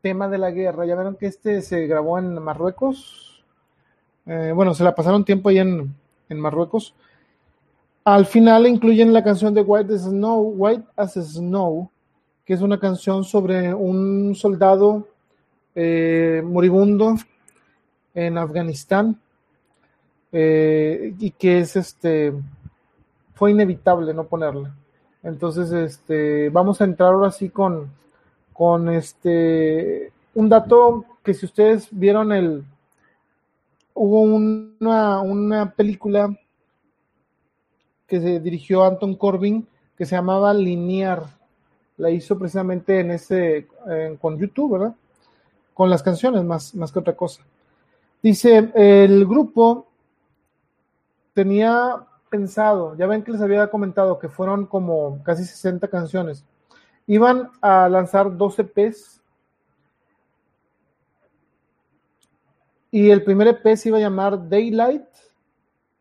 S1: tema de la guerra, ya vieron que este se grabó en Marruecos. Eh, bueno, se la pasaron tiempo ahí en, en Marruecos. Al final incluyen la canción de White as Snow, White as Snow, que es una canción sobre un soldado eh, moribundo en Afganistán eh, y que es este fue inevitable no ponerla. Entonces, este vamos a entrar ahora sí con con este un dato que si ustedes vieron el hubo una, una película que se dirigió Anton Corbin que se llamaba Linear. La hizo precisamente en ese con YouTube, ¿verdad? Con las canciones más, más que otra cosa. Dice, el grupo tenía pensado, ya ven que les había comentado que fueron como casi 60 canciones. Iban a lanzar 12 EPs y el primer EP se iba a llamar Daylight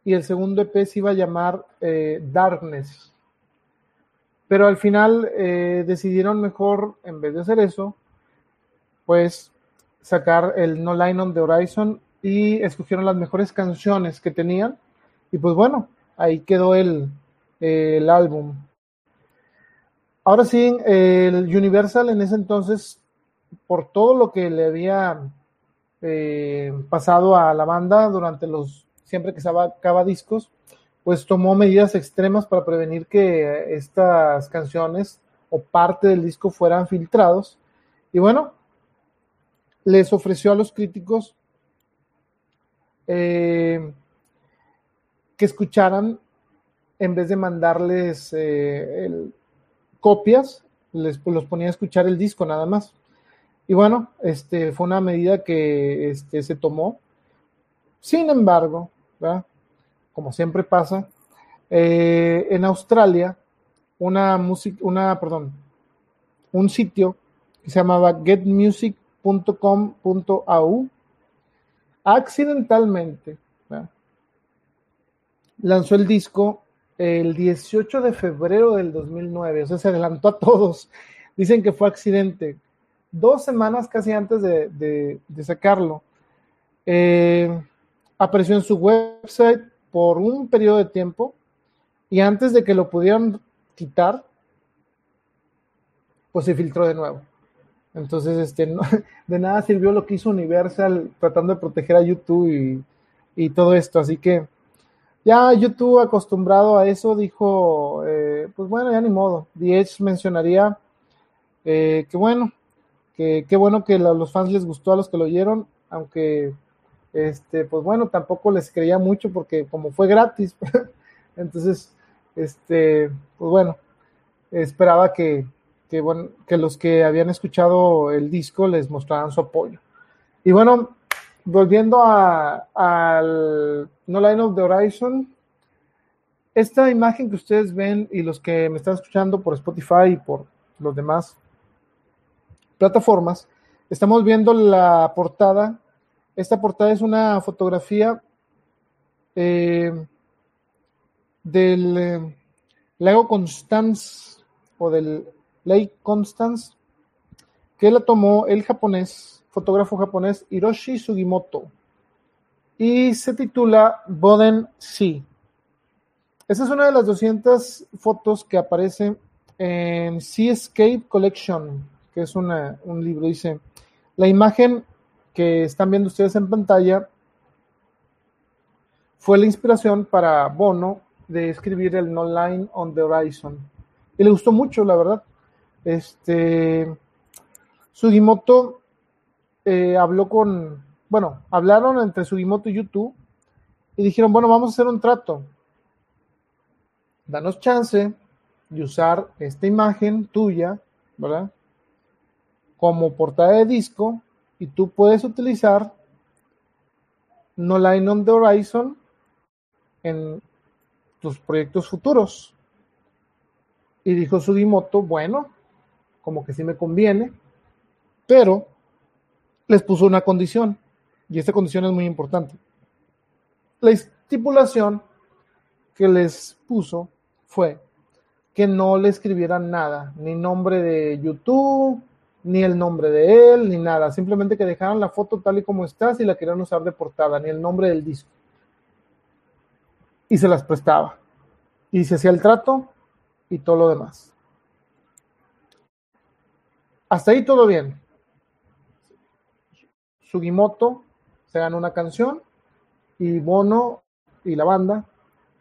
S1: y el segundo EP se iba a llamar eh, Darkness. Pero al final eh, decidieron mejor, en vez de hacer eso, pues sacar el No Line on the Horizon y escogieron las mejores canciones que tenían. Y pues bueno, ahí quedó el, el álbum. Ahora sí, el Universal en ese entonces, por todo lo que le había eh, pasado a la banda durante los, siempre que sacaba discos, pues tomó medidas extremas para prevenir que estas canciones o parte del disco fueran filtrados. Y bueno, les ofreció a los críticos eh, que escucharan, en vez de mandarles eh, el, copias, les los ponía a escuchar el disco nada más. Y bueno, este fue una medida que este, se tomó. Sin embargo, como siempre pasa, eh, en Australia, una música, una, perdón, un sitio que se llamaba getmusic.com.au accidentalmente lanzó el disco el 18 de febrero del 2009, o sea, se adelantó a todos. Dicen que fue accidente. Dos semanas casi antes de, de, sacarlo. Eh, apareció en su website por un periodo de tiempo y antes de que lo pudieran quitar, pues se filtró de nuevo. Entonces, este, no, <laughs> de nada sirvió lo que hizo Universal tratando de proteger a YouTube y, y todo esto. Así que ya YouTube acostumbrado a eso dijo, eh, pues bueno, ya ni modo. The mencionaría eh, que bueno, que qué bueno que a los fans les gustó a los que lo oyeron, aunque este, pues bueno, tampoco les creía mucho porque como fue gratis, <laughs> entonces, este, pues bueno, esperaba que, que, bueno, que los que habían escuchado el disco les mostraran su apoyo. Y bueno, volviendo al No Line of the Horizon, esta imagen que ustedes ven y los que me están escuchando por Spotify y por los demás plataformas, estamos viendo la portada esta portada es una fotografía eh, del eh, lago Constance o del Lake Constance, que la tomó el japonés, fotógrafo japonés Hiroshi Sugimoto, y se titula Boden Sea. Esa es una de las 200 fotos que aparece en Seascape Collection, que es un libro. Dice, la imagen que están viendo ustedes en pantalla fue la inspiración para Bono de escribir el No Line on the Horizon. Y le gustó mucho, la verdad. Este, Sugimoto eh, habló con, bueno, hablaron entre Sugimoto y YouTube y dijeron, bueno, vamos a hacer un trato. Danos chance de usar esta imagen tuya, ¿verdad? Como portada de disco y tú puedes utilizar No Line on the Horizon en tus proyectos futuros. Y dijo Sugimoto, bueno, como que sí me conviene, pero les puso una condición, y esta condición es muy importante. La estipulación que les puso fue que no le escribieran nada, ni nombre de YouTube, ni el nombre de él, ni nada, simplemente que dejaran la foto tal y como está si la querían usar de portada, ni el nombre del disco y se las prestaba. Y se hacía el trato y todo lo demás. Hasta ahí todo bien. Sugimoto se ganó una canción y Bono y la banda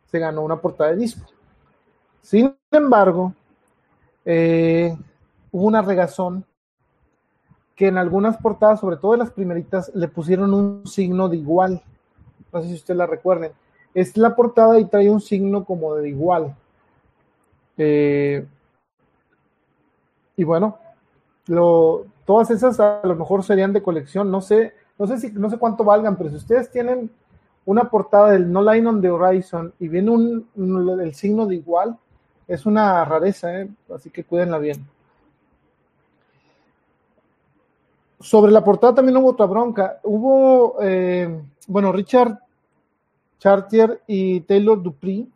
S1: se ganó una portada de disco. Sin embargo, eh, hubo una regazón que en algunas portadas, sobre todo en las primeritas, le pusieron un signo de igual. No sé si ustedes la recuerden es la portada y trae un signo como de igual. Eh, y bueno, lo, todas esas a lo mejor serían de colección. No sé, no sé si, no sé cuánto valgan, pero si ustedes tienen una portada del No Line on the Horizon y viene un, el signo de igual, es una rareza, ¿eh? así que cuídenla bien. Sobre la portada también hubo otra bronca. Hubo, eh, bueno, Richard Chartier y Taylor Dupree.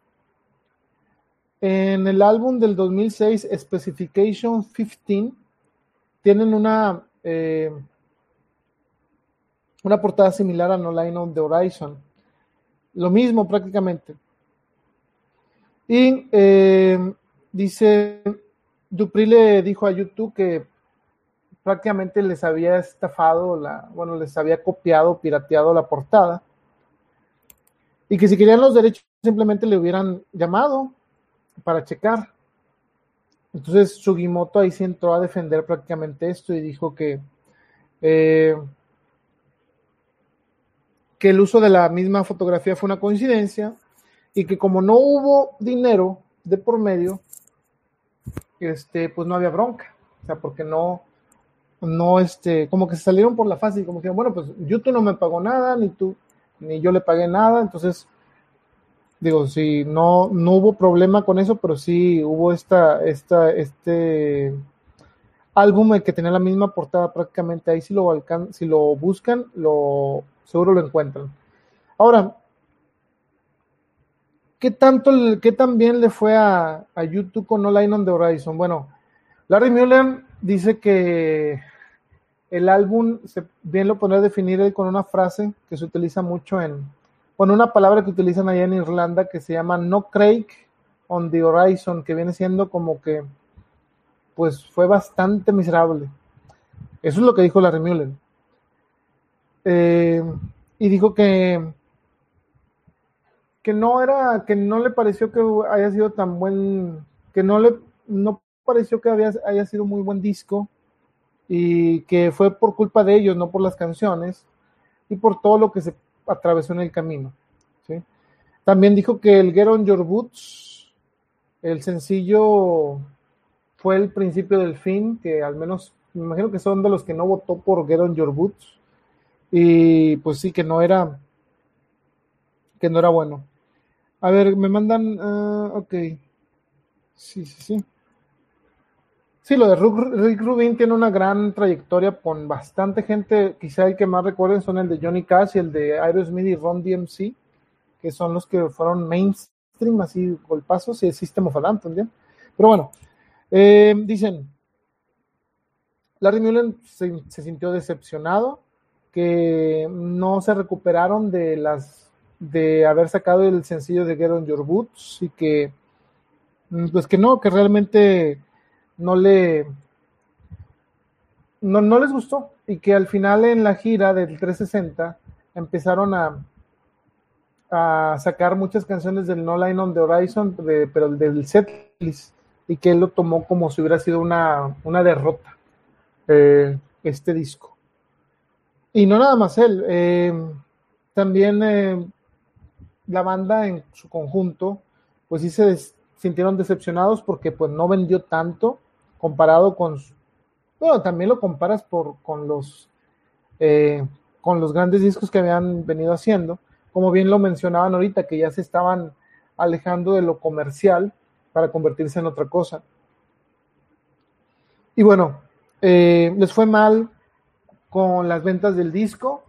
S1: En el álbum del 2006, Specification 15, tienen una, eh, una portada similar a No Line on the Horizon. Lo mismo prácticamente. Y eh, dice, Dupree le dijo a YouTube que prácticamente les había estafado, la, bueno, les había copiado, pirateado la portada y que si querían los derechos simplemente le hubieran llamado para checar. Entonces Sugimoto ahí se entró a defender prácticamente esto y dijo que, eh, que el uso de la misma fotografía fue una coincidencia y que como no hubo dinero de por medio, este, pues no había bronca. O sea, porque no, no, este, como que se salieron por la fácil, como que, bueno, pues YouTube no me pagó nada, ni tú, ni yo le pagué nada, entonces, digo, sí, no, no hubo problema con eso, pero sí hubo esta, esta, este álbum que tenía la misma portada prácticamente ahí, si lo, alcan si lo buscan, lo, seguro lo encuentran. Ahora, ¿qué tanto, qué tan bien le fue a, a YouTube con Online on the Horizon? Bueno, Larry Muller dice que el álbum, se, bien lo podría definir con una frase que se utiliza mucho en, con una palabra que utilizan allá en Irlanda que se llama no Craig on the horizon, que viene siendo como que, pues fue bastante miserable. Eso es lo que dijo Larry Muller. Eh, y dijo que que no era, que no le pareció que haya sido tan buen, que no le, no pareció que había, haya sido muy buen disco, y que fue por culpa de ellos, no por las canciones, y por todo lo que se atravesó en el camino. También dijo que el Get on Your Boots, el sencillo, fue el principio del fin, que al menos me imagino que son de los que no votó por Get on Your Boots, y pues sí, que no era, que no era bueno. A ver, me mandan, uh, ok, sí, sí, sí. Sí, lo de Rick Rubin tiene una gran trayectoria con bastante gente. Quizá el que más recuerden son el de Johnny Cash y el de Aerosmith y Ron DMC, que son los que fueron mainstream, así golpazos, y el System of a también. Pero bueno, eh, dicen, Larry Mullen se, se, sintió decepcionado, que no se recuperaron de las de haber sacado el sencillo de Get on Your Boots y que pues que no, que realmente no le no, no les gustó y que al final en la gira del 360 empezaron a, a sacar muchas canciones del No Line on the Horizon, de, pero del setlist, y que él lo tomó como si hubiera sido una, una derrota, eh, este disco. Y no nada más él, eh, también eh, la banda en su conjunto, pues sí se sintieron decepcionados porque pues no vendió tanto comparado con, bueno, también lo comparas por, con los, eh, con los grandes discos que habían venido haciendo, como bien lo mencionaban ahorita, que ya se estaban alejando de lo comercial para convertirse en otra cosa. Y bueno, eh, les fue mal con las ventas del disco,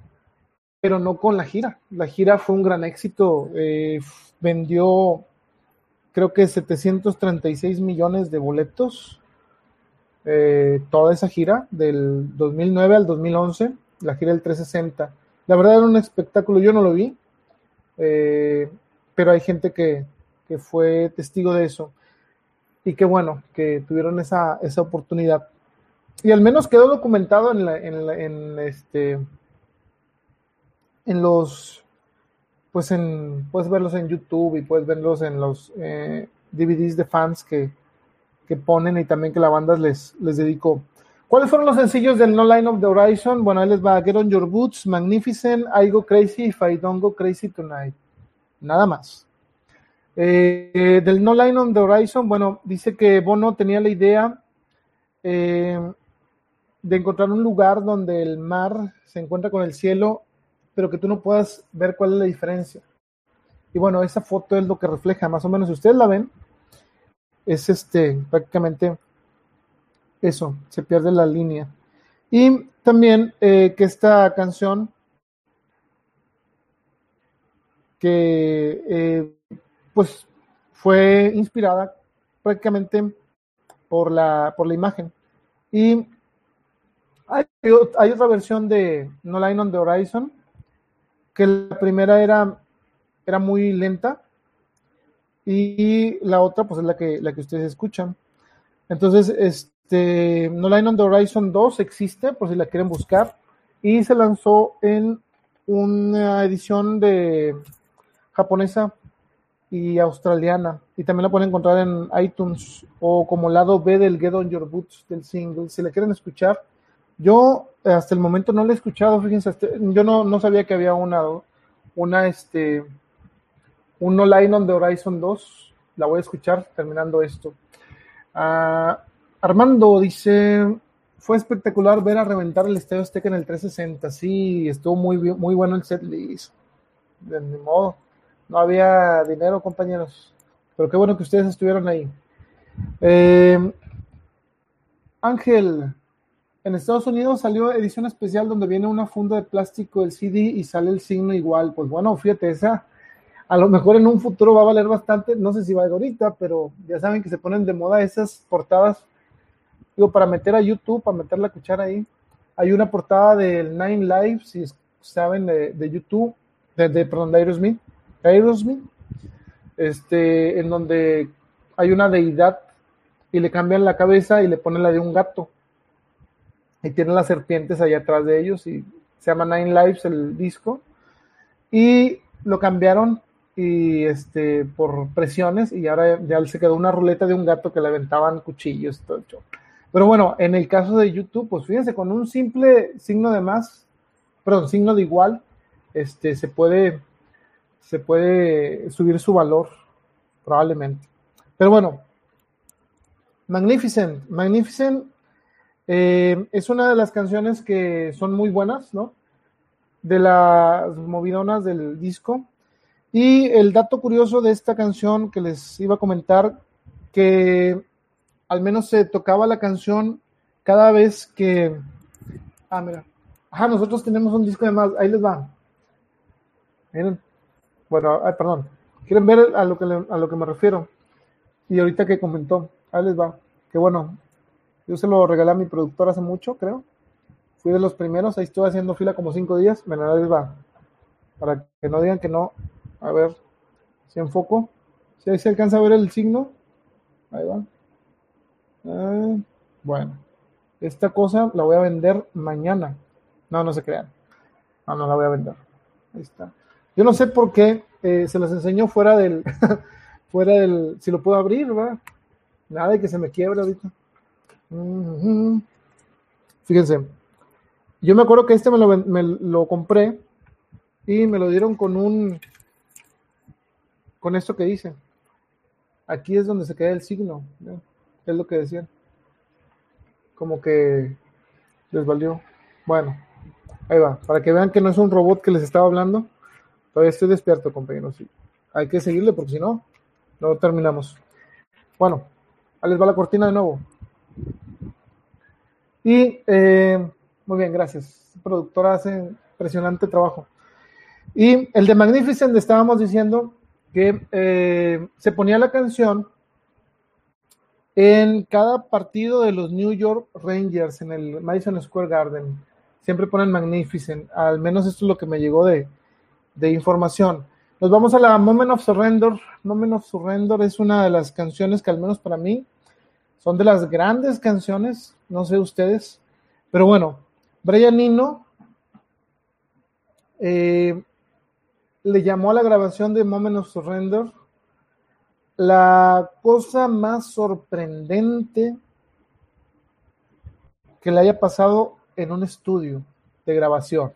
S1: pero no con la gira. La gira fue un gran éxito, eh, vendió creo que 736 millones de boletos eh, toda esa gira del 2009 al 2011, la gira del 360. La verdad era un espectáculo, yo no lo vi, eh, pero hay gente que, que, fue testigo de eso. Y qué bueno que tuvieron esa, esa oportunidad. Y al menos quedó documentado en, la, en, la, en, este, en los, pues en, puedes verlos en YouTube y puedes verlos en los eh, DVDs de fans que, que ponen y también que la banda les, les dedicó. ¿Cuáles fueron los sencillos del No Line of the Horizon? Bueno, ahí les va Get on Your Boots, Magnificent, I Go Crazy, If I Don't Go Crazy Tonight. Nada más. Eh, del No Line on the Horizon, bueno, dice que Bono tenía la idea eh, de encontrar un lugar donde el mar se encuentra con el cielo, pero que tú no puedas ver cuál es la diferencia. Y bueno, esa foto es lo que refleja, más o menos, si ustedes la ven, es este prácticamente eso, se pierde la línea. Y también eh, que esta canción que eh, pues fue inspirada prácticamente por la, por la imagen. Y hay, hay, otra versión de No Line on the Horizon, que la primera era, era muy lenta y la otra pues es la que, la que ustedes escuchan. Entonces, este, No Line on the Horizon 2 existe, por si la quieren buscar, y se lanzó en una edición de japonesa y australiana, y también la pueden encontrar en iTunes o como lado B del Get on Your Boots del single, si la quieren escuchar. Yo hasta el momento no la he escuchado, fíjense, yo no, no sabía que había una, una, este, un No Line on the Horizon 2. La voy a escuchar terminando esto. Uh, Armando dice: Fue espectacular ver a reventar el Estadio Azteca en el 360. Sí, estuvo muy, muy bueno el set list. De mi modo, no había dinero, compañeros. Pero qué bueno que ustedes estuvieron ahí. Eh, Ángel, en Estados Unidos salió edición especial donde viene una funda de plástico del CD y sale el signo igual. Pues bueno, fíjate, esa a lo mejor en un futuro va a valer bastante, no sé si va a ir ahorita, pero ya saben que se ponen de moda esas portadas, digo, para meter a YouTube, para meter la cuchara ahí. Hay una portada del Nine Lives, si saben, de, YouTube, de, perdón, de Aerosmith, Aerosmith, este, en donde hay una deidad y le cambian la cabeza y le ponen la de un gato. Y tienen las serpientes allá atrás de ellos y se llama Nine Lives el disco. Y lo cambiaron y este por presiones y ahora ya se quedó una ruleta de un gato que le aventaban cuchillos todo show. Pero bueno, en el caso de YouTube, pues fíjense, con un simple signo de más, perdón, signo de igual, este se puede se puede subir su valor probablemente. Pero bueno, Magnificent, Magnificent eh, es una de las canciones que son muy buenas, ¿no? De las movidonas del disco y el dato curioso de esta canción que les iba a comentar, que al menos se tocaba la canción cada vez que... Ah, mira. Ajá, nosotros tenemos un disco de más. Ahí les va. Miren. Bueno, ay, perdón. ¿Quieren ver a lo, que a lo que me refiero? Y ahorita que comentó, ahí les va. Que bueno, yo se lo regalé a mi productor hace mucho, creo. Fui de los primeros, ahí estuve haciendo fila como cinco días. Bueno, ahí les va. Para que no digan que no. A ver, si enfoco. Si ahí se alcanza a ver el signo. Ahí va. Ah, bueno, esta cosa la voy a vender mañana. No, no se crean. No, no la voy a vender. Ahí está. Yo no sé por qué eh, se las enseñó fuera del, <laughs> fuera del, si lo puedo abrir, ¿verdad? Nada de que se me quiebre ahorita. Fíjense, yo me acuerdo que este me lo compré y me lo dieron con un, con esto que dice. Aquí es donde se queda el signo, es lo que decían. Como que les valió. Bueno, ahí va, para que vean que no es un robot que les estaba hablando. Todavía estoy despierto, compañeros. Hay que seguirle porque si no, no terminamos. Bueno, ahí les va la cortina de nuevo. Y eh, muy bien, gracias. Productora hace impresionante trabajo. Y el de Magnificent estábamos diciendo que eh, se ponía la canción en cada partido de los New York Rangers en el Madison Square Garden. Siempre ponen Magnificent. Al menos esto es lo que me llegó de, de información. Nos vamos a la Moment of Surrender. Moment of Surrender es una de las canciones que al menos para mí son de las grandes canciones, no sé ustedes, pero bueno, Brian Nino eh, le llamó a la grabación de Moment of Surrender la cosa más sorprendente que le haya pasado en un estudio de grabación.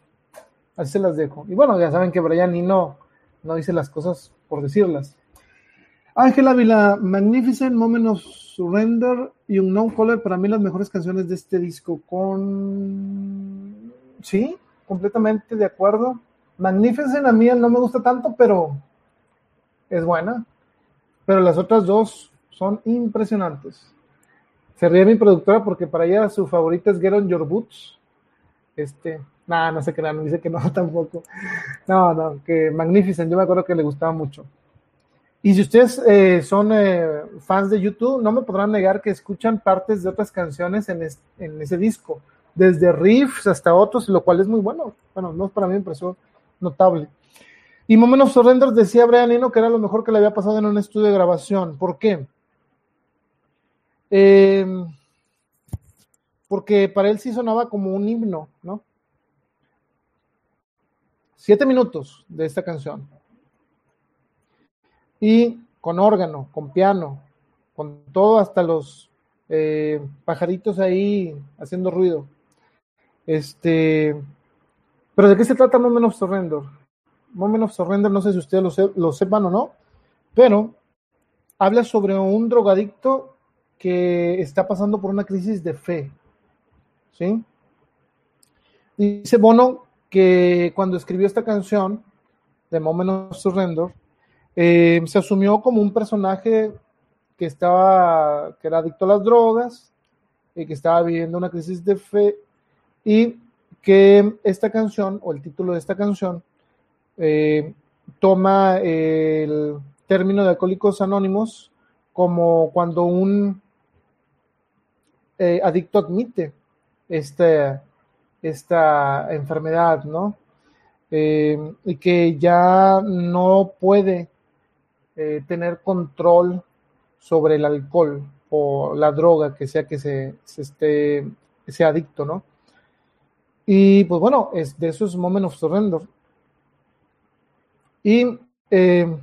S1: Así se las dejo. Y bueno, ya saben que Brian Nino no dice las cosas por decirlas. Ángel Ávila, Magnificent Moment of Surrender y Unknown Color, para mí las mejores canciones de este disco. Con. Sí, completamente de acuerdo. Magnificent a mí no me gusta tanto, pero es buena. Pero las otras dos son impresionantes. Se ríe mi productora porque para ella su favorita es Get on Your Boots. Este, Nada, no se crean, dice que no <laughs> tampoco. No, no, que Magnificent, yo me acuerdo que le gustaba mucho. Y si ustedes eh, son eh, fans de YouTube, no me podrán negar que escuchan partes de otras canciones en, en, ese disco, desde riffs hasta otros, lo cual es muy bueno. Bueno, no para mí me pareció notable. Y Moment of Surrender decía Brian Eno que era lo mejor que le había pasado en un estudio de grabación. ¿Por qué? Eh, porque para él sí sonaba como un himno, ¿no? siete minutos de esta canción. Y con órgano, con piano, con todo, hasta los eh, pajaritos ahí haciendo ruido. Este, pero ¿de qué se trata Moment of Surrender? Moment of Surrender, no sé si ustedes lo, lo sepan o no, pero habla sobre un drogadicto que está pasando por una crisis de fe. ¿Sí? Dice Bono que cuando escribió esta canción, de Moment of Surrender, eh, se asumió como un personaje que estaba, que era adicto a las drogas, y que estaba viviendo una crisis de fe, y que esta canción, o el título de esta canción, eh, toma el término de alcohólicos anónimos como cuando un eh, adicto admite este, esta enfermedad, ¿no? Eh, y que ya no puede tener control sobre el alcohol o la droga que sea que se, esté sea adicto, ¿no? Y pues bueno, es, de eso es Moment of Surrender. Y eh,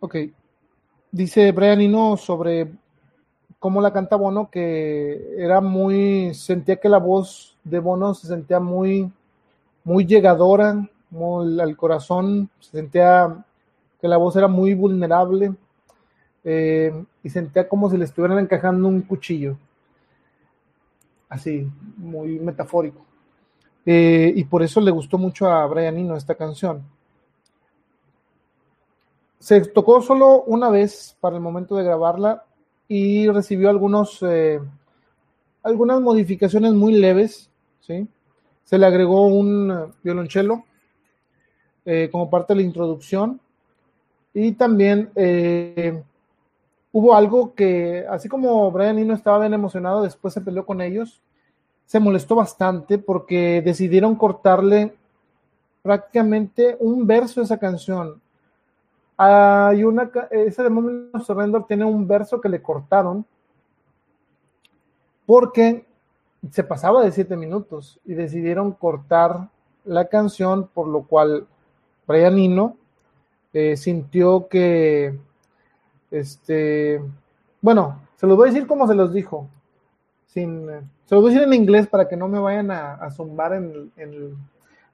S1: ok, dice Brian Eno sobre cómo la canta Bono, que era muy, sentía que la voz de Bono se sentía muy, muy llegadora al corazón, se sentía que la voz era muy vulnerable eh, y sentía como si le estuvieran encajando un cuchillo, así, muy metafórico. Eh, y por eso le gustó mucho a Brian Eno esta canción. Se tocó solo una vez para el momento de grabarla y recibió algunos, eh, algunas modificaciones muy leves, ¿sí? Se le agregó un violonchelo eh, como parte de la introducción. Y también hubo algo que, así como Brian Eno estaba bien emocionado, después se peleó con ellos, se molestó bastante porque decidieron cortarle prácticamente un verso de esa canción. Hay una, ese de Moment Surrender tiene un verso que le cortaron porque se pasaba de siete minutos y decidieron cortar la canción, por lo cual Brian Eno eh, sintió que, este, bueno, se los voy a decir como se los dijo, sin, se los voy a decir en inglés para que no me vayan a, a zumbar en, en,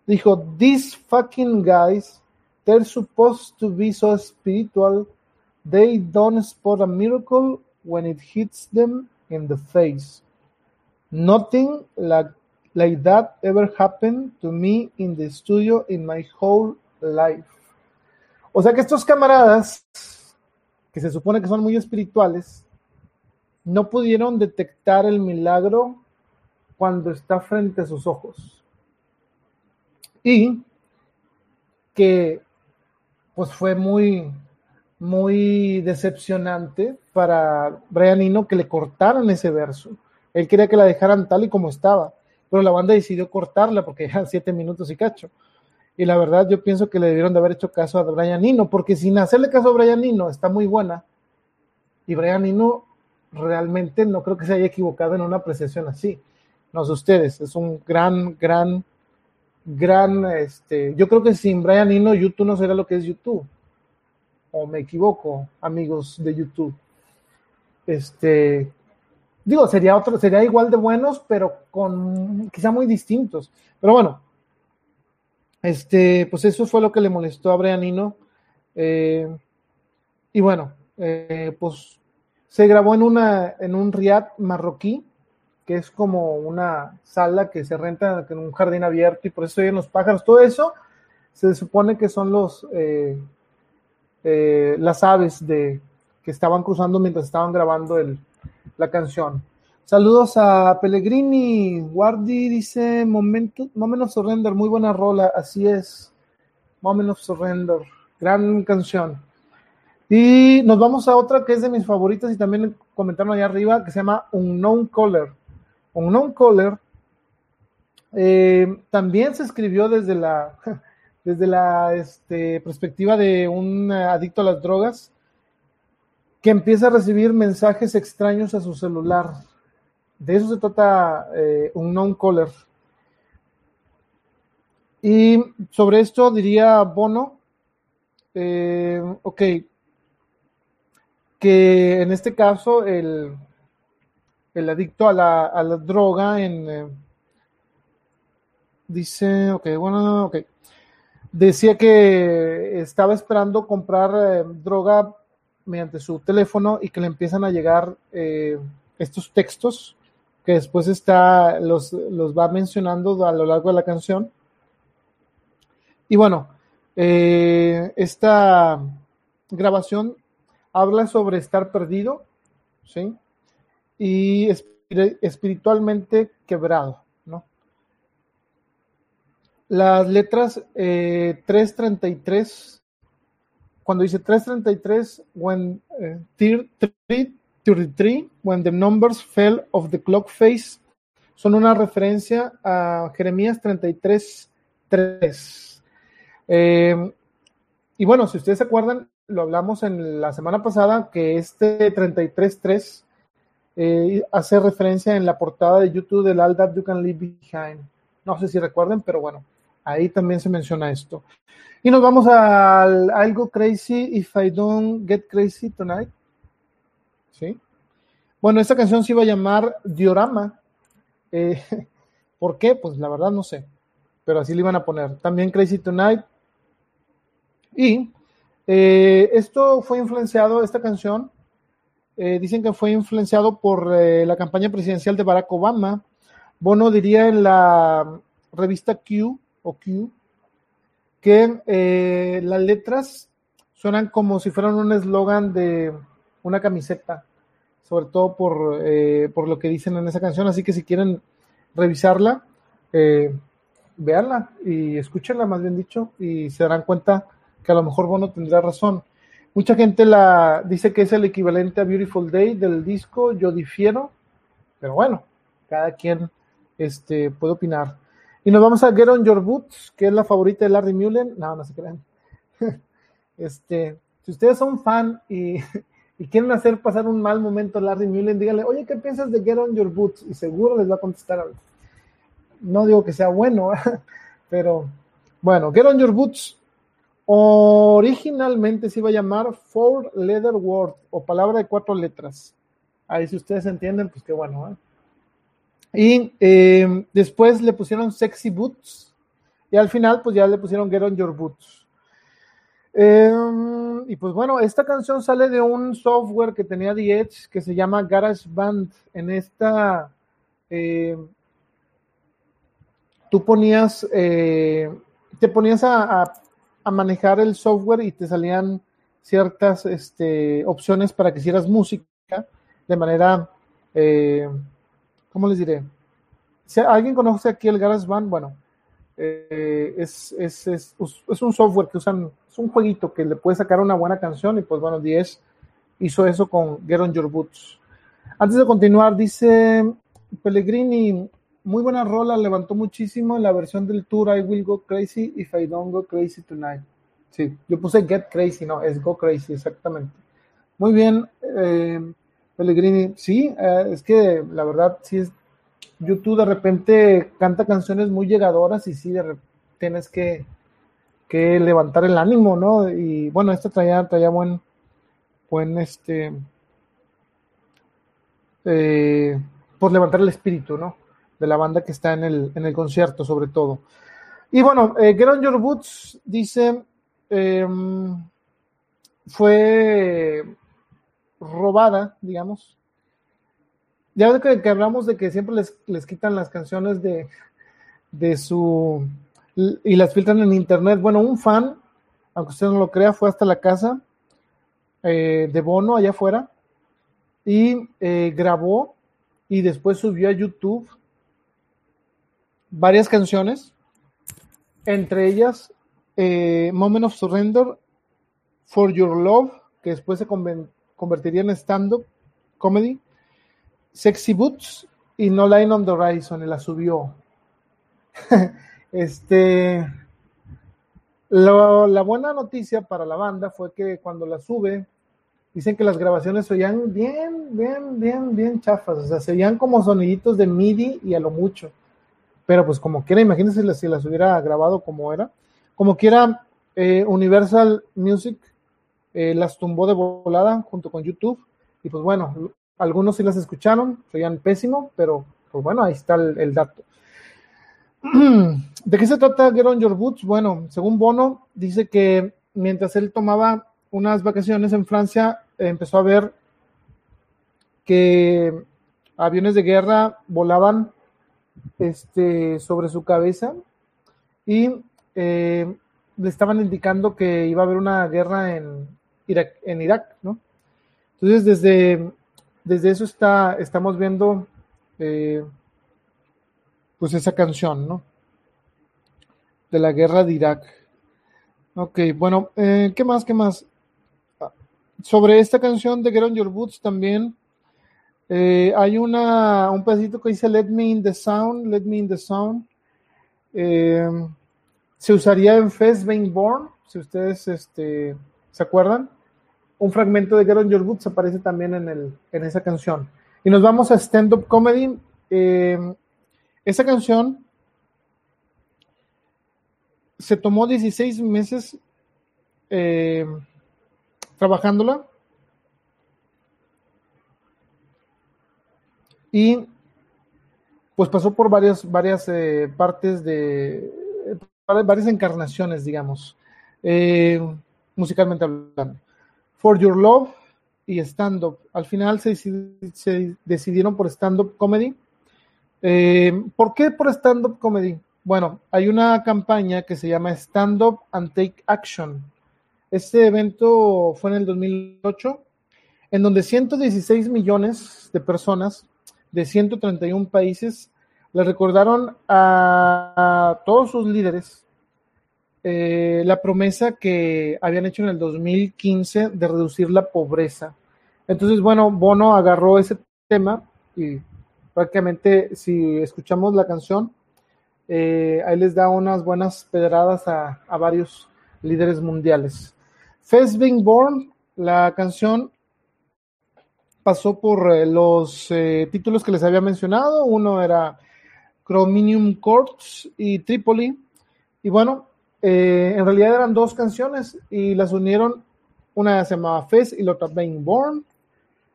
S1: dijo, these fucking guys, they're supposed to be so spiritual, they don't spot a miracle when it hits them in the face. Nothing like, like that ever happened to me in the studio in my whole life. O sea que estos camaradas, que se supone que son muy espirituales, no pudieron detectar el milagro cuando está frente a sus ojos. Y que pues fue muy, muy decepcionante para Brian Eno que le cortaran ese verso. Él quería que la dejaran tal y como estaba, pero la banda decidió cortarla porque <laughs> eran siete minutos y cacho. Y la verdad, yo pienso que le debieron de haber hecho caso a Brian Eno, porque sin hacerle caso a Brian Eno está muy buena. Y Brian Eno realmente no creo que se haya equivocado en una apreciación así. No sé ustedes, es un gran, gran, gran, este, yo creo que sin Brian Eno, YouTube no sería lo que es YouTube. O me equivoco, amigos de YouTube. Este, digo, sería otro, sería igual de buenos, pero con quizá muy distintos. Pero bueno, este, pues eso fue lo que le molestó a Brian Eno. Eh, y bueno, eh, pues se grabó en una, en un riad marroquí, que es como una sala que se renta en un jardín abierto y por eso oyen los pájaros. Todo eso se supone que son los eh, eh, las aves de que estaban cruzando mientras estaban grabando la canción. Saludos a Pellegrini. Guardi dice Momento, Moment of Surrender, muy buena rola, así es. Moment of Surrender, gran canción. Y nos vamos a otra que es de mis favoritas y también comentaron allá arriba, que se llama Unknown Color. Unknown Color eh, también se escribió desde la, <laughs> desde la este, perspectiva de un adicto a las drogas que empieza a recibir mensajes extraños a su celular. De eso se trata eh, Unknown Color. Y sobre esto diría Bono, eh, ok, que en este caso el, el adicto a la, a la droga en... Eh, dice, ok, bueno, ok. Decía que estaba esperando comprar eh, droga mediante su teléfono y que le empiezan a llegar estos textos que después está, los, los va mencionando a lo largo de la canción. Y bueno, eh, esta grabación habla sobre estar perdido, ¿sí? Y espiritualmente quebrado, ¿no? Las letras eh, 333, cuando dice 333, when eh, 33, when the numbers fell of the clock face, son una referencia a Jeremías 33, 3. Eh, y bueno, si ustedes se acuerdan, lo hablamos en la semana pasada, que este 33.3 eh, hace referencia en la portada de YouTube del All That You Can Leave Behind. No sé si recuerden, pero bueno, ahí también se menciona esto. Y nos vamos al algo crazy if I don't get crazy tonight. ¿Sí? Bueno, esta canción se iba a llamar Diorama. Eh, <laughs> ¿Por qué? Pues la verdad no sé. Pero así le iban a poner. También Crazy Tonight. Y eh, esto fue influenciado, esta canción, eh, dicen que fue influenciado por la campaña presidencial de Barack Obama. Bono diría en la revista Q o Q que las letras suenan como si fueran un eslogan de una camiseta, sobre todo por, por, lo que dicen en esa canción. Así que si quieren revisarla, véanla y escúchenla, más bien dicho, y se darán cuenta que a lo mejor Bono tendrá razón. Mucha gente la dice que es el equivalente a Beautiful Day del disco, yo difiero, pero bueno, cada quien este, puede opinar. Y nos vamos a Get On Your Boots, que es la favorita de Larry Mullen. No, no se crean. <laughs> Este, si ustedes son fan y, <laughs> y, quieren hacer pasar un mal momento a Larry Mullen, díganle, oye, ¿qué piensas de Get On Your Boots? Y seguro les va a contestar. No digo que sea bueno, <laughs> pero bueno, Get On Your Boots originalmente se iba a llamar Four Letter Word o palabra de cuatro letras. Ahí si ustedes entienden, pues qué bueno. ¿eh? Y eh, después le pusieron Sexy Boots. Y al final, pues ya le pusieron Get on Your Boots. Eh, y pues bueno, esta canción sale de un software que tenía The que se llama GarageBand. En esta, eh, tú ponías, te ponías a, manejar el software y te salían ciertas este, opciones para que hicieras música de manera ¿cómo les diré? Si alguien conoce aquí el GarageBand, bueno, eh, es, es, es, es, un software que usan, es un jueguito que le puede sacar una buena canción y pues bueno, 10 hizo eso con Get On Your Boots. Antes de continuar, dice Pellegrini, muy buena rola, levantó muchísimo en la versión del tour I Will Go Crazy If I Don't Go Crazy Tonight. Sí, yo puse Get Crazy, no, es Go Crazy, exactamente. Muy bien, eh, Pellegrini, sí, eh, es que la verdad sí es, YouTube de repente canta canciones muy llegadoras y sí, de tienes que, que levantar el ánimo, ¿no? Y bueno, esta traía, traía buen, buen, este, eh, por levantar el espíritu, ¿no? De la banda que está en el, en el concierto, sobre todo. Y bueno, eh, Get On Your Boots dice, eh, fue robada, digamos. Ya que, que hablamos de que siempre les, les quitan las canciones de, de su y las filtran en internet. Bueno, un fan, aunque usted no lo crea, fue hasta la casa eh, de Bono allá afuera y eh, grabó y después subió a YouTube varias canciones, entre ellas eh, Moment of Surrender, For Your Love, que después se, convertiría en stand-up comedy. Sexy Boots y No Line on the Horizon, y la subió. <laughs> este. La buena noticia para la banda fue que cuando la sube, dicen que las grabaciones se oían bien, bien, bien, bien chafas. O sea, se oían como soniditos de MIDI y a lo mucho. Pero pues como quiera, imagínense si las hubiera grabado como era. Como quiera, eh, Universal Music eh, las tumbó de volada junto con YouTube. Y pues bueno, algunos sí las escucharon, serían pésimo, pero pues bueno, ahí está el, dato. <clears throat> ¿De qué se trata Get On Your Boots? Bueno, según Bono, dice que mientras él tomaba unas vacaciones en Francia, empezó a ver que aviones de guerra volaban este, sobre su cabeza y eh, le estaban indicando que iba a haber una guerra en, Irak, en Irak, ¿no? Entonces, desde, desde eso está, estamos viendo eh, pues esa canción, ¿no? De la guerra de Irak. Ok, bueno, eh, ¿qué más? ¿Qué más? Sobre esta canción de Get On Your Boots también eh, hay una, un pedacito que dice Let Me in the Sound, Let Me in the Sound. Eh, se usaría en Fest Being Born, si ustedes este, se acuerdan un fragmento de Get On Your Boots aparece también en, el, en esa canción. Y nos vamos a Stand Up Comedy. Eh, esa canción se tomó 16 meses eh, trabajándola. Y pues pasó por varias, varias eh, partes de, varias encarnaciones, digamos, musicalmente hablando. For Your Love y stand-up. Al final se, se decidieron por stand-up comedy. Eh, ¿Por qué por stand-up comedy? Bueno, hay una campaña que se llama Stand Up and Take Action. Este evento fue en el 2008, en donde 116 millones de personas de 131 países le recordaron a, todos sus líderes eh, la promesa que habían hecho en el 2015 de reducir la pobreza. Entonces, bueno, Bono agarró ese tema y prácticamente si escuchamos la canción, eh, ahí les da unas buenas pedradas a, varios líderes mundiales. First Being Born, la canción pasó por eh, los títulos que les había mencionado. Uno era Chrominium Courts y Tripoli. Y bueno, en realidad eran dos canciones y las unieron. Una se llamaba Fez y la otra Being Born.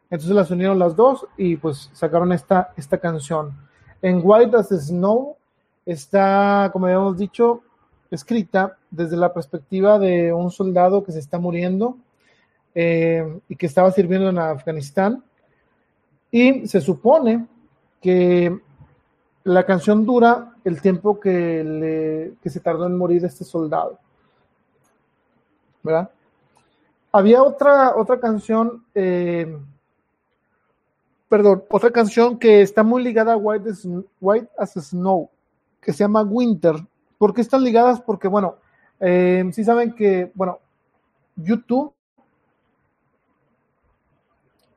S1: Entonces las unieron las dos y pues sacaron esta, esta canción. En White as Snow está, como habíamos dicho, escrita desde la perspectiva de un soldado que se está muriendo eh, y que estaba sirviendo en Afganistán. Y se supone que la canción dura el tiempo que, le, que se tardó en morir este soldado. ¿Verdad? Había otra, otra canción eh, perdón, otra canción que está muy ligada a White as, White as Snow, que se llama Winter. ¿Por qué están ligadas? Porque, bueno, eh, sí saben que, bueno, YouTube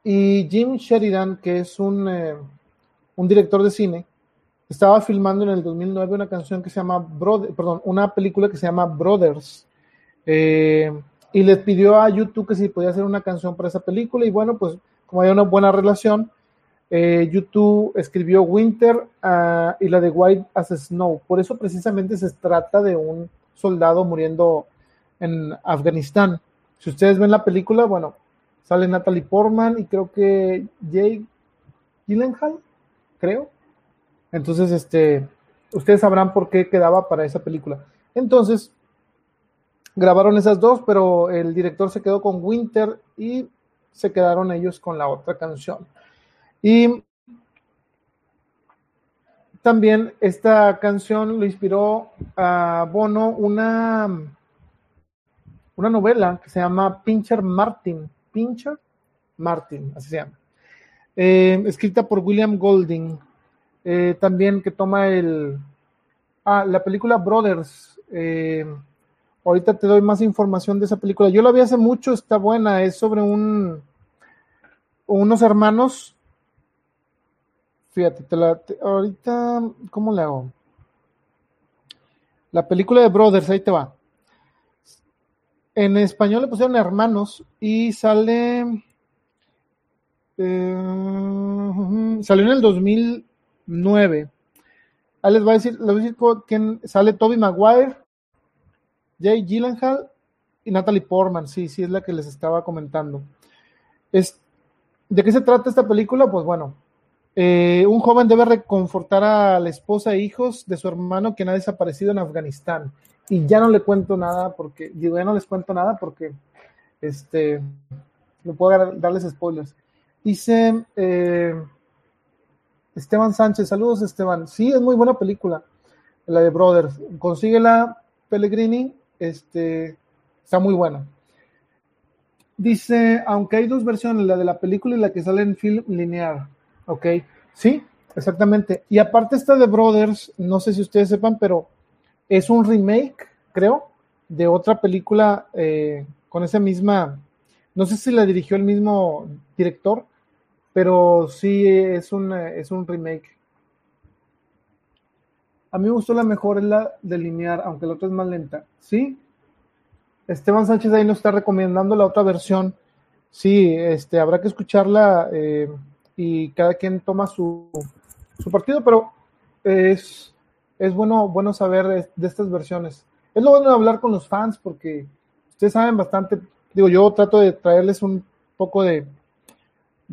S1: y Jim Sheridan, que es un, eh, un director de cine, estaba filmando en el 2009 una canción que se llama Brother, perdón, una película que se llama Brothers. Eh, y les pidió a YouTube que si podía hacer una canción para esa película y bueno, pues como hay una buena relación, eh, YouTube escribió Winter ah, y la de White as Snow. Por eso precisamente se trata de un soldado muriendo en Afganistán. Si ustedes ven la película, bueno, sale Natalie Portman y creo que Jake Gyllenhaal, creo. Entonces, este, ustedes sabrán por qué quedaba para esa película. Entonces, grabaron esas dos, pero el director se quedó con Winter y se quedaron ellos con la otra canción. Y también esta canción lo inspiró a Bono una, una novela que se llama Pincher Martin. Pincher Martin, así se llama. Eh, escrita por William Golding. Eh, también que toma el. Ah, la película Brothers. Eh, ahorita te doy más información de esa película. Yo la vi hace mucho, está buena. Es sobre un unos hermanos Fíjate, ahorita, ¿cómo le hago? La película de Brothers, ahí te va. En español le pusieron hermanos y sale. Eh, salió en el 2009. Ahí les voy a decir, les voy a decir quién sale Toby Maguire, Jay Gyllenhaal y Natalie Portman. Sí, sí, es la que les estaba comentando. Es, ¿De qué se trata esta película? Pues bueno, eh, un joven debe reconfortar a la esposa e hijos de su hermano quien ha desaparecido en Afganistán. Y ya no le cuento nada porque, digo, ya no les cuento nada porque, este, no puedo darles spoilers. Dice eh, Esteban Sánchez, saludos Esteban. Sí, es muy buena película, la de Brothers. Consíguela, Pellegrini, este, está muy buena. Dice, aunque hay dos versiones, la de la película y la que sale en film lineal. Ok, sí, exactamente. Y aparte esta de Brothers, no sé si ustedes sepan, pero es un remake, creo, de otra película eh, con esa misma, no sé si la dirigió el mismo director, pero sí es un, es un remake. A mí me gustó la mejor, es la de linear, aunque la otra es más lenta. ¿Sí? Esteban Sánchez ahí nos está recomendando la otra versión. Sí, este, habrá que escucharla. Eh, y cada quien toma su, su partido, pero es, es bueno, bueno saber de, estas versiones. Es lo bueno de hablar con los fans porque ustedes saben bastante, digo, yo trato de traerles un poco de,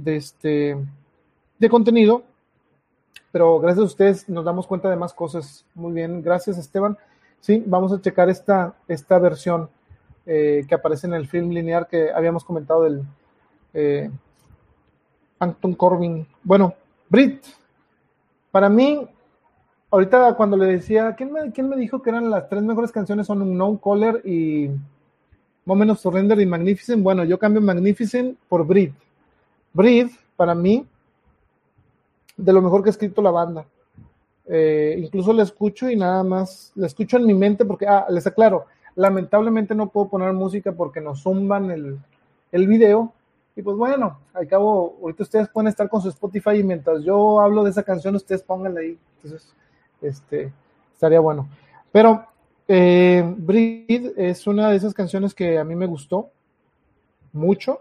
S1: de este de contenido, pero gracias a ustedes nos damos cuenta de más cosas. Muy bien, gracias Esteban. Sí, vamos a checar esta, esta versión eh, que aparece en el film lineal que habíamos comentado del eh, Anton Corbin. Bueno, Brit, para mí, ahorita cuando le decía, ¿quién me, quién me dijo que eran las tres mejores canciones? Son Unknown Caller y Moment of Surrender y Magnificent. Bueno, yo cambio Magnificent por Brit. Brit, para mí, de lo mejor que ha escrito la banda. Eh, incluso la escucho y nada más, la escucho en mi mente porque, ah, les aclaro, lamentablemente no puedo poner música porque nos zumban el, el video. Y pues bueno, al cabo, ahorita ustedes pueden estar con su Spotify y mientras yo hablo de esa canción, ustedes pónganla ahí. Entonces, este, estaría bueno. Pero eh, Breed es una de esas canciones que a mí me gustó mucho,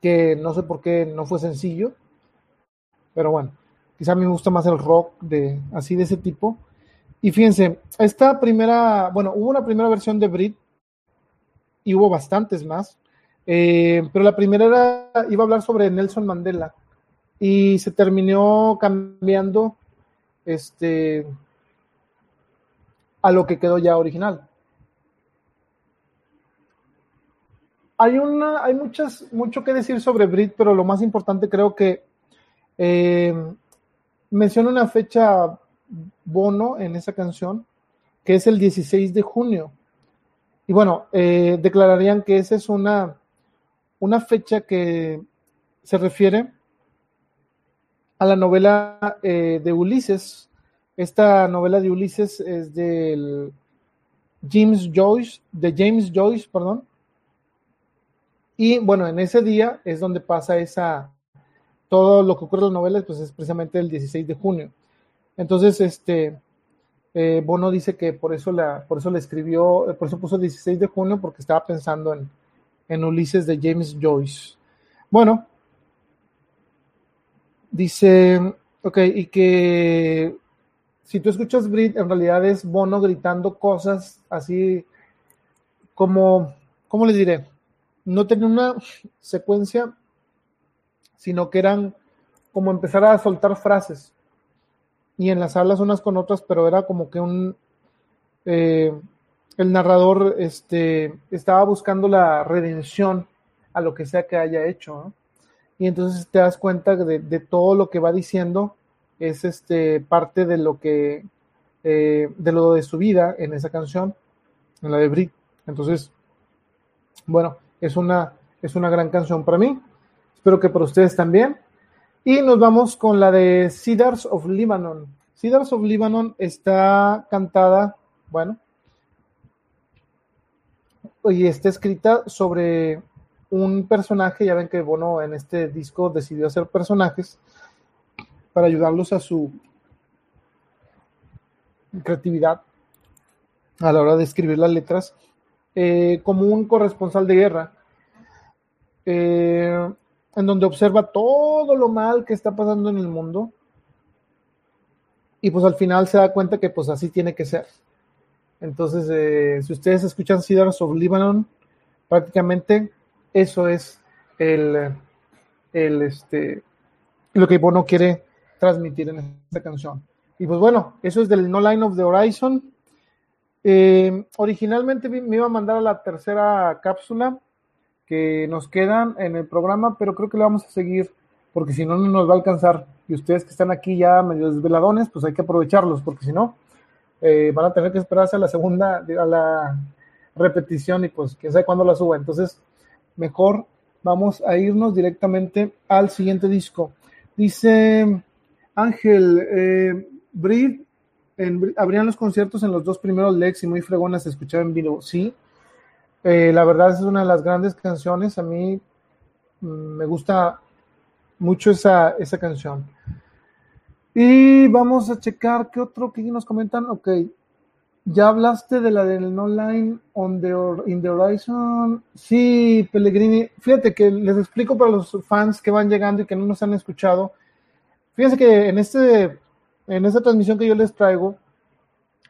S1: que no sé por qué no fue sencillo, pero bueno, quizá a mí me gusta más el rock de así de ese tipo. Y fíjense, esta primera, bueno, hubo una primera versión de Brit y hubo bastantes más, eh, pero la primera era, iba a hablar sobre Nelson Mandela y se terminó cambiando este, a lo que quedó ya original. Hay, una, hay muchas, mucho que decir sobre Brit, pero lo más importante creo que eh, menciona una fecha bono en esa canción, que es el 16 de junio. Y bueno, eh, declararían que esa es una, una fecha que se refiere a la novela eh, de Ulises. Esta novela de Ulises es del James Joyce, de James Joyce, perdón. Y bueno, en ese día es donde pasa esa, todo lo que ocurre en las novelas, pues es precisamente el 16 de junio. Entonces, este, eh, Bono dice que por eso, la, por eso le escribió, por eso puso el 16 de junio, porque estaba pensando en, en Ulises de James Joyce. Bueno, dice, ok, y que si tú escuchas Brit, en realidad es Bono gritando cosas así como, ¿cómo les diré? No tenía una secuencia sino que eran como empezar a soltar frases y enlazarlas unas con otras, pero era como que un eh, el narrador este, estaba buscando la redención a lo que sea que haya hecho, y entonces te das cuenta de, todo lo que va diciendo es este parte de lo que eh, de lo de su vida en esa canción, en la de Brit. Entonces, bueno, es una es una gran canción para mí. Espero que para ustedes también. Y nos vamos con la de Cedars of Lebanon. Cedars of Lebanon está cantada, bueno, y está escrita sobre un personaje. Ya ven que Bono en este disco decidió hacer personajes para ayudarlos a su creatividad a la hora de escribir las letras, eh, como un corresponsal de guerra. Eh, en donde observa todo lo mal que está pasando en el mundo y pues al final se da cuenta que pues así tiene que ser. Entonces, eh, si ustedes escuchan Cedars of Lebanon, prácticamente eso es el, el este, lo que Bono quiere transmitir en esta canción. Y pues bueno, eso es del No Line of the Horizon. Eh, originalmente me iba a mandar a la tercera cápsula, que nos quedan en el programa, pero creo que lo vamos a seguir porque si no, no nos va a alcanzar. Y ustedes que están aquí ya medio desveladones, pues hay que aprovecharlos, porque si no, eh, van a tener que esperarse a la segunda, a la repetición y pues quién sabe cuándo la suba. Entonces, mejor vamos a irnos directamente al siguiente disco. Dice Ángel, eh, Brid, abrían los conciertos en los dos primeros legs y muy fregonas se escuchaba en vivo. Sí, eh, la verdad es una de las grandes canciones. A mí mm, me gusta mucho esa, esa canción. Y vamos a checar qué otro que nos comentan. Ok, ya hablaste de la del No Line on the, in the Horizon. Sí, Pellegrini. Fíjate que les explico para los fans que van llegando y que no nos han escuchado. Fíjense que en, este, en esta transmisión que yo les traigo,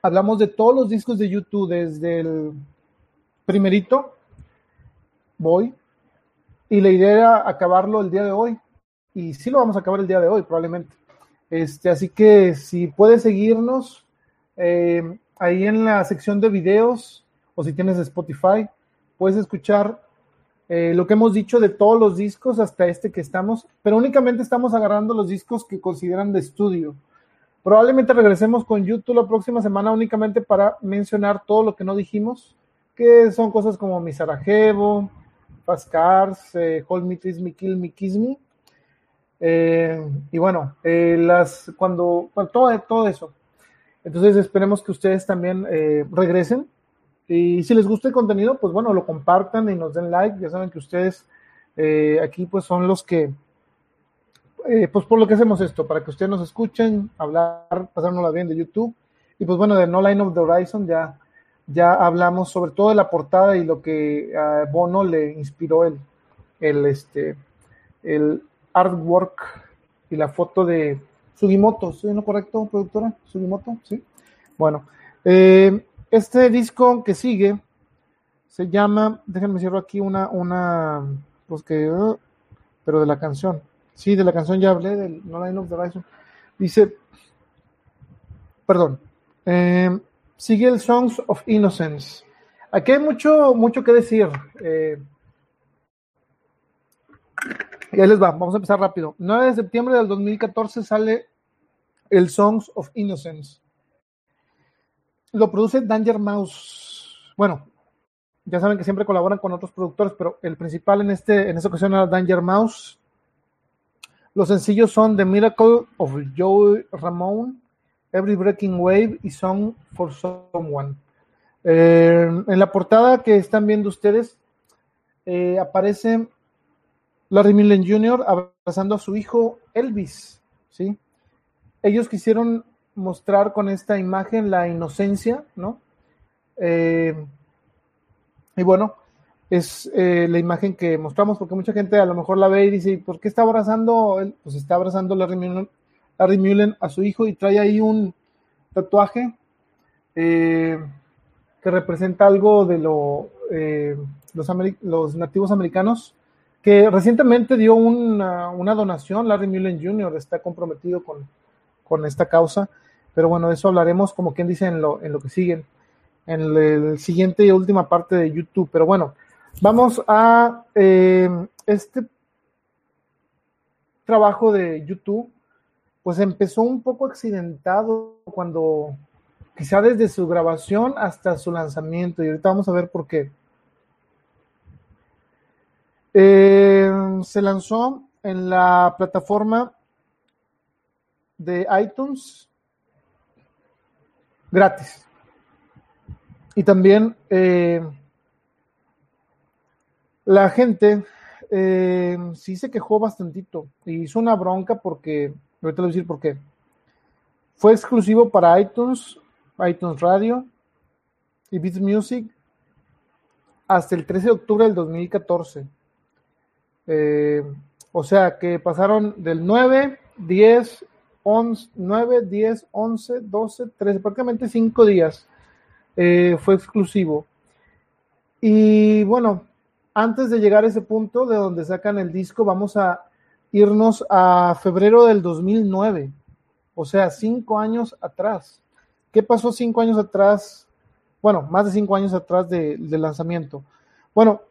S1: hablamos de todos los discos de YouTube, desde el primerito, voy, y la idea era acabarlo el día de hoy, y sí lo vamos a acabar el día de hoy, probablemente. Este, así que si puedes seguirnos eh, ahí en la sección de videos, o si tienes Spotify, puedes escuchar eh, lo que hemos dicho de todos los discos hasta este que estamos, pero únicamente estamos agarrando los discos que consideran de estudio. Probablemente regresemos con YouTube la próxima semana únicamente para mencionar todo lo que no dijimos que son cosas como Mi Sarajevo, Fast Cars, eh, Hold Kill Me, Kiss Me. Eh, y bueno, eh, las, cuando, todo, todo eso. Entonces esperemos que ustedes también eh, regresen. Y si les gusta el contenido, pues bueno, lo compartan y nos den like. Ya saben que ustedes aquí pues son los que, pues por lo que hacemos esto, para que ustedes nos escuchen, hablar, pasárnosla bien de YouTube. Y pues bueno, de No Line of the Horizon ya, ya hablamos sobre todo de la portada y lo que a Bono le inspiró el, el, este, el artwork y la foto de Sugimoto, ¿soy no correcto, productora? Sugimoto, sí. Bueno, eh, este disco que sigue se llama, déjenme cierro aquí una, una, pues que, pero de la canción. Sí, de la canción ya hablé, del No Line of the Horizon. Dice, perdón, eh, sigue el Songs of Innocence. Aquí hay mucho, mucho que decir. Eh, y ahí les va, vamos a empezar rápido. 9 de septiembre del 2014 sale el Songs of Innocence. Lo produce Danger Mouse. Bueno, ya saben que siempre colaboran con otros productores, pero el principal en, este, en esta ocasión era Danger Mouse. Los sencillos son The Miracle of Joe Ramone, Every Breaking Wave y Song for Someone. Eh, en la portada que están viendo ustedes eh, aparece Larry Millen Jr. abrazando a su hijo Elvis, ¿sí? Ellos quisieron mostrar con esta imagen la inocencia, ¿no? Eh, y bueno, es eh, la imagen que mostramos porque mucha gente a lo mejor la ve y dice, ¿por qué está abrazando? Él? Pues está abrazando Larry Mullen, Larry Mullen a su hijo y trae ahí un tatuaje eh, que representa algo de lo, los, los nativos americanos que recientemente dio una, donación, Larry Mullen Jr. está comprometido con, esta causa, pero bueno, de eso hablaremos como quien dice en lo, en lo que sigue, en el, siguiente y última parte de YouTube, pero bueno, vamos a eh, este trabajo de YouTube, pues empezó un poco accidentado cuando, quizá desde su grabación hasta su lanzamiento, y ahorita vamos a ver por qué. Eh, se lanzó en la plataforma de iTunes gratis. Y también eh, la gente eh, sí se quejó bastantito y hizo una bronca porque, ahorita voy a decir por qué. Fue exclusivo para iTunes, iTunes Radio y Beats Music hasta el 13 de octubre del 2014. Eh, o sea que pasaron del 9, 10, 11, 9, 10, 11, 12, 13, prácticamente 5 días eh, fue exclusivo. Y bueno, antes de llegar a ese punto de donde sacan el disco, vamos a irnos a febrero del 2009, o sea, 5 años atrás. ¿Qué pasó 5 años atrás? Bueno, más de 5 años atrás del lanzamiento. Bueno,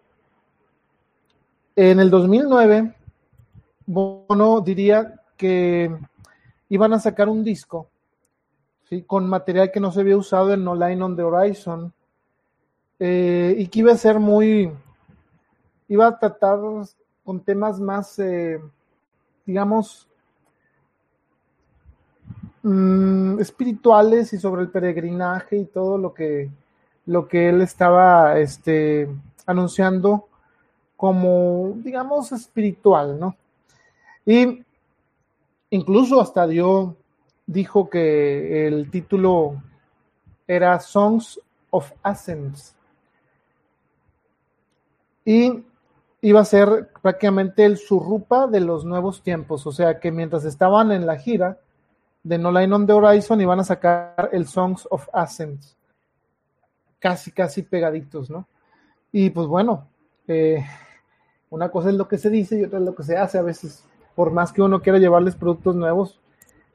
S1: en el 2009, Bono diría que iban a sacar un disco con material que no se había usado en No Line on the Horizon eh, y que iba a ser muy, iba a tratar con temas más, eh, digamos, mm, espirituales y sobre el peregrinaje y todo lo que, lo que él estaba este, anunciando como, digamos, espiritual, ¿no? Y incluso hasta dio, dijo que el título era Songs of Ascents. Y iba a ser prácticamente el surrupa de los nuevos tiempos, o sea que mientras estaban en la gira de No Line on the Horizon iban a sacar el Songs of Ascents, casi, casi pegaditos, ¿no? Y pues bueno, eh, una cosa es lo que se dice y otra es lo que se hace. A veces, por más que uno quiera llevarles productos nuevos,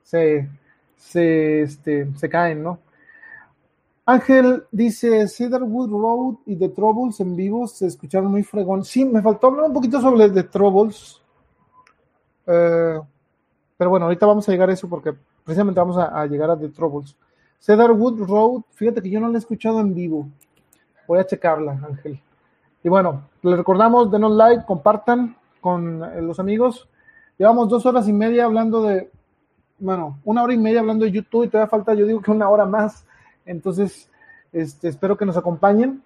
S1: se, se, este, se caen, ¿no? Ángel dice, Cedarwood Road y The Troubles en vivo se escucharon muy fregón. Sí, me faltó hablar un poquito sobre The Troubles. Eh, pero bueno, ahorita vamos a llegar a eso porque precisamente vamos a, llegar a The Troubles. Cedarwood Road, fíjate que yo no la he escuchado en vivo. Voy a checarla, Ángel. Y bueno, les recordamos, denos like, compartan con eh, los amigos. Llevamos dos horas y media hablando de, bueno, una hora y media hablando de YouTube y todavía falta, yo digo que una hora más. Entonces, este, espero que nos acompañen.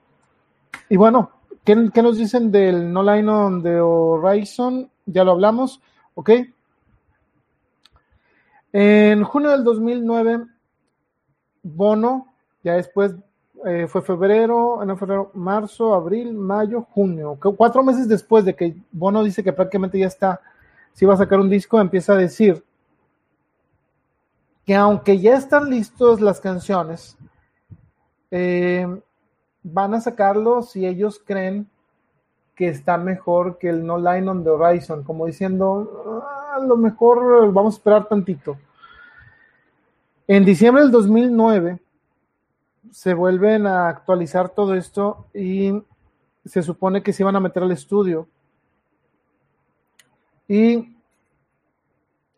S1: Y bueno, ¿qué, qué nos dicen del No Line on the Horizon? Ya lo hablamos, ¿ok? En junio del 2009, Bono, ya después eh, fue febrero, en febrero, marzo, abril, mayo, junio. Cuatro meses después de que Bono dice que prácticamente ya está, si va a sacar un disco, empieza a decir que aunque ya están listos las canciones, eh, van a sacarlo si ellos creen que está mejor que el No Line on the Horizon, como diciendo, ah, a lo mejor vamos a esperar tantito. En diciembre del 2009 se vuelven a actualizar todo esto y se supone que se iban a meter al estudio. Y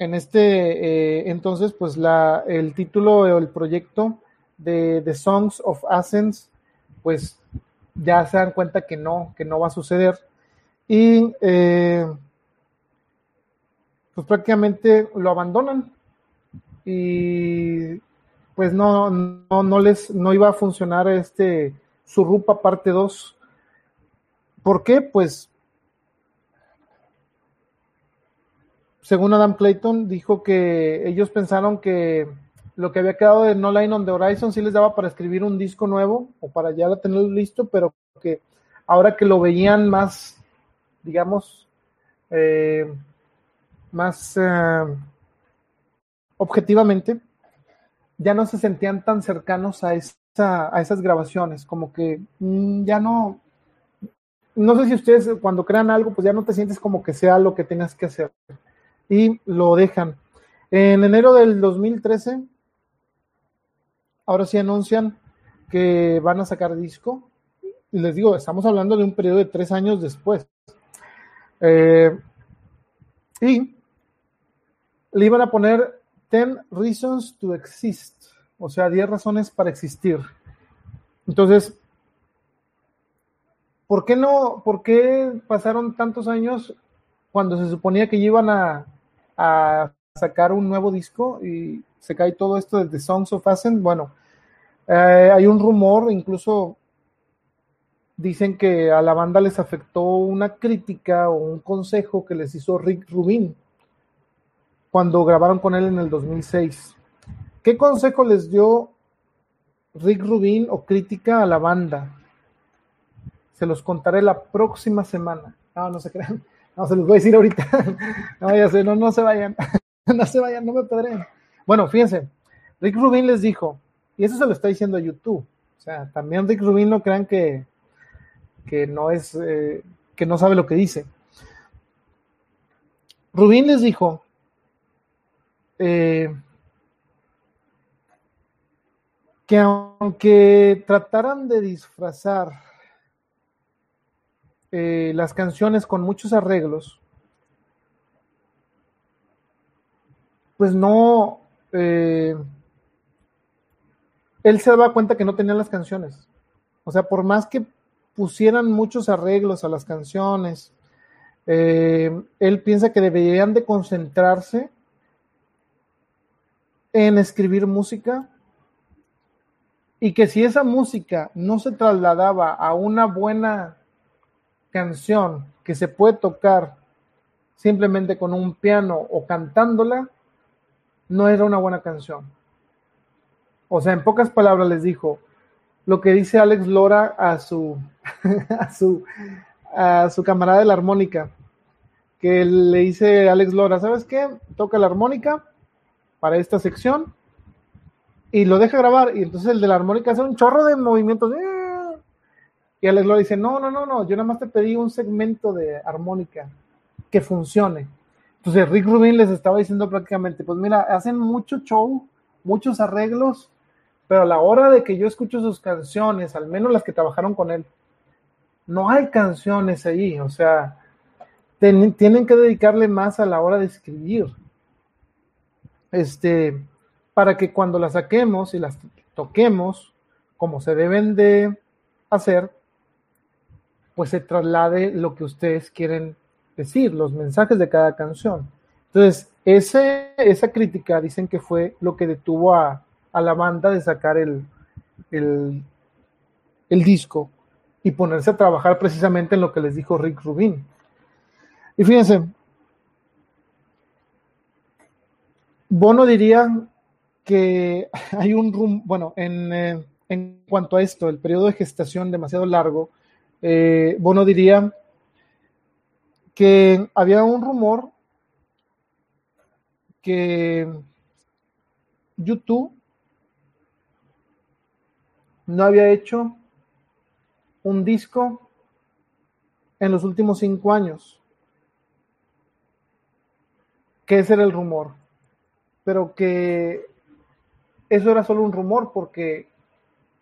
S1: en este eh, entonces, pues la, el título o el proyecto de The Songs of Athens, pues ya se dan cuenta que no, que no va a suceder. Y eh, pues prácticamente lo abandonan. Y pues no, no, no les, no iba a funcionar este Surrupa parte 2. ¿Por qué? Pues según Adam Clayton, dijo que ellos pensaron que lo que había quedado de No Line on the Horizon sí les daba para escribir un disco nuevo o para ya tenerlo listo, pero que ahora que lo veían más, digamos, eh, más eh, objetivamente, ya no se sentían tan cercanos a, esa, a esas grabaciones, como que mm, ya no, no sé si ustedes cuando crean algo, pues ya no te sientes como que sea lo que tengas que hacer. Y lo dejan. En enero del 2013 ahora sí anuncian que van a sacar disco. Y les digo, estamos hablando de un periodo de tres años después. Eh, y le iban a poner 10 reasons to exist, o sea, 10 razones para existir. Entonces, ¿por qué no, por qué pasaron tantos años cuando se suponía que iban a, a sacar un nuevo disco y se cae todo esto de The Songs of Ascent? Bueno, eh, hay un rumor, incluso dicen que a la banda les afectó una crítica o un consejo que les hizo Rick Rubin cuando grabaron con él en el 2006. ¿Qué consejo les dio Rick Rubin o crítica a la banda? Se los contaré la próxima semana. No, no se crean. No, se los voy a decir ahorita. <laughs> No, ya sé, no, se vayan. <laughs> No se vayan, no me pedreen. Bueno, fíjense. Rick Rubin les dijo, y eso se lo está diciendo a YouTube. O sea, también Rick Rubin no crean que, que no es, eh, que no sabe lo que dice. Rubin les dijo eh, que aunque trataran de disfrazar eh, las canciones con muchos arreglos, pues no, él se daba cuenta que no tenía las canciones. O sea, por más que pusieran muchos arreglos a las canciones, eh, él piensa que deberían de concentrarse en escribir música y que si esa música no se trasladaba a una buena canción que se puede tocar simplemente con un piano o cantándola, no era una buena canción. O sea, en pocas palabras les dijo lo que dice Alex Lora a su, <laughs> a su, a su camarada de la armónica, que le dice Alex Lora, ¿sabes qué? Toca la armónica para esta sección y lo deja grabar y entonces el de la armónica hace un chorro de movimientos. Y Alex Lora dice, no, no, no, no, yo nada más te pedí un segmento de armónica que funcione. Entonces Rick Rubin les estaba diciendo prácticamente, pues mira, hacen mucho show, muchos arreglos, pero a la hora de que yo escucho sus canciones, al menos las que trabajaron con él, no hay canciones ahí, o sea, tienen que dedicarle más a la hora de escribir. Este, para que cuando las saquemos y las toquemos, como se deben de hacer, pues se traslade lo que ustedes quieren decir, los mensajes de cada canción. Entonces, ese, esa crítica dicen que fue lo que detuvo a, a la banda de sacar el, el, disco y ponerse a trabajar precisamente en lo que les dijo Rick Rubin. Y fíjense, Bono diría que <laughs> hay un rum, bueno, en, eh, en, cuanto a esto, el periodo de gestación demasiado largo, eh, Bono diría que había un rumor que YouTube no había hecho un disco en los últimos cinco años. Que ese era el rumor. Pero que eso era solo un rumor porque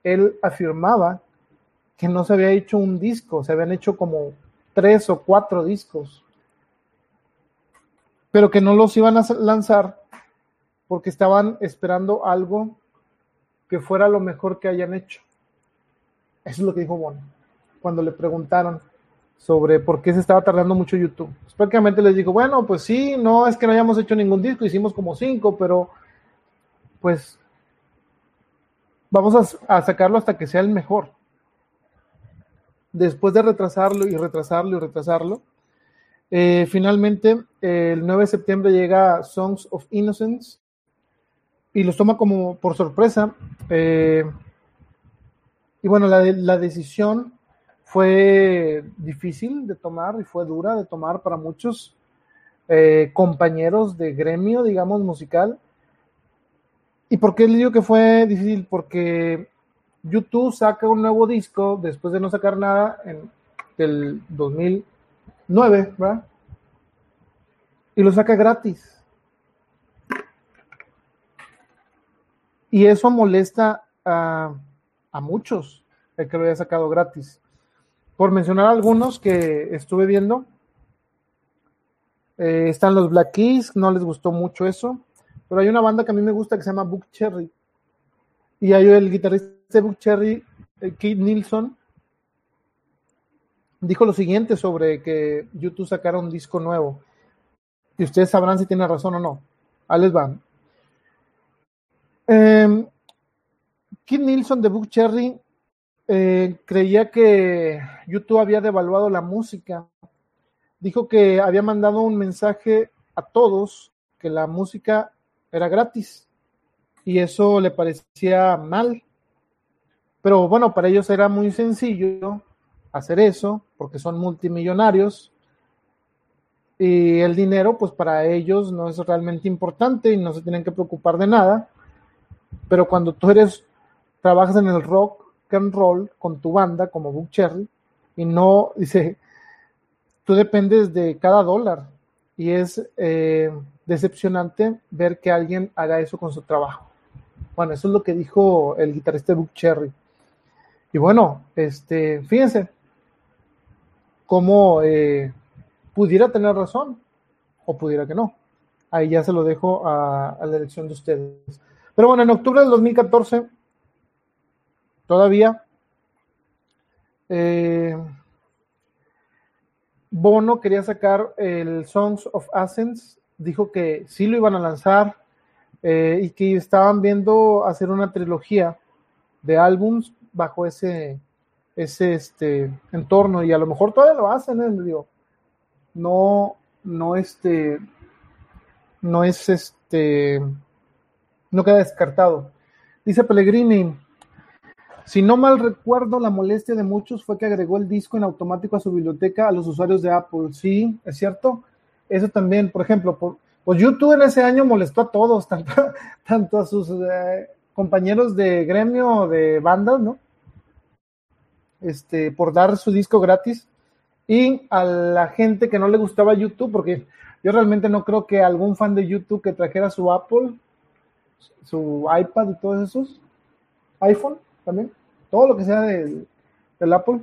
S1: él afirmaba que no se había hecho un disco, se habían hecho como tres o cuatro discos, pero que no los iban a lanzar porque estaban esperando algo que fuera lo mejor que hayan hecho. Eso es lo que dijo Bono cuando le preguntaron sobre por qué se estaba tardando mucho YouTube. Pues prácticamente les dijo, bueno, pues sí, no es que no hayamos hecho ningún disco, hicimos como cinco, pero pues vamos a sacarlo hasta que sea el mejor. Después de retrasarlo y retrasarlo y retrasarlo, eh, finalmente el 9 de septiembre llega Songs of Innocence y los toma como por sorpresa. Eh, y bueno, la, decisión fue difícil de tomar y fue dura de tomar para muchos eh, compañeros de gremio, digamos, musical. ¿Y por qué le digo que fue difícil? Porque YouTube saca un nuevo disco después de no sacar nada en el 2009, ¿verdad? Y lo saca gratis. Y eso molesta a, a muchos, el que lo haya sacado gratis. Por mencionar algunos que estuve viendo, eh, están los Black Keys, no les gustó mucho eso, pero hay una banda que a mí me gusta que se llama Book Cherry. Y hay el guitarrista Book Cherry, eh, Keith Nilsson, dijo lo siguiente sobre que YouTube sacara un disco nuevo. Y ustedes sabrán si tiene razón o no. Ahí les van. Eh, Keith Nilsson de Book Cherry creía que YouTube había devaluado la música. Dijo que había mandado un mensaje a todos que la música era gratis y eso le parecía mal. Pero bueno, para ellos era muy sencillo hacer eso porque son multimillonarios y el dinero pues para ellos no es realmente importante y no se tienen que preocupar de nada. Pero cuando tú eres, trabajas en el rock and roll con tu banda como Book Cherry y no, <laughs> dice, tú dependes de cada dólar y es eh, decepcionante ver que alguien haga eso con su trabajo. Bueno, eso es lo que dijo el guitarrista Book Cherry. Y bueno, este, fíjense cómo eh, pudiera tener razón o pudiera que no. Ahí ya se lo dejo a, la elección de ustedes. Pero bueno, en octubre del 2014, todavía, eh, Bono quería sacar el Songs of Ascens, dijo que sí lo iban a lanzar eh, y que estaban viendo hacer una trilogía de álbums bajo ese, ese este, entorno y a lo mejor todavía lo hacen, ¿eh? Digo, no, no este, no es este, no queda descartado. Dice Pellegrini, si no mal recuerdo, la molestia de muchos fue que agregó el disco en automático a su biblioteca a los usuarios de Apple. Sí, es cierto. Eso también, por ejemplo, por, pues YouTube en ese año molestó a todos, <laughs> tanto, tanto a sus eh, compañeros de gremio de bandas, ¿no? Este, por dar su disco gratis y a la gente que no le gustaba YouTube, porque yo realmente no creo que algún fan de YouTube que trajera su Apple, su iPad y todos esos, iPhone también, todo lo que sea del, del Apple,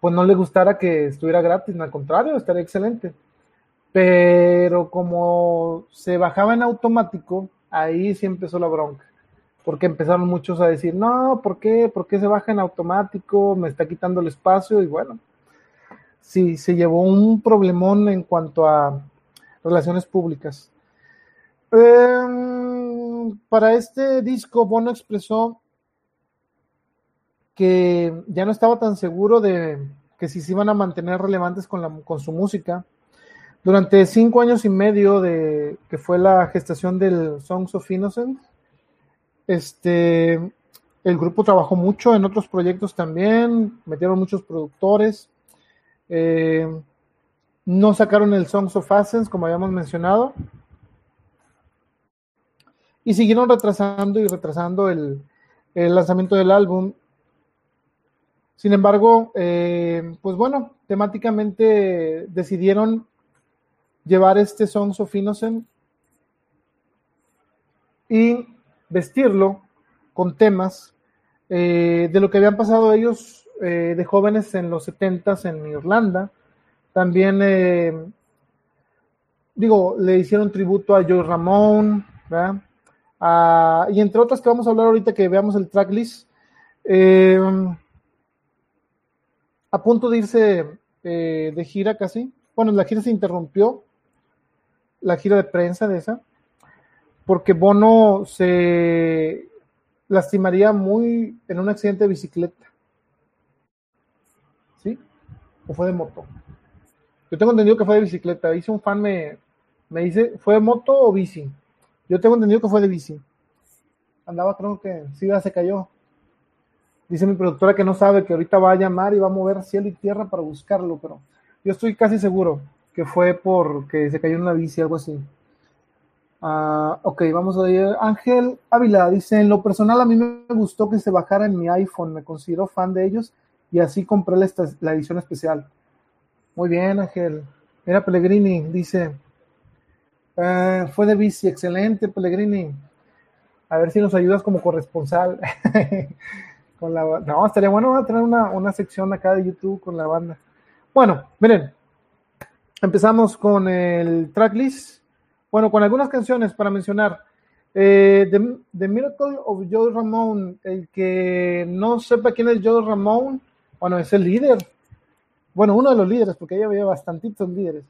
S1: pues no le gustara que estuviera gratis, al contrario, estaría excelente. Pero como se bajaba en automático, ahí sí empezó la bronca. Porque empezaron muchos a decir, no, ¿por qué? ¿Por qué se baja en automático? Me está quitando el espacio. Y bueno, sí, se llevó un problemón en cuanto a relaciones públicas. Eh, para este disco, Bono expresó que ya no estaba tan seguro de que si se iban a mantener relevantes con, la, con su música. Durante cinco años y medio de que fue la gestación del Songs of Innocence, este, el grupo trabajó mucho en otros proyectos también, metieron muchos productores, eh, no sacaron el Songs of Ascens, como habíamos mencionado, y siguieron retrasando y retrasando el, lanzamiento del álbum. Sin embargo, eh, pues bueno, temáticamente decidieron llevar este Songs of Innocent y vestirlo con temas eh, de lo que habían pasado ellos eh, de jóvenes en los 70 en Irlanda. También, eh, digo, le hicieron tributo a Joe Ramón, ¿verdad? Y entre otras que vamos a hablar ahorita que veamos el tracklist. A punto de irse de gira casi. Bueno, la gira se interrumpió, la gira de prensa de esa, porque Bono se lastimaría muy en un accidente de bicicleta. ¿Sí? ¿O fue de moto? Yo tengo entendido que fue de bicicleta. Hice un fan me, me dice, ¿fue de moto o bici? Yo tengo entendido que fue de bici. Andaba, creo que sí, ya se cayó. Dice mi productora que no sabe que ahorita va a llamar y va a mover cielo y tierra para buscarlo, pero yo estoy casi seguro que fue porque se cayó en una bici, algo así. Ah, ok, vamos a ver. Ángel Ávila dice: En lo personal, a mí me gustó que se bajara en mi iPhone. Me considero fan de ellos y así compré la, edición especial. Muy bien, Ángel. Mira, Pellegrini dice: "Ah, Fue de bici, excelente, Pellegrini. A ver si nos ayudas como corresponsal. <laughs> con la, no, estaría bueno ¿no? tener una, una sección acá de YouTube con la banda. Bueno, miren, empezamos con el tracklist. Bueno, con algunas canciones para mencionar. Eh, The, The Miracle of Joe Ramón. El que no sepa quién es Joe Ramón, bueno, es el líder. Bueno, uno de los líderes, porque ahí había bastantitos líderes.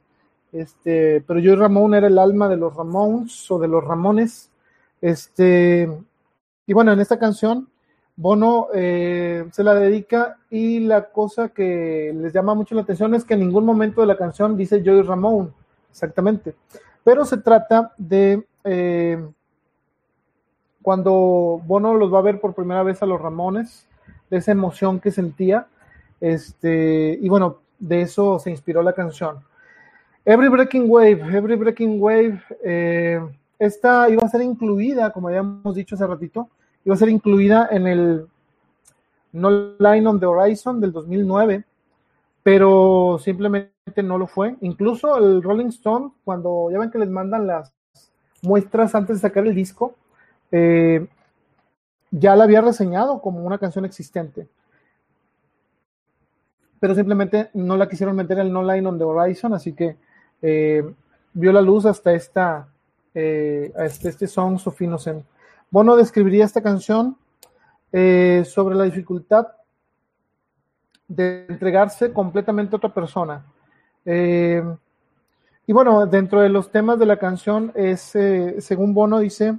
S1: Este, pero Joe Ramón era el alma de los Ramones o de los Ramones. Este, y bueno, en esta canción, Bono eh, se la dedica y la cosa que les llama mucho la atención es que en ningún momento de la canción dice Joey Ramón, exactamente. Pero se trata de eh, cuando Bono los va a ver por primera vez a los Ramones, de esa emoción que sentía, este, y bueno, de eso se inspiró la canción. Every Breaking Wave, Every Breaking Wave, eh, esta iba a ser incluida, como habíamos dicho hace ratito, iba a ser incluida en el No Line on the Horizon del 2009, pero simplemente no lo fue. Incluso el Rolling Stone, cuando ya ven que les mandan las muestras antes de sacar el disco, eh, ya la había reseñado como una canción existente. Pero simplemente no la quisieron meter el No Line on the Horizon, así que eh, vio la luz hasta esta, eh, hasta este Songs of Innocent. Bono describiría esta canción eh, sobre la dificultad de entregarse completamente a otra persona. Eh, y bueno, dentro de los temas de la canción es, eh, según Bono dice,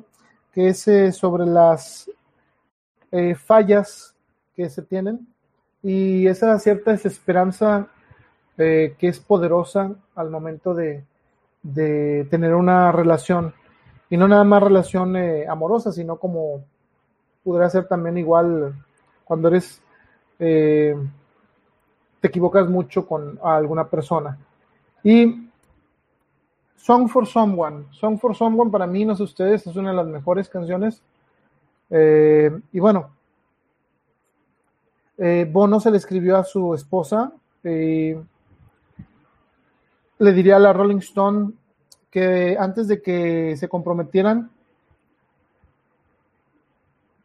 S1: que es eh, sobre las fallas que se tienen y esa cierta desesperanza que es poderosa al momento de, de tener una relación y no nada más relación amorosa, sino como podría ser también igual cuando eres te equivocas mucho con alguna persona. Y Song for Someone, Song for Someone para mí, no sé ustedes, es una de las mejores canciones. Eh, y bueno, eh, Bono se le escribió a su esposa. eh, le diría a la Rolling Stone que antes de que se comprometieran,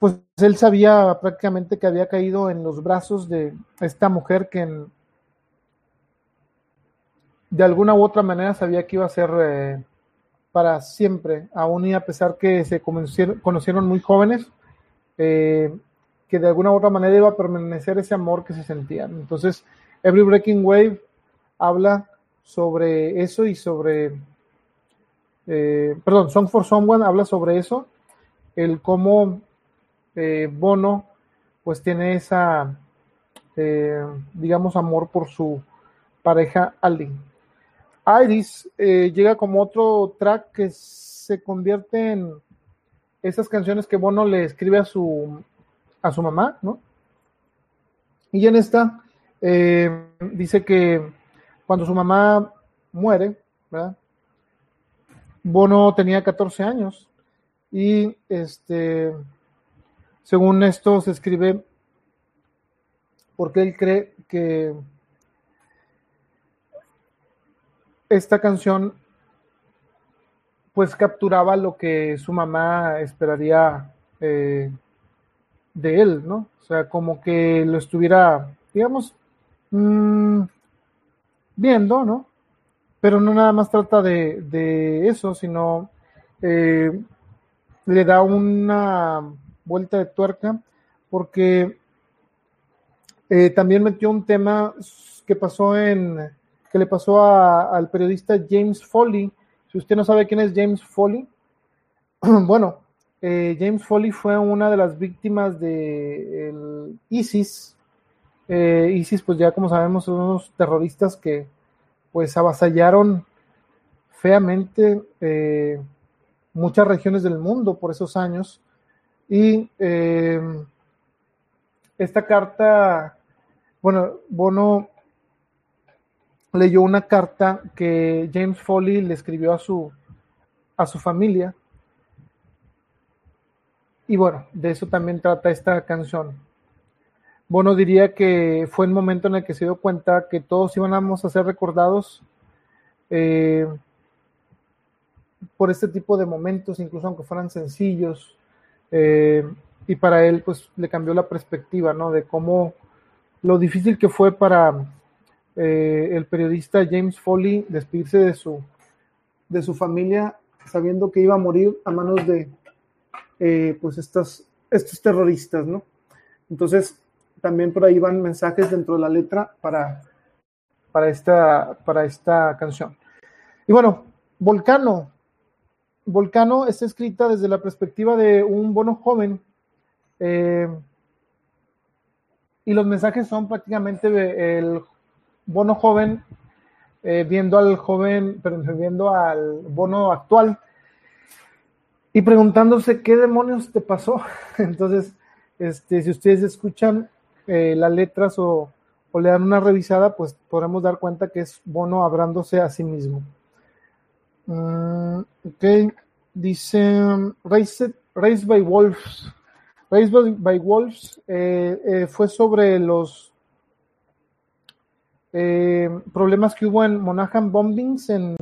S1: pues él sabía prácticamente que había caído en los brazos de esta mujer que de alguna u otra manera sabía que iba a ser eh, para siempre, aún y a pesar que se conocieron, conocieron muy jóvenes, eh, que de alguna u otra manera iba a permanecer ese amor que se sentían. Entonces, Every Breaking Wave habla sobre eso y sobre eh, perdón, Song for Someone habla sobre eso, el cómo eh, Bono pues tiene esa, eh, digamos, amor por su pareja Aldin. Iris llega como otro track que se convierte en esas canciones que Bono le escribe a su, a su mamá, ¿no? Y en esta dice que cuando su mamá muere, ¿verdad? Bono tenía 14 años y este, según esto se escribe porque él cree que esta canción pues capturaba lo que su mamá esperaría eh, de él, ¿no? O sea, como que lo estuviera, digamos, mmm, viendo, ¿no? pero no nada más trata de, eso, sino eh, le da una vuelta de tuerca porque eh, también metió un tema que pasó en que le pasó al periodista James Foley. Si usted no sabe quién es James Foley, <clears throat> bueno, eh, James Foley fue una de las víctimas de ISIS. ISIS, pues ya como sabemos, son unos terroristas que pues avasallaron feamente eh, muchas regiones del mundo por esos años. Y eh, esta carta, bueno, Bono leyó una carta que James Foley le escribió a su, a su familia. Y bueno, de eso también trata esta canción. Bono diría que fue el momento en el que se dio cuenta que todos íbamos a ser recordados eh, por este tipo de momentos, incluso aunque fueran sencillos. Eh, y para él, pues le cambió la perspectiva, ¿no? De cómo lo difícil que fue para eh, el periodista James Foley despedirse de su, de su familia, sabiendo que iba a morir a manos de, pues, estas, estos terroristas, ¿no? Entonces, también por ahí van mensajes dentro de la letra para, para, esta, para esta canción. Y bueno, Volcano. Volcano está escrita desde la perspectiva de un bono joven. Eh, y los mensajes son prácticamente el bono joven eh, viendo al joven, pero viendo al bono actual y preguntándose qué demonios te pasó. <laughs> Entonces, este, si ustedes escuchan, eh, las letras o, le dan una revisada, pues podremos dar cuenta que es Bono hablándose a sí mismo. Mm, ok, dice Race, by Wolves. Race by, Wolves eh, eh, fue sobre los problemas que hubo en Monaghan Bombings en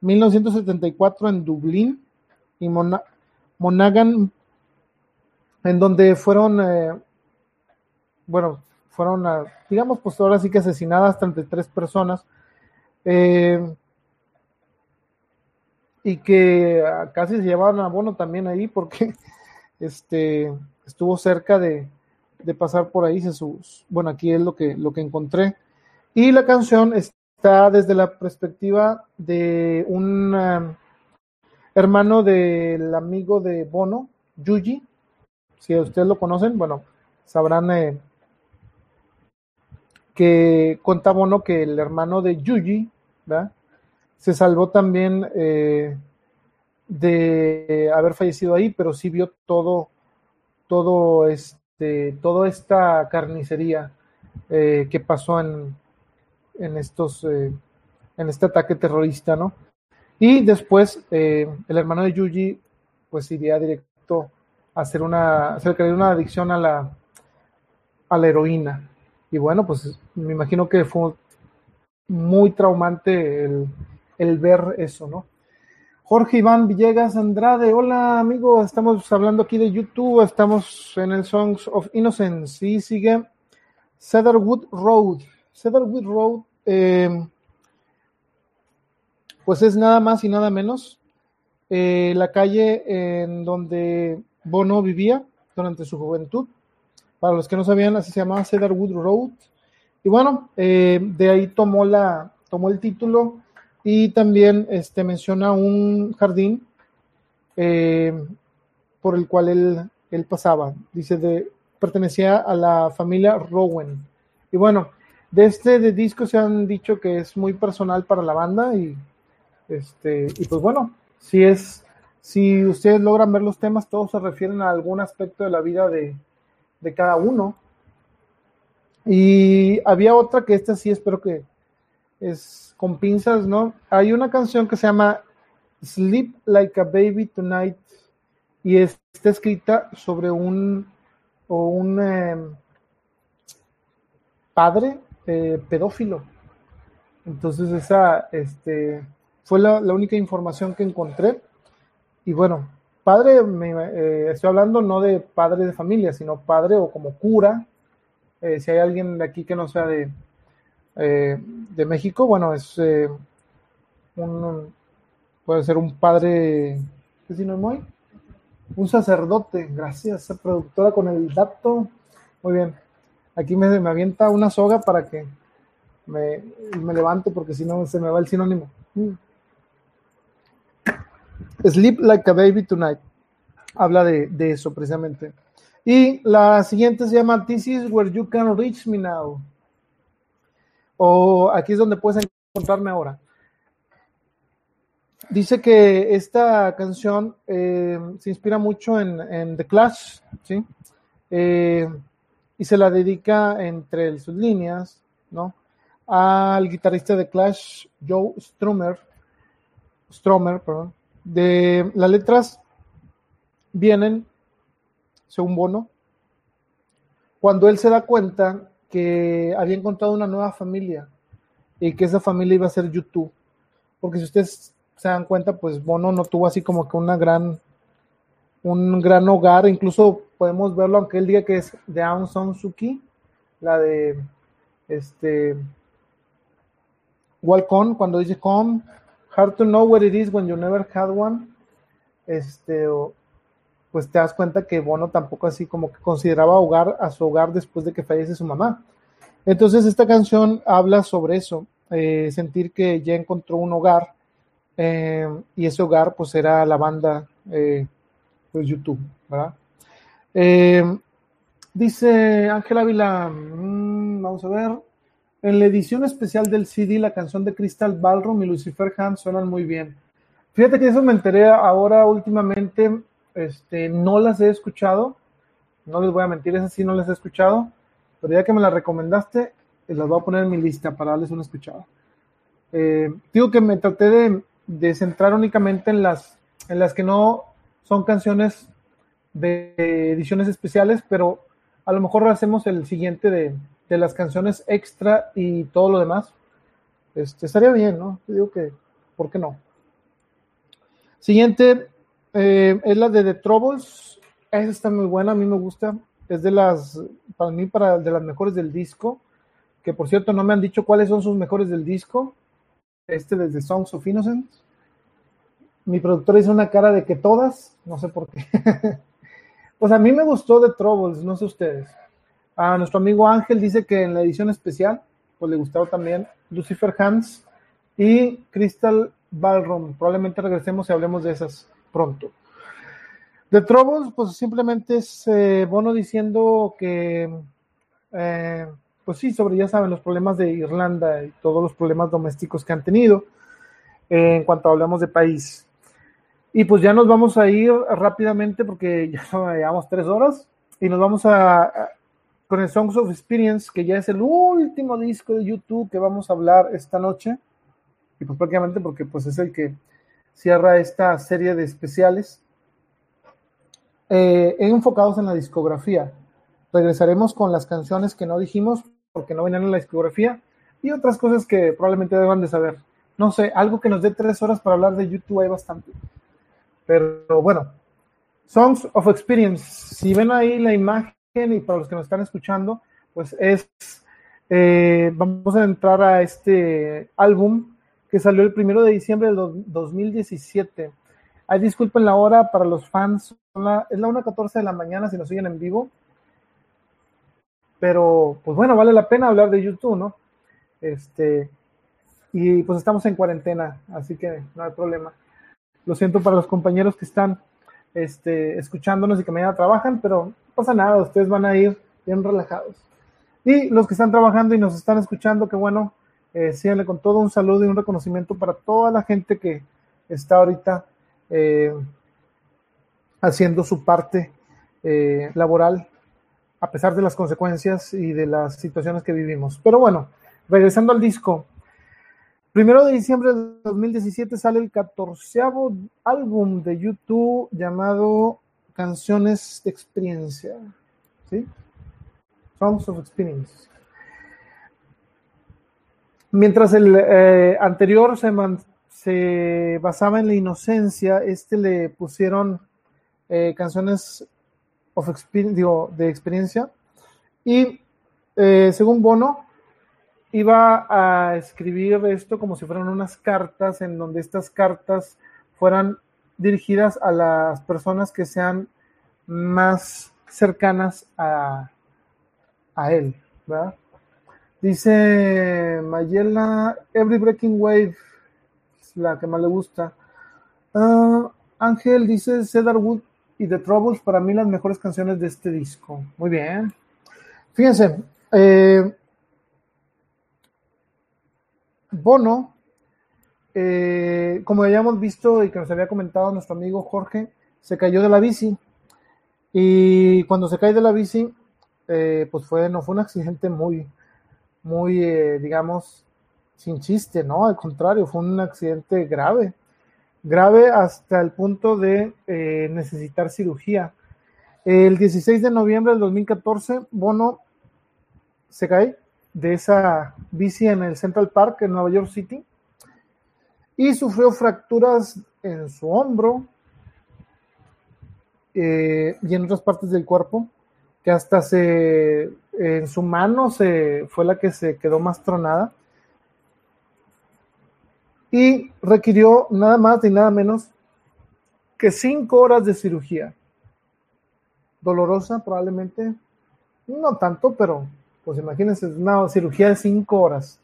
S1: 1974 en Dublín y Monaghan, en donde fueron bueno, fueron, digamos, pues ahora sí que asesinadas 33 personas. Eh, y que casi se llevaron a Bono también ahí porque <laughs> este, estuvo cerca de, pasar por ahí. Jesús. Bueno, aquí es lo que, lo que encontré. Y la canción está desde la perspectiva de un hermano del amigo de Bono, Yuji. Si ustedes lo conocen, bueno, sabrán eh, que cuenta Bono que el hermano de Yuji, Se salvó también eh, de haber fallecido ahí, pero sí vio todo, todo este, toda esta carnicería eh, que pasó en, en estos, eh, en este ataque terrorista, ¿no? Y después el hermano de Yuji, pues iría directo a hacer una, hacer una adicción a la, a la heroína. Y bueno, pues me imagino que fue muy traumante el, ver eso, ¿no? Jorge Iván Villegas Andrade, hola amigo, estamos hablando aquí de YouTube, estamos en el Songs of Innocence y sigue Cedarwood Road. Cedarwood Road, eh, pues es nada más y nada menos eh, la calle en donde Bono vivía durante su juventud. Para los que no sabían, así se llamaba Cedarwood Road. Y bueno, eh, de ahí tomó, la, tomó el título y también este, menciona un jardín eh, por el cual él, él pasaba. Dice, de, pertenecía a la familia Rowan. Y bueno, de este de disco se han dicho que es muy personal para la banda y, este, y pues bueno, si es, si ustedes logran ver los temas, todos se refieren a algún aspecto de la vida de, de cada uno. Y había otra que esta sí espero que es con pinzas, ¿no? Hay una canción que se llama Sleep Like a Baby Tonight y está escrita sobre un o un em, padre eh, pedófilo. Entonces esa este, fue la, única información que encontré. Y bueno, padre, me, eh, estoy hablando no de padre de familia, sino padre o como cura. Eh, si hay alguien de aquí que no sea de, de México, bueno, es un, puede ser un padre, ¿qué si no muy? Un sacerdote, gracias, productora con el dato. Muy bien. Aquí me, me avienta una soga para que me, me levante porque si no se me va el sinónimo. Mm. Sleep like a baby tonight. Habla de, de, eso precisamente. Y la siguiente se llama This is where you can reach me now. O aquí es donde puedes encontrarme ahora. Dice que esta canción eh, se inspira mucho en, The Clash, ¿sí? Eh, y se la dedica entre sus líneas, ¿no? Al guitarrista de Clash, Joe Strummer, Stromer, perdón. De las letras vienen, según Bono, cuando él se da cuenta que había encontrado una nueva familia y que esa familia iba a ser YouTube. Porque si ustedes se dan cuenta, pues Bono no tuvo así como que una gran un gran hogar, incluso podemos verlo, aunque él diga que es de Aung San Suu Kyi, la de este Walcon, cuando dice come, hard to know what it is when you never had one, este, pues te das cuenta que Bono tampoco así como que consideraba hogar a su hogar después de que fallece su mamá. Entonces esta canción habla sobre eso, eh, sentir que ya encontró un hogar eh, y ese hogar pues era la banda eh, pues YouTube, ¿verdad? Dice Ángela Ávila, mm, vamos a ver, en la edición especial del CD, la canción de Crystal Ballroom y Lucifer Hand suenan muy bien. Fíjate que eso me enteré ahora últimamente, este, no las he escuchado, no les voy a mentir, esas sí no las he escuchado, pero ya que me las recomendaste, las voy a poner en mi lista para darles una escuchada. Eh, digo que me traté de, de centrar únicamente en las, en las que no son canciones de ediciones especiales, pero a lo mejor hacemos el siguiente de, las canciones extra y todo lo demás. Este, estaría bien, ¿no? Digo que, ¿por qué no? Siguiente eh, es la de The Troubles. Esa está muy buena, a mí me gusta. Es de las, para mí, para, de las mejores del disco. Que por cierto, no me han dicho cuáles son sus mejores del disco. Este desde Songs of Innocence mi productora hizo una cara de que todas, no sé por qué. <laughs> pues a mí me gustó de Troubles, no sé ustedes. A nuestro amigo Ángel dice que en la edición especial, pues le gustó también Lucifer Hands y Crystal Ballroom. Probablemente regresemos y hablemos de esas pronto. De Troubles, pues simplemente es eh, Bono diciendo que, eh, pues sí, sobre, ya saben, los problemas de Irlanda y todos los problemas domésticos que han tenido eh, en cuanto hablamos de país. Y pues ya nos vamos a ir rápidamente porque <laughs> ya llevamos tres horas y nos vamos a, con el Songs of Experience, que ya es el último disco de YouTube que vamos a hablar esta noche. Y pues prácticamente porque pues es el que cierra esta serie de especiales eh, enfocados en la discografía. Regresaremos con las canciones que no dijimos porque no venían en la discografía y otras cosas que probablemente deban de saber. No sé, algo que nos dé tres horas para hablar de YouTube hay bastante. Pero bueno, Songs of Experience, si ven ahí la imagen y para los que nos están escuchando, pues es, eh, vamos a entrar a este álbum que salió el primero de diciembre del 2017. Ay, disculpen la hora para los fans, es la 1.14 de la mañana si nos siguen en vivo. Pero, pues bueno, vale la pena hablar de YouTube, ¿no? Este, y pues estamos en cuarentena, así que no hay problema. Lo siento para los compañeros que están este, escuchándonos y que mañana trabajan, pero no pasa nada, ustedes van a ir bien relajados. Y los que están trabajando y nos están escuchando, qué bueno, eh, síganle con todo un saludo y un reconocimiento para toda la gente que está ahorita eh, haciendo su parte eh, laboral a pesar de las consecuencias y de las situaciones que vivimos. Pero bueno, regresando al disco. Primero de diciembre de 2017 sale el catorceavo álbum de YouTube llamado Canciones de Experiencia. ¿Sí? Songs of Experience. Mientras el eh, anterior se, basaba en la inocencia, este le pusieron eh, canciones of de experiencia. Y eh, según Bono, iba a escribir esto como si fueran unas cartas, en donde estas cartas fueran dirigidas a las personas que sean más cercanas a, a él, ¿verdad? Dice Mayela, Every Breaking Wave, es la que más le gusta. Ah, Ángel dice Cedarwood y The Troubles, para mí las mejores canciones de este disco. Muy bien. Fíjense, eh, Bono, eh, como habíamos visto y que nos había comentado nuestro amigo Jorge, se cayó de la bici. Y cuando se cae de la bici, eh, pues fue, no fue un accidente muy, muy, digamos, sin chiste, ¿no? Al contrario, fue un accidente grave grave hasta el punto de eh, necesitar cirugía. El 16 de noviembre del 2014, Bono se cae de esa bici en el Central Park en Nueva York City y sufrió fracturas en su hombro eh, y en otras partes del cuerpo, que hasta se en su mano se fue la que se quedó más tronada y requirió nada más y nada menos que cinco horas de cirugía. Dolorosa probablemente, no tanto, pero pues imagínense, una cirugía de cinco horas.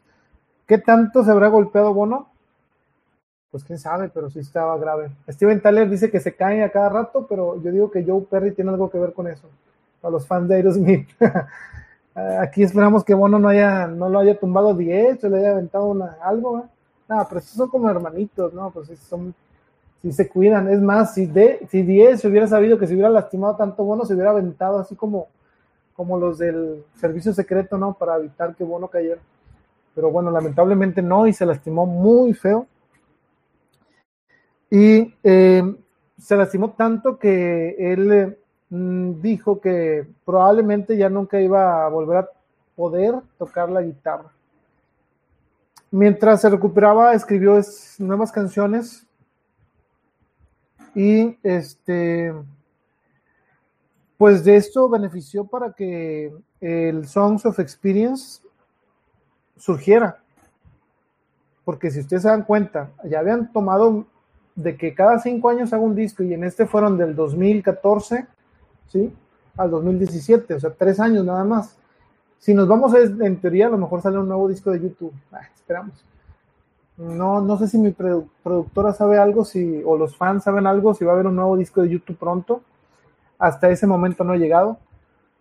S1: ¿Qué tanto se habrá golpeado Bono? Pues quién sabe, pero sí estaba grave. Steven Tyler dice que se cae a cada rato, pero yo digo que Joe Perry tiene algo que ver con eso. Para los fans de Aerosmith. <laughs> Aquí esperamos que Bono no haya, no lo haya tumbado 10 o le haya aventado algo, ¿eh? No, pero estos son como hermanitos, ¿no? Pues son, si se cuidan. Es más, si, si Diez se hubiera sabido que se hubiera lastimado tanto Bono, se hubiera aventado así como, como los del servicio secreto, ¿no? Para evitar que Bono cayera. Pero bueno, lamentablemente no y se lastimó muy feo. Y eh, se lastimó tanto que él mm, dijo que probablemente ya nunca iba a volver a poder tocar la guitarra. Mientras se recuperaba, escribió nuevas canciones y este, pues de esto benefició para que el Songs of Experience surgiera. Porque si ustedes se dan cuenta, ya habían tomado de que cada cinco años hago un disco y en este fueron del 2014, ¿sí? Al 2017, o sea, tres años nada más. Si nos vamos a, en teoría, a lo mejor sale un nuevo disco de YouTube. Ah, esperamos. No, no sé si mi productora sabe algo, si, o los fans saben algo, si va a haber un nuevo disco de YouTube pronto. Hasta ese momento no he llegado.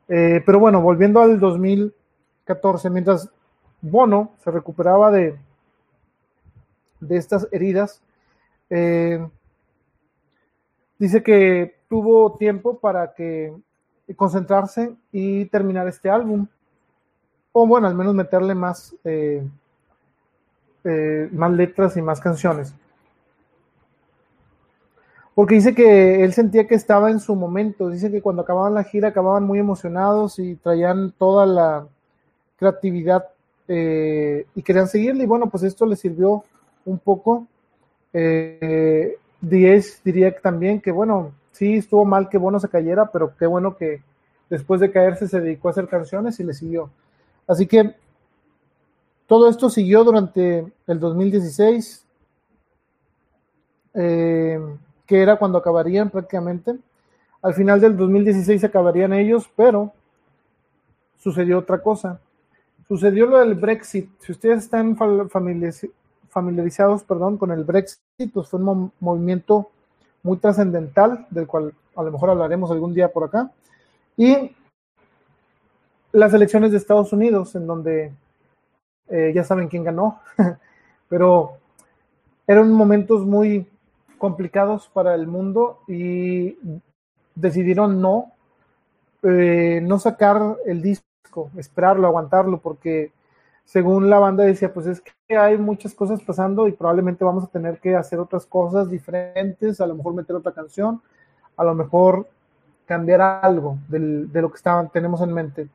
S1: Eh, pero bueno, volviendo al 2014, mientras Bono se recuperaba de, de estas heridas, eh, dice que tuvo tiempo para que concentrarse y terminar este álbum o bueno, al menos meterle más, eh, eh, más letras y más canciones. Porque dice que él sentía que estaba en su momento, dice que cuando acababan la gira acababan muy emocionados y traían toda la creatividad eh, y querían seguirle y bueno, pues esto le sirvió un poco. Eh, Diez diría también que bueno, sí estuvo mal que Bono se cayera, pero qué bueno que después de caerse se dedicó a hacer canciones y le siguió. Así que todo esto siguió durante el 2016, eh, que era cuando acabarían prácticamente. Al final del 2016 acabarían ellos, pero sucedió otra cosa. Sucedió lo del Brexit. Si ustedes están familiarizados perdón, con el Brexit, pues fue un movimiento muy trascendental, del cual a lo mejor hablaremos algún día por acá. Y las elecciones de Estados Unidos, en donde eh, ya saben quién ganó, <laughs> pero eran momentos muy complicados para el mundo y decidieron no, eh, no sacar el disco, esperarlo, aguantarlo, porque según la banda decía, pues es que hay muchas cosas pasando y probablemente vamos a tener que hacer otras cosas diferentes, a lo mejor meter otra canción, a lo mejor cambiar algo de lo que estaban, tenemos en mente.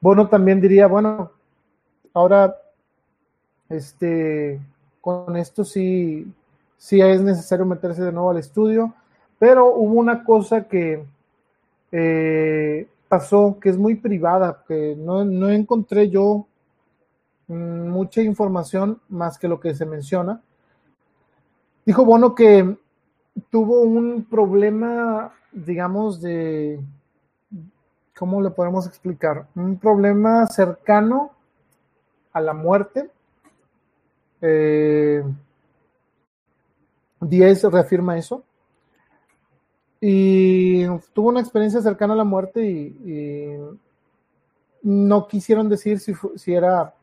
S1: Bono también diría, bueno, ahora este, con esto sí, sí es necesario meterse de nuevo al estudio, pero hubo una cosa que eh, pasó que es muy privada, que no, no encontré yo mucha información más que lo que se menciona. Dijo Bono que tuvo un problema, digamos, de, ¿cómo le podemos explicar? Un problema cercano a la muerte. Eh, Diez reafirma eso. Y tuvo una experiencia cercana a la muerte y, no quisieron decir si, si era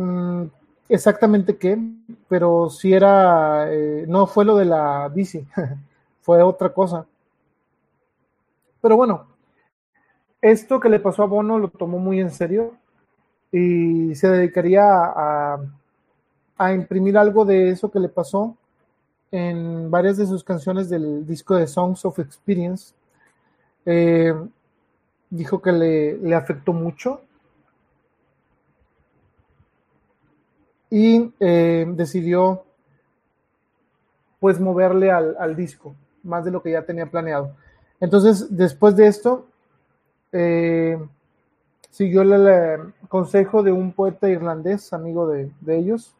S1: Mm, exactamente qué, pero si era, eh, no fue lo de la bici, <laughs> fue otra cosa. Pero bueno, esto que le pasó a Bono lo tomó muy en serio y se dedicaría a, a imprimir algo de eso que le pasó en varias de sus canciones del disco de Songs of Experience. Eh, dijo que le, le afectó mucho y eh, decidió pues moverle al, disco, más de lo que ya tenía planeado. Entonces, después de esto, eh, siguió el, consejo de un poeta irlandés, amigo de, ellos,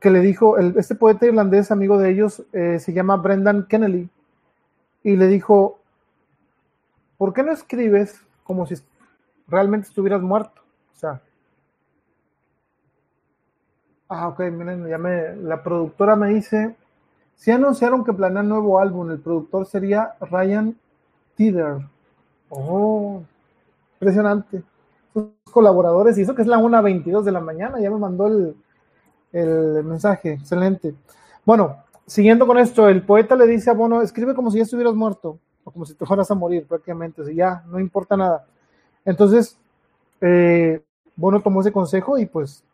S1: que le dijo, este poeta irlandés, amigo de ellos, eh, se llama Brendan Kennedy, y le dijo, ¿por qué no escribes como si realmente estuvieras muerto? O sea, Ah, ok, miren, ya me, la productora me dice, si anunciaron que planean nuevo álbum, el productor sería Ryan Tider. Oh, impresionante. Sus colaboradores, y eso que es la 1.22 de la mañana, ya me mandó el, el mensaje, excelente. Bueno, siguiendo con esto, el poeta le dice a Bono, escribe como si ya estuvieras muerto, o como si te fueras a morir prácticamente, o ya, no importa nada. Entonces, eh, Bono tomó ese consejo y pues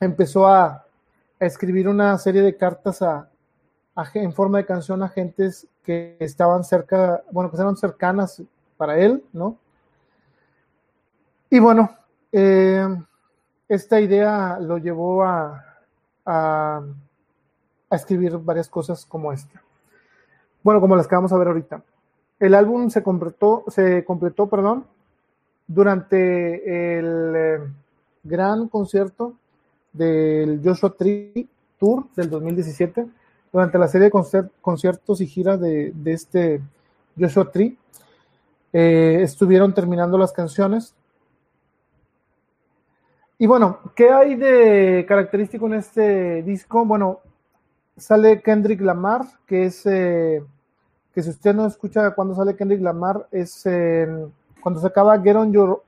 S1: empezó a, escribir una serie de cartas a, en forma de canción a gentes que estaban cerca, bueno, que eran cercanas para él, ¿no? Y bueno, eh, esta idea lo llevó a, a, escribir varias cosas como esta. Bueno, como las que vamos a ver ahorita. El álbum se completó, se completó, perdón, durante el eh, gran concierto del Joshua Tree Tour del 2017, durante la serie de conciertos y giras de, este Joshua Tree. Eh, estuvieron terminando las canciones. Y bueno, ¿qué hay de característico en este disco? Bueno, sale Kendrick Lamar, que es, eh, que si usted no escucha cuando sale Kendrick Lamar, es cuando se acaba Get, on your,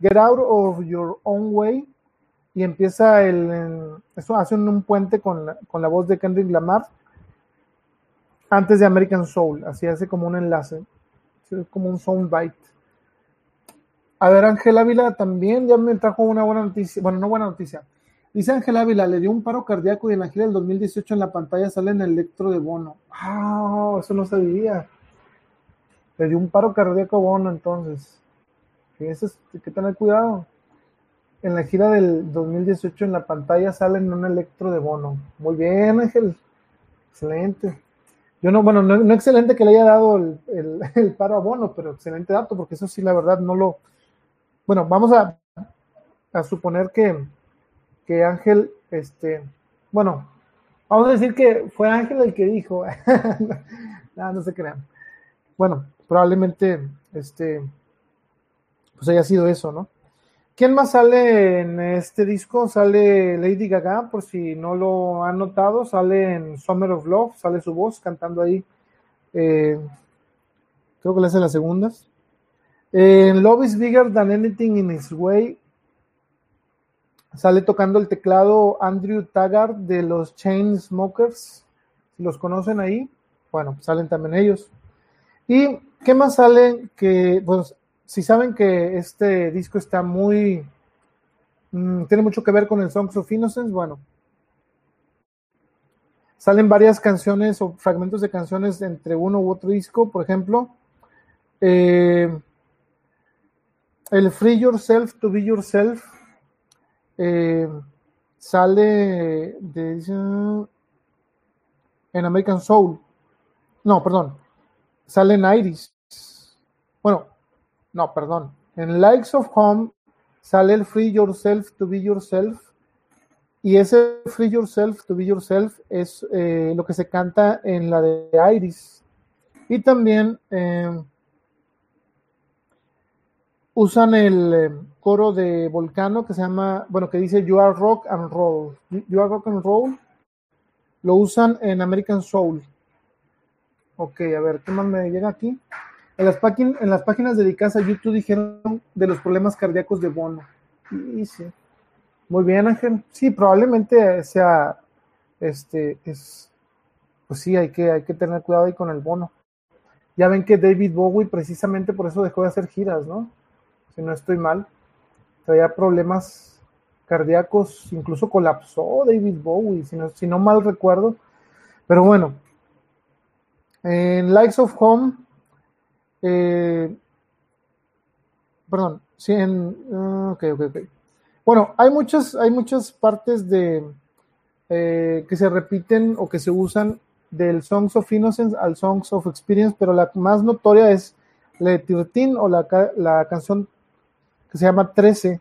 S1: Get Out of Your Own Way, y empieza el, eso hace un, puente con la, con la, voz de Kendrick Lamar antes de American Soul, así hace como un enlace, como un soundbite. A ver, Ángel Ávila también ya me trajo una buena noticia, bueno, no buena noticia. Dice Ángel Ávila, le dio un paro cardíaco y en la gira del 2018 en la pantalla sale en el electro de Bono. Ah, eso no sabía. Le dio un paro cardíaco a Bono entonces. Es, hay que tener cuidado en la gira del 2018 en la pantalla sale en un electro de bono. Muy bien, Ángel. Excelente. Yo no, bueno, no, excelente que le haya dado <laughs> el, paro a bono, pero excelente dato, porque eso sí, la verdad, no lo. Bueno, vamos a, a suponer que, que Ángel, este, bueno, vamos a decir que fue Ángel el que dijo. <laughs> no, no se crean. Bueno, probablemente, este, pues haya sido eso, ¿no? ¿Quién más sale en este disco? Sale Lady Gaga, por si no lo han notado, sale en Summer of Love, sale su voz cantando ahí. Eh, creo que le hace las segundas. En Love is Bigger Than Anything in Its Way sale tocando el teclado Andrew Taggart de los Chainsmokers. Si los conocen ahí, bueno, salen también ellos. ¿Y qué más sale? Que, pues, si saben que este disco está muy. Mm, tiene mucho que ver con el Songs of Innocence, bueno. Salen varias canciones o fragmentos de canciones entre uno u otro disco, por ejemplo. Eh, el Free Yourself to Be Yourself eh, sale de en American Soul. No, perdón. Sale en Iris. Bueno, no, perdón. En Likes of Home sale el Free Yourself to Be Yourself. Y ese Free Yourself to Be Yourself es eh, lo que se canta en la de Iris. Y también eh, usan el eh, coro de Volcano que se llama, bueno, que dice You are rock and roll. You are rock and roll. Lo usan en American Soul. Ok, a ver, ¿qué más me llega aquí? En las, páginas dedicadas a YouTube dijeron de los problemas cardíacos de Bono. Y, sí. Muy bien, Ángel. Sí, probablemente sea, este, es, pues sí, hay que, hay que tener cuidado ahí con el Bono. Ya ven que David Bowie precisamente por eso dejó de hacer giras, ¿no? Si no estoy mal. Traía problemas cardíacos, incluso colapsó David Bowie, si no, si no mal recuerdo. Pero bueno, en Likes of Home eh, perdón, sí, en, ah, ok, ok, ok. Bueno, hay muchas, hay muchas partes de eh, que se repiten o que se usan del Songs of Innocence al Songs of Experience, pero la más notoria es la de Tirtin o la, la canción que se llama 13.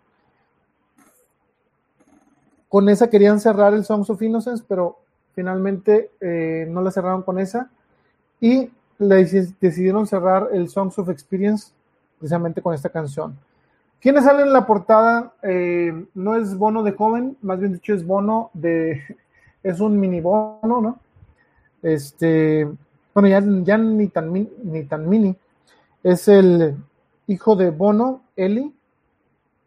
S1: Con esa querían cerrar el Songs of Innocence, pero finalmente eh, no la cerraron con esa. Y decidieron cerrar el Songs of Experience precisamente con esta canción. ¿Quiénes salen en la portada? Eh, no es Bono de joven, más bien dicho es Bono de... <laughs> es un mini Bono, ¿no? Este, bueno, ya, ya ni, tan, ni tan mini. Es el hijo de Bono, Eli,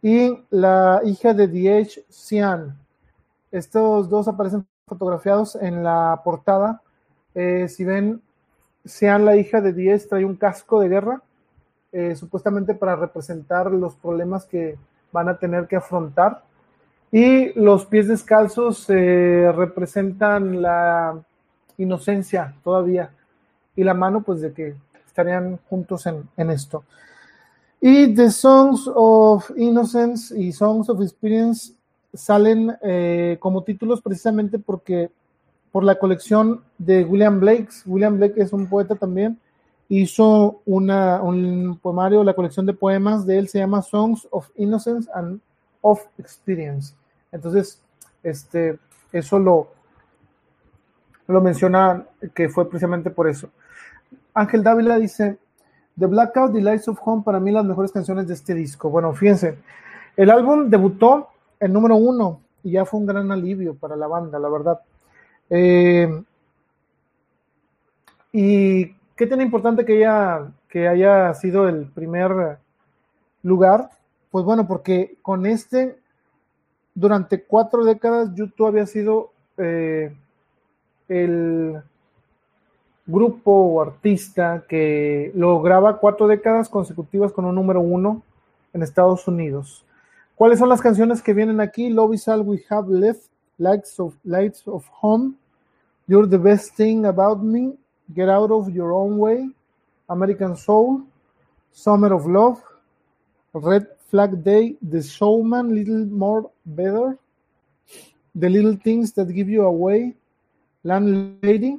S1: y la hija de D.H. Sian. Estos dos aparecen fotografiados en la portada. Eh, si ven, sean la hija de Diez trae un casco de guerra, eh, supuestamente para representar los problemas que van a tener que afrontar. Y los pies descalzos eh, representan la inocencia todavía. Y la mano, pues, de que estarían juntos en, en esto. Y The Songs of Innocence y Songs of Experience salen eh, como títulos precisamente porque por la colección de William Blake. William Blake es un poeta también. Hizo una, un poemario, la colección de poemas de él se llama Songs of Innocence and of Experience. Entonces, este, eso lo, lo menciona que fue precisamente por eso. Ángel Dávila dice, The Blackout, The Lights of Home, para mí las mejores canciones de este disco. Bueno, fíjense, el álbum debutó en número uno y ya fue un gran alivio para la banda, la verdad. Eh, ¿Y qué tiene importante que haya, que haya sido el primer lugar? Pues bueno, porque con este, durante cuatro décadas, YouTube había sido eh, el grupo o artista que lograba cuatro décadas consecutivas con un número uno en Estados Unidos. ¿Cuáles son las canciones que vienen aquí? Love is all we have left, Lights of, Lights of Home, You're the best thing about me. Get out of your own way. American Soul. Summer of Love. Red Flag Day. The Showman. Little More Better. The Little Things That Give You Away. Landlady.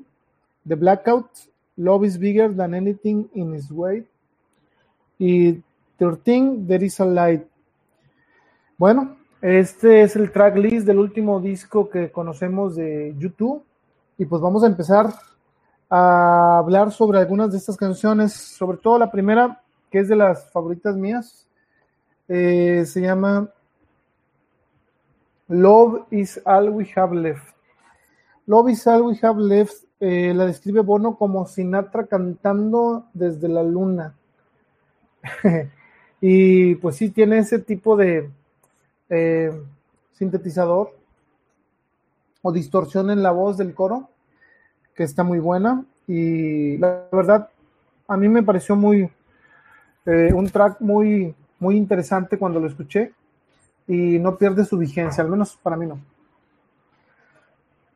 S1: The Blackout. Love is Bigger Than Anything in Its Way. Y 13, There is a Light. Bueno, este es el track list del último disco que conocemos de YouTube. Y pues vamos a empezar a hablar sobre algunas de estas canciones, sobre todo la primera, que es de las favoritas mías. Eh, se llama Love is all we have left. Love is all we have left eh, la describe Bono como Sinatra cantando desde la luna. <laughs> y pues sí, tiene ese tipo de eh, sintetizador o distorsión en la voz del coro, que está muy buena. Y la verdad, a mí me pareció muy, eh, un track muy, muy interesante cuando lo escuché y no pierde su vigencia, al menos para mí no.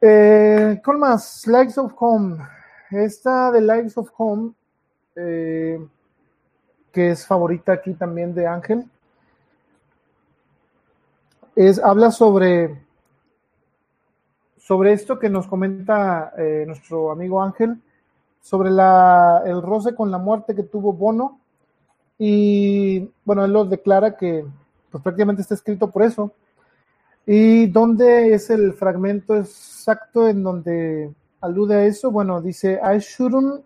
S1: Eh, ¿Cuál más? Likes of Home. Esta de Likes of Home, eh, que es favorita aquí también de Ángel, es, habla sobre, sobre esto que nos comenta eh, nuestro amigo Ángel, sobre la, el roce con la muerte que tuvo Bono. Y bueno, él lo declara que pues, prácticamente está escrito por eso ¿Y dónde es el fragmento exacto en donde alude a eso? Bueno, dice, I shouldn't,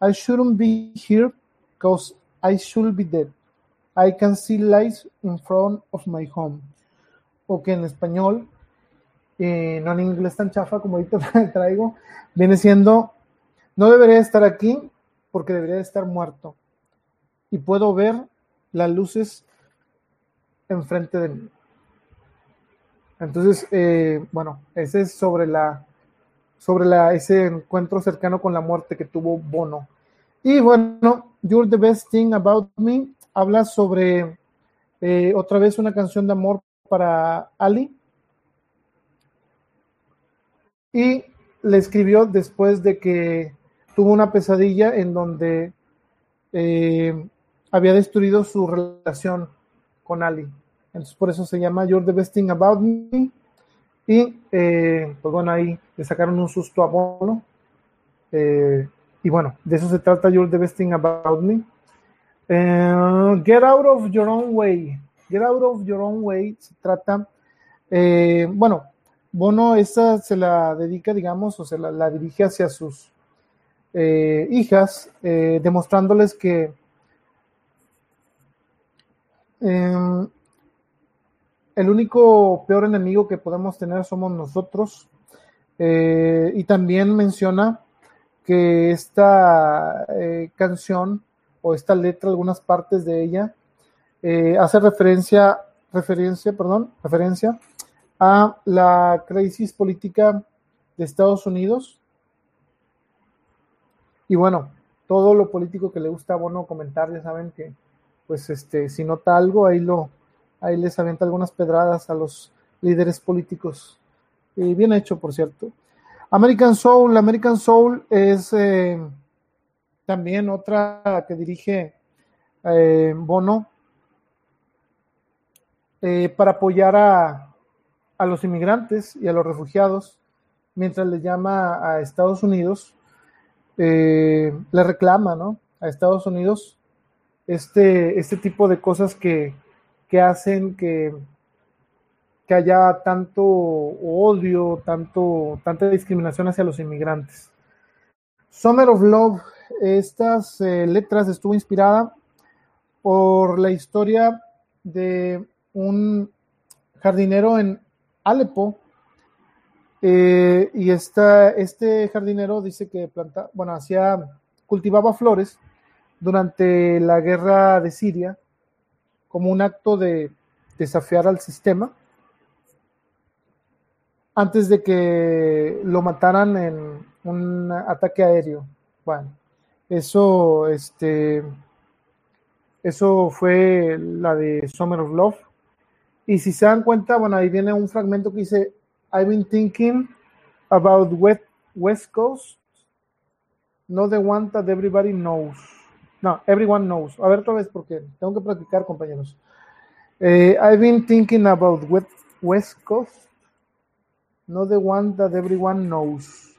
S1: I shouldn't be here because I should be dead. I can see lights in front of my home. O que en español, eh, no en inglés tan chafa como ahorita <laughs> traigo, viene siendo, no debería estar aquí porque debería estar muerto. Y puedo ver las luces enfrente de mí. Entonces, eh, bueno, ese es sobre la sobre la, ese encuentro cercano con la muerte que tuvo Bono. Y bueno, You're the Best Thing About Me habla sobre eh, otra vez una canción de amor para Ali. Y le escribió después de que tuvo una pesadilla en donde eh, había destruido su relación con Ali. Entonces por eso se llama You're the Best Thing About Me. Y eh, pues bueno, ahí le sacaron un susto a Bono. Eh, y bueno, de eso se trata You're the Best Thing About Me. Eh, Get Out of Your Own Way. Get Out of Your Own Way se trata, bueno, Bono esta se la dedica, digamos, o se la, dirige hacia sus hijas, demostrándoles que el único peor enemigo que podemos tener somos nosotros. Eh, y también menciona que esta eh, canción o esta letra, algunas partes de ella, eh, hace referencia, referencia, perdón, referencia a la crisis política de Estados Unidos. Y bueno, todo lo político que le gusta a Bono comentar, ya saben que, pues, este, si nota algo, ahí lo, ahí les avienta algunas pedradas a los líderes políticos. Y bien hecho, por cierto. American Soul, American Soul es eh, también otra que dirige eh, Bono eh, para apoyar a, a, los inmigrantes y a los refugiados, mientras le llama a Estados Unidos, le reclama ¿no? a Estados Unidos este, este tipo de cosas que, que hacen que, que haya tanto odio, tanto, tanta discriminación hacia los inmigrantes. Summer of Love, estas eh, letras estuvo inspirada por la historia de un jardinero en Alepo. Eh, y esta, este jardinero dice que planta, bueno, hacía, cultivaba flores durante la guerra de Siria como un acto de desafiar al sistema antes de que lo mataran en un ataque aéreo. Bueno, eso, este, eso fue la de Summer of Love. Y si se dan cuenta, bueno, ahí viene un fragmento que dice, I've been thinking about West Coast, not the one that everybody knows. No, everyone knows. A ver otra vez porque tengo que practicar, compañeros. Eh, I've been thinking about West Coast, not the one that everyone knows.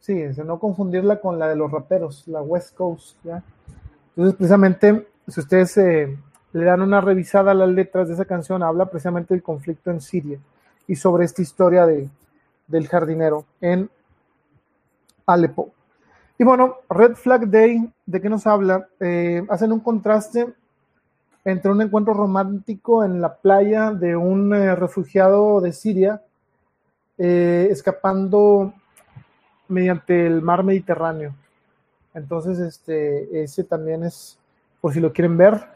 S1: Sí, no confundirla con la de los raperos, la West Coast. Entonces, precisamente, si ustedes eh, le dan una revisada a las letras de esa canción, habla precisamente del conflicto en Siria y sobre esta historia de, del jardinero en Alepo. Y bueno, Red Flag Day, ¿de qué nos habla? Eh, hacen un contraste entre un encuentro romántico en la playa de un eh, refugiado de Siria, eh, escapando mediante el mar Mediterráneo. Entonces, este, ese también es, por si lo quieren ver,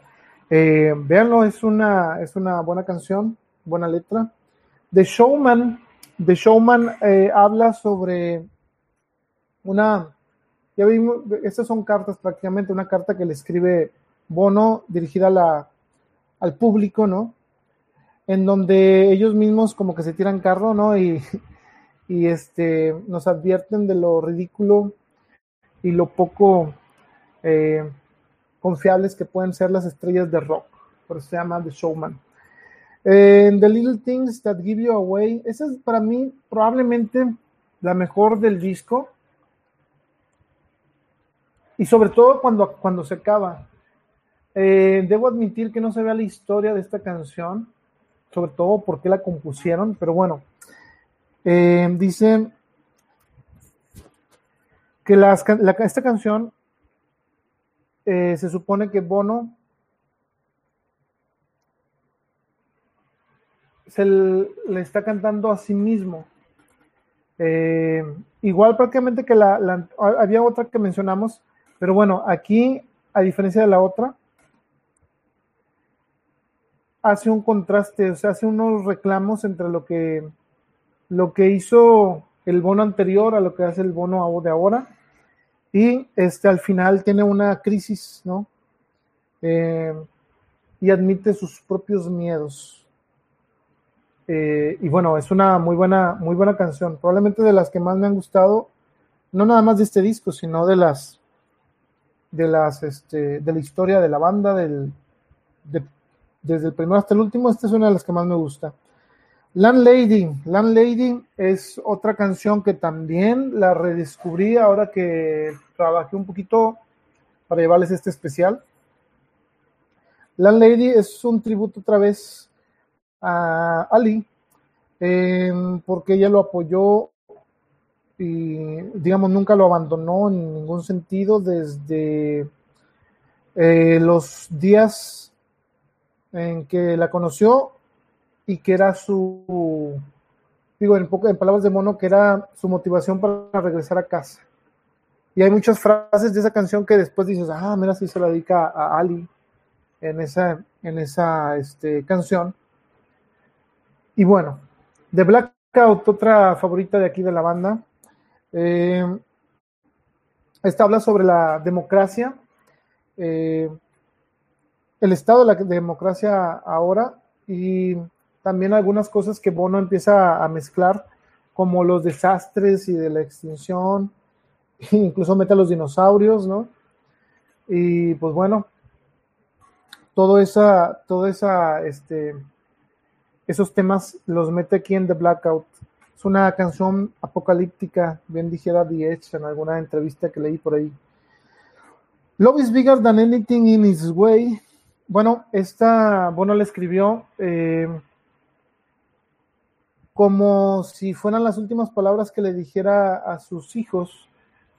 S1: eh, véanlo, es una, es una buena canción, buena letra. The Showman, The Showman eh, habla sobre una, ya vimos, estas son cartas prácticamente, una carta que le escribe Bono dirigida la, al público, ¿no? En donde ellos mismos como que se tiran carro, ¿no? Y, y este, nos advierten de lo ridículo y lo poco eh, confiables que pueden ser las estrellas de rock. Por eso se llama The Showman. Eh, the Little Things That Give You Away. Esa es para mí probablemente la mejor del disco. Y sobre todo cuando, cuando se acaba. Eh, debo admitir que no se vea la historia de esta canción, sobre todo por qué la compusieron, pero bueno, eh, dice que esta canción eh, se supone que Bono se le, está cantando a sí mismo. Eh, igual prácticamente que la, la, había otra que mencionamos, pero bueno, aquí, a diferencia de la otra, hace un contraste, o sea, hace unos reclamos entre lo que, lo que hizo el bono anterior a lo que hace el bono de ahora. Y este al final tiene una crisis, ¿no? Eh, y admite sus propios miedos. Eh, y bueno, es una muy buena, muy buena canción. Probablemente de las que más me han gustado, no nada más de este disco, sino de las, de las, este, de la historia de la banda, del, de, desde el primero hasta el último, esta es una de las que más me gusta. Landlady, Landlady es otra canción que también la redescubrí ahora que trabajé un poquito para llevarles este especial. Landlady es un tributo otra vez a Ali, eh, porque ella lo apoyó y, digamos, nunca lo abandonó en ningún sentido desde eh, los días en que la conoció y que era su, digo, en, en palabras de mono, que era su motivación para regresar a casa. Y hay muchas frases de esa canción que después dices, ah, mira, si se la dedica a Ali en esa, en esa este, canción. Y bueno, The Blackout, otra favorita de aquí de la banda. Eh, esta habla sobre la democracia, eh, el estado de la democracia ahora y también algunas cosas que Bono empieza a mezclar, como los desastres y de la extinción, <laughs> incluso mete a los dinosaurios, ¿no? Y pues bueno, todo esa, todo esa, este, esos temas los mete aquí en The Blackout. Es una canción apocalíptica, bien dijera The Edge en alguna entrevista que leí por ahí. Love is bigger than anything in its way. Bueno, esta, Bono le escribió eh, como si fueran las últimas palabras que le dijera a sus hijos.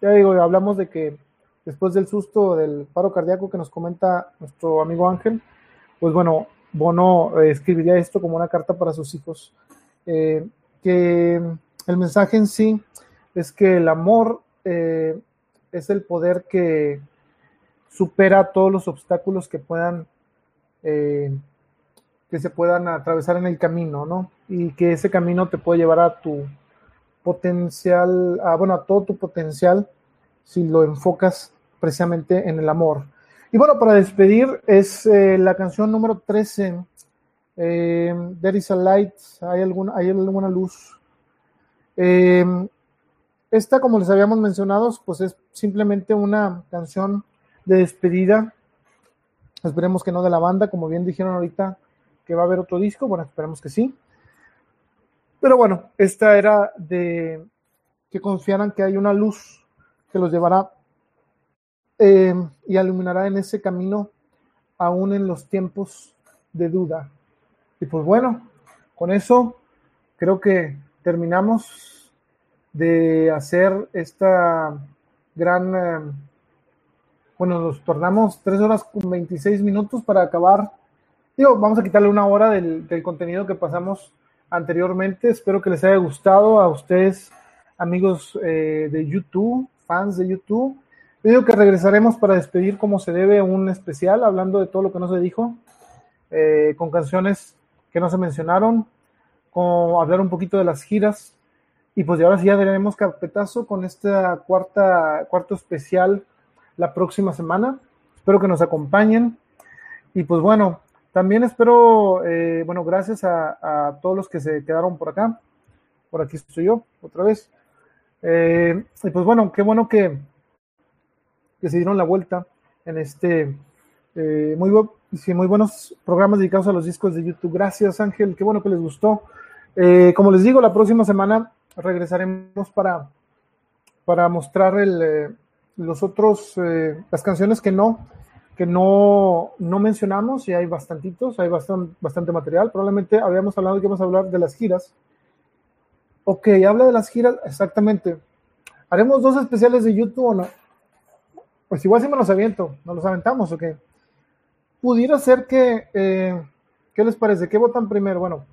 S1: Ya digo, hablamos de que después del susto del paro cardíaco que nos comenta nuestro amigo Ángel, pues bueno, Bono eh, escribiría esto como una carta para sus hijos. Eh, que el mensaje en sí es que el amor eh, es el poder que supera todos los obstáculos que puedan que se puedan atravesar en el camino, ¿no? Y que ese camino te puede llevar a tu potencial, a, bueno, a todo tu potencial si lo enfocas precisamente en el amor. Y bueno, para despedir es eh, la canción número 13, eh, There is a Light, hay alguna, hay alguna luz. Eh, esta, como les habíamos mencionado, pues es simplemente una canción de despedida. Esperemos que no de la banda, como bien dijeron ahorita, que va a haber otro disco, bueno, esperemos que sí. Pero bueno, esta era de que confiaran que hay una luz que los llevará eh, y iluminará en ese camino aún en los tiempos de duda. Y pues bueno, con eso creo que terminamos de hacer esta gran, eh, bueno, nos tornamos tres horas con 26 minutos para acabar digo, vamos a quitarle una hora del, del contenido que pasamos anteriormente. Espero que les haya gustado a ustedes, amigos eh, de YouTube, fans de YouTube. Yo digo que regresaremos para despedir como se debe un especial, hablando de todo lo que no se dijo, eh, con canciones que no se mencionaron, con hablar un poquito de las giras. Y pues ahora sí ya daremos carpetazo con esta cuarta, cuarto especial la próxima semana. Espero que nos acompañen. Y pues bueno, también espero, eh, bueno, gracias a, todos los que se quedaron por acá. Por aquí estoy yo, otra vez. Eh, y pues bueno, qué bueno que, que se dieron la vuelta en este eh, muy, sí, muy buenos programas dedicados a los discos de YouTube. Gracias, Ángel, qué bueno que les gustó. Eh, como les digo, la próxima semana regresaremos para, para mostrar el, eh, los otros, las canciones que no que no, no mencionamos y hay bastantitos, hay bastante, bastante material. Probablemente habíamos hablado que vamos a hablar de las giras. Ok, habla de las giras, exactamente. ¿Haremos dos especiales de YouTube o no? Pues igual si me los aviento, nos los aventamos, ok. Pudiera ser que, eh, ¿qué les parece? ¿Qué votan primero? Bueno,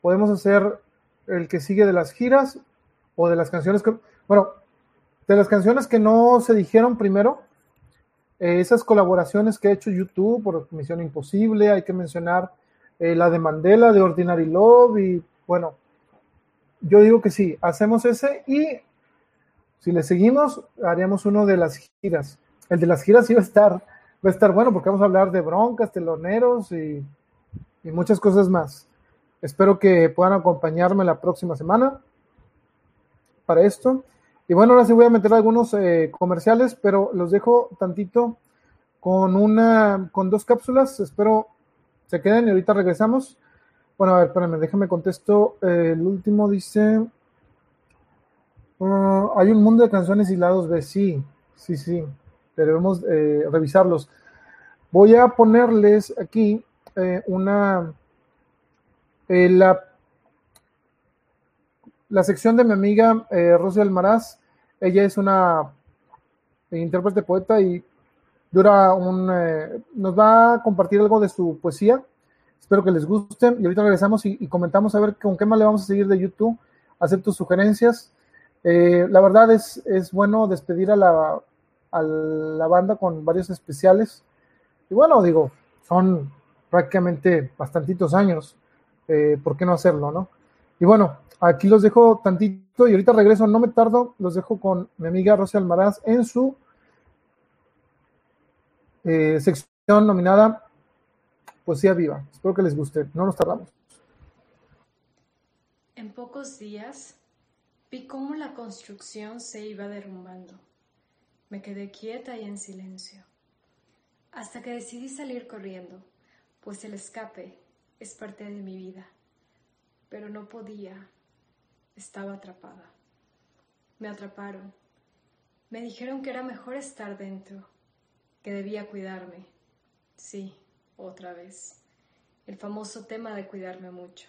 S1: podemos hacer el que sigue de las giras o de las canciones que, bueno, de las canciones que no se dijeron primero, eh, esas colaboraciones que ha hecho YouTube por Misión Imposible, hay que mencionar eh, la de Mandela, de Ordinary Love, y bueno, yo digo que sí, hacemos ese y si le seguimos, haríamos uno de las giras. El de las giras sí va a estar, va a estar bueno porque vamos a hablar de broncas, teloneros y, y muchas cosas más. Espero que puedan acompañarme la próxima semana para esto. Y bueno, ahora sí voy a meter algunos eh, comerciales, pero los dejo tantito con una, con dos cápsulas. Espero se queden y ahorita regresamos. Bueno, a ver, espérame, déjame contesto. El último dice, uh, hay un mundo de canciones y lados B. Sí, sí, sí. Debemos eh, revisarlos. Voy a ponerles aquí eh, una, la la sección de mi amiga eh, Rosy Almaraz. Ella es una intérprete poeta y dura un. Eh, nos va a compartir algo de su poesía. Espero que les guste. Y ahorita regresamos y, comentamos a ver con qué más le vamos a seguir de YouTube. Acepto sugerencias. Eh, la verdad es, es bueno despedir a la, a la banda con varios especiales. Y bueno, digo, son prácticamente bastantitos años. Eh, ¿Por qué no hacerlo, no? Y bueno, aquí los dejo tantito y ahorita regreso, no me tardo, los dejo con mi amiga Rosy Almaraz en su eh, sección nominada Poesía Viva. Espero que les guste, no nos tardamos.
S3: En pocos días vi cómo la construcción se iba derrumbando. Me quedé quieta y en silencio, hasta que decidí salir corriendo, pues el escape es parte de mi vida pero no podía. Estaba atrapada. Me atraparon. Me dijeron que era mejor estar dentro, que debía cuidarme. Sí, otra vez. El famoso tema de cuidarme mucho.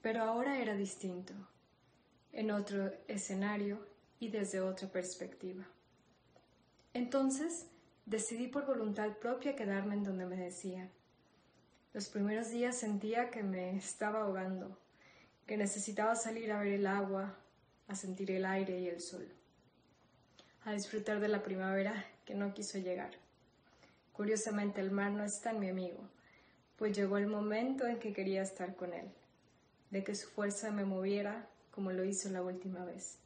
S3: Pero ahora era distinto, en otro escenario y desde otra perspectiva. Entonces decidí por voluntad propia quedarme en donde me decían. Los primeros días sentía que me estaba ahogando, que necesitaba salir a ver el agua, a sentir el aire y el sol, a disfrutar de la primavera que no quiso llegar. Curiosamente el mar no es tan mi amigo, pues llegó el momento en que quería estar con él, de que su fuerza me moviera como lo hizo la última vez.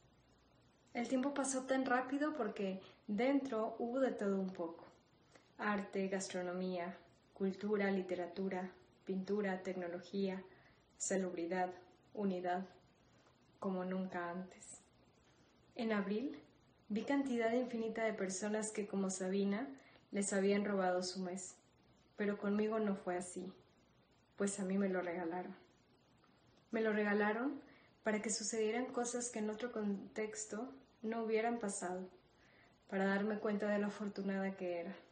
S3: El tiempo pasó tan rápido porque dentro hubo de todo un poco. Arte, gastronomía, cultura, literatura, pintura, tecnología, salubridad, unidad, como nunca antes. En abril vi cantidad infinita de personas que, como Sabina, les habían robado su mes, pero conmigo no fue así, pues a mí me lo regalaron. Me lo regalaron para que sucedieran cosas que en otro contexto no hubieran pasado, para darme cuenta de lo afortunada que era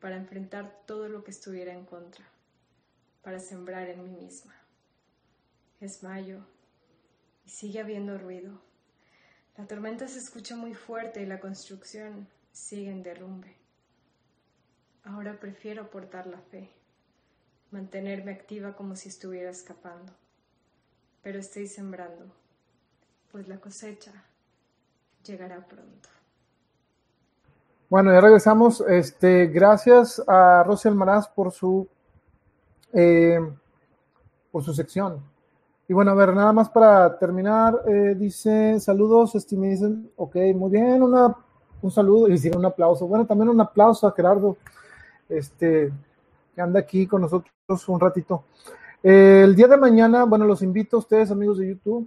S3: para enfrentar todo lo que estuviera en contra, para sembrar en mí misma. Es mayo y sigue habiendo ruido. La tormenta se escucha muy fuerte y la construcción sigue en derrumbe. Ahora prefiero portar la fe, mantenerme activa como si estuviera escapando. Pero estoy sembrando, pues la cosecha llegará pronto.
S1: Bueno, ya regresamos. Este, gracias a Rosy Almaraz por su eh, por su sección. Y bueno, a ver, nada más para terminar, eh, dice saludos, estimisen, ok, muy bien, una, un saludo y un aplauso. Bueno, también un aplauso a Gerardo, este, que anda aquí con nosotros un ratito. El día de mañana, bueno, los invito a ustedes, amigos de YouTube,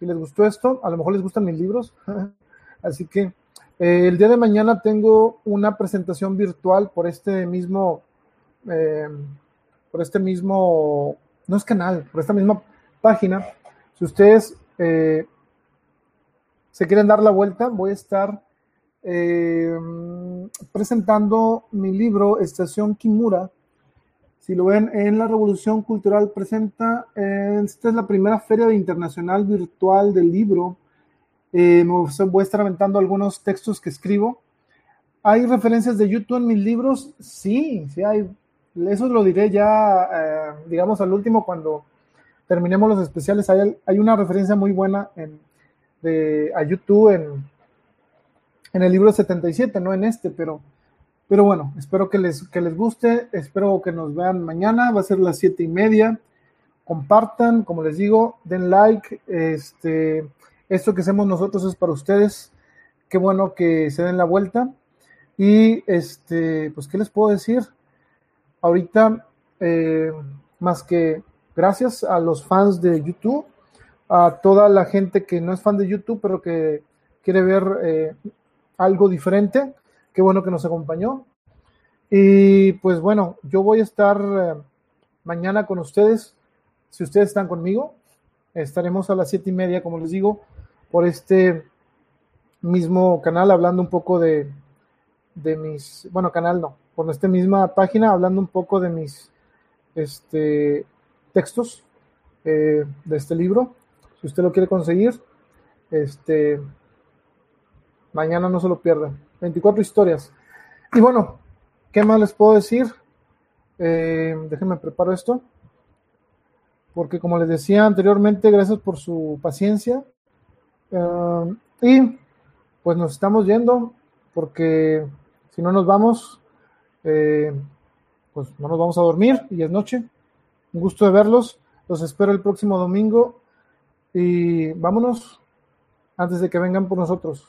S1: si les gustó esto, a lo mejor les gustan mis libros, <laughs> así que eh, el día de mañana tengo una presentación virtual por este mismo, eh, por este mismo, no es canal, por esta misma página. Si ustedes eh, se quieren dar la vuelta, voy a estar presentando mi libro Estación Kimura. Si lo ven en la Revolución Cultural presenta, esta es la primera feria internacional virtual del libro eh, me voy a estar aventando algunos textos que escribo. ¿Hay referencias de YouTube en mis libros? Sí, sí hay. Eso lo diré ya, eh, digamos, al último cuando terminemos los especiales. Hay, hay una referencia muy buena en, de, a YouTube en, en el libro 77, no en este, pero, pero bueno, espero que les, que les guste. Espero que nos vean mañana. Va a ser las siete y media. Compartan, como les digo, den like. Este esto que hacemos nosotros es para ustedes. Qué bueno que se den la vuelta. Y este, pues, ¿qué les puedo decir? Ahorita, eh, más que gracias a los fans de YouTube, a toda la gente que no es fan de YouTube, pero que quiere ver eh, algo diferente. Qué bueno que nos acompañó. Y pues bueno, yo voy a estar eh, mañana con ustedes. Si ustedes están conmigo, estaremos a las siete y media, como les digo, por este mismo canal hablando un poco de, de mis, bueno, canal no, por esta misma página hablando un poco de mis este, textos eh, de este libro. Si usted lo quiere conseguir, este, mañana no se lo pierda. 24 historias. Y bueno, ¿qué más les puedo decir? Eh, déjenme preparo esto. Porque como les decía anteriormente, gracias por su paciencia. Eh, y pues nos estamos yendo porque si no nos vamos, eh, pues no nos vamos a dormir y es noche. Un gusto de verlos. Los espero el próximo domingo y vámonos antes de que vengan por nosotros.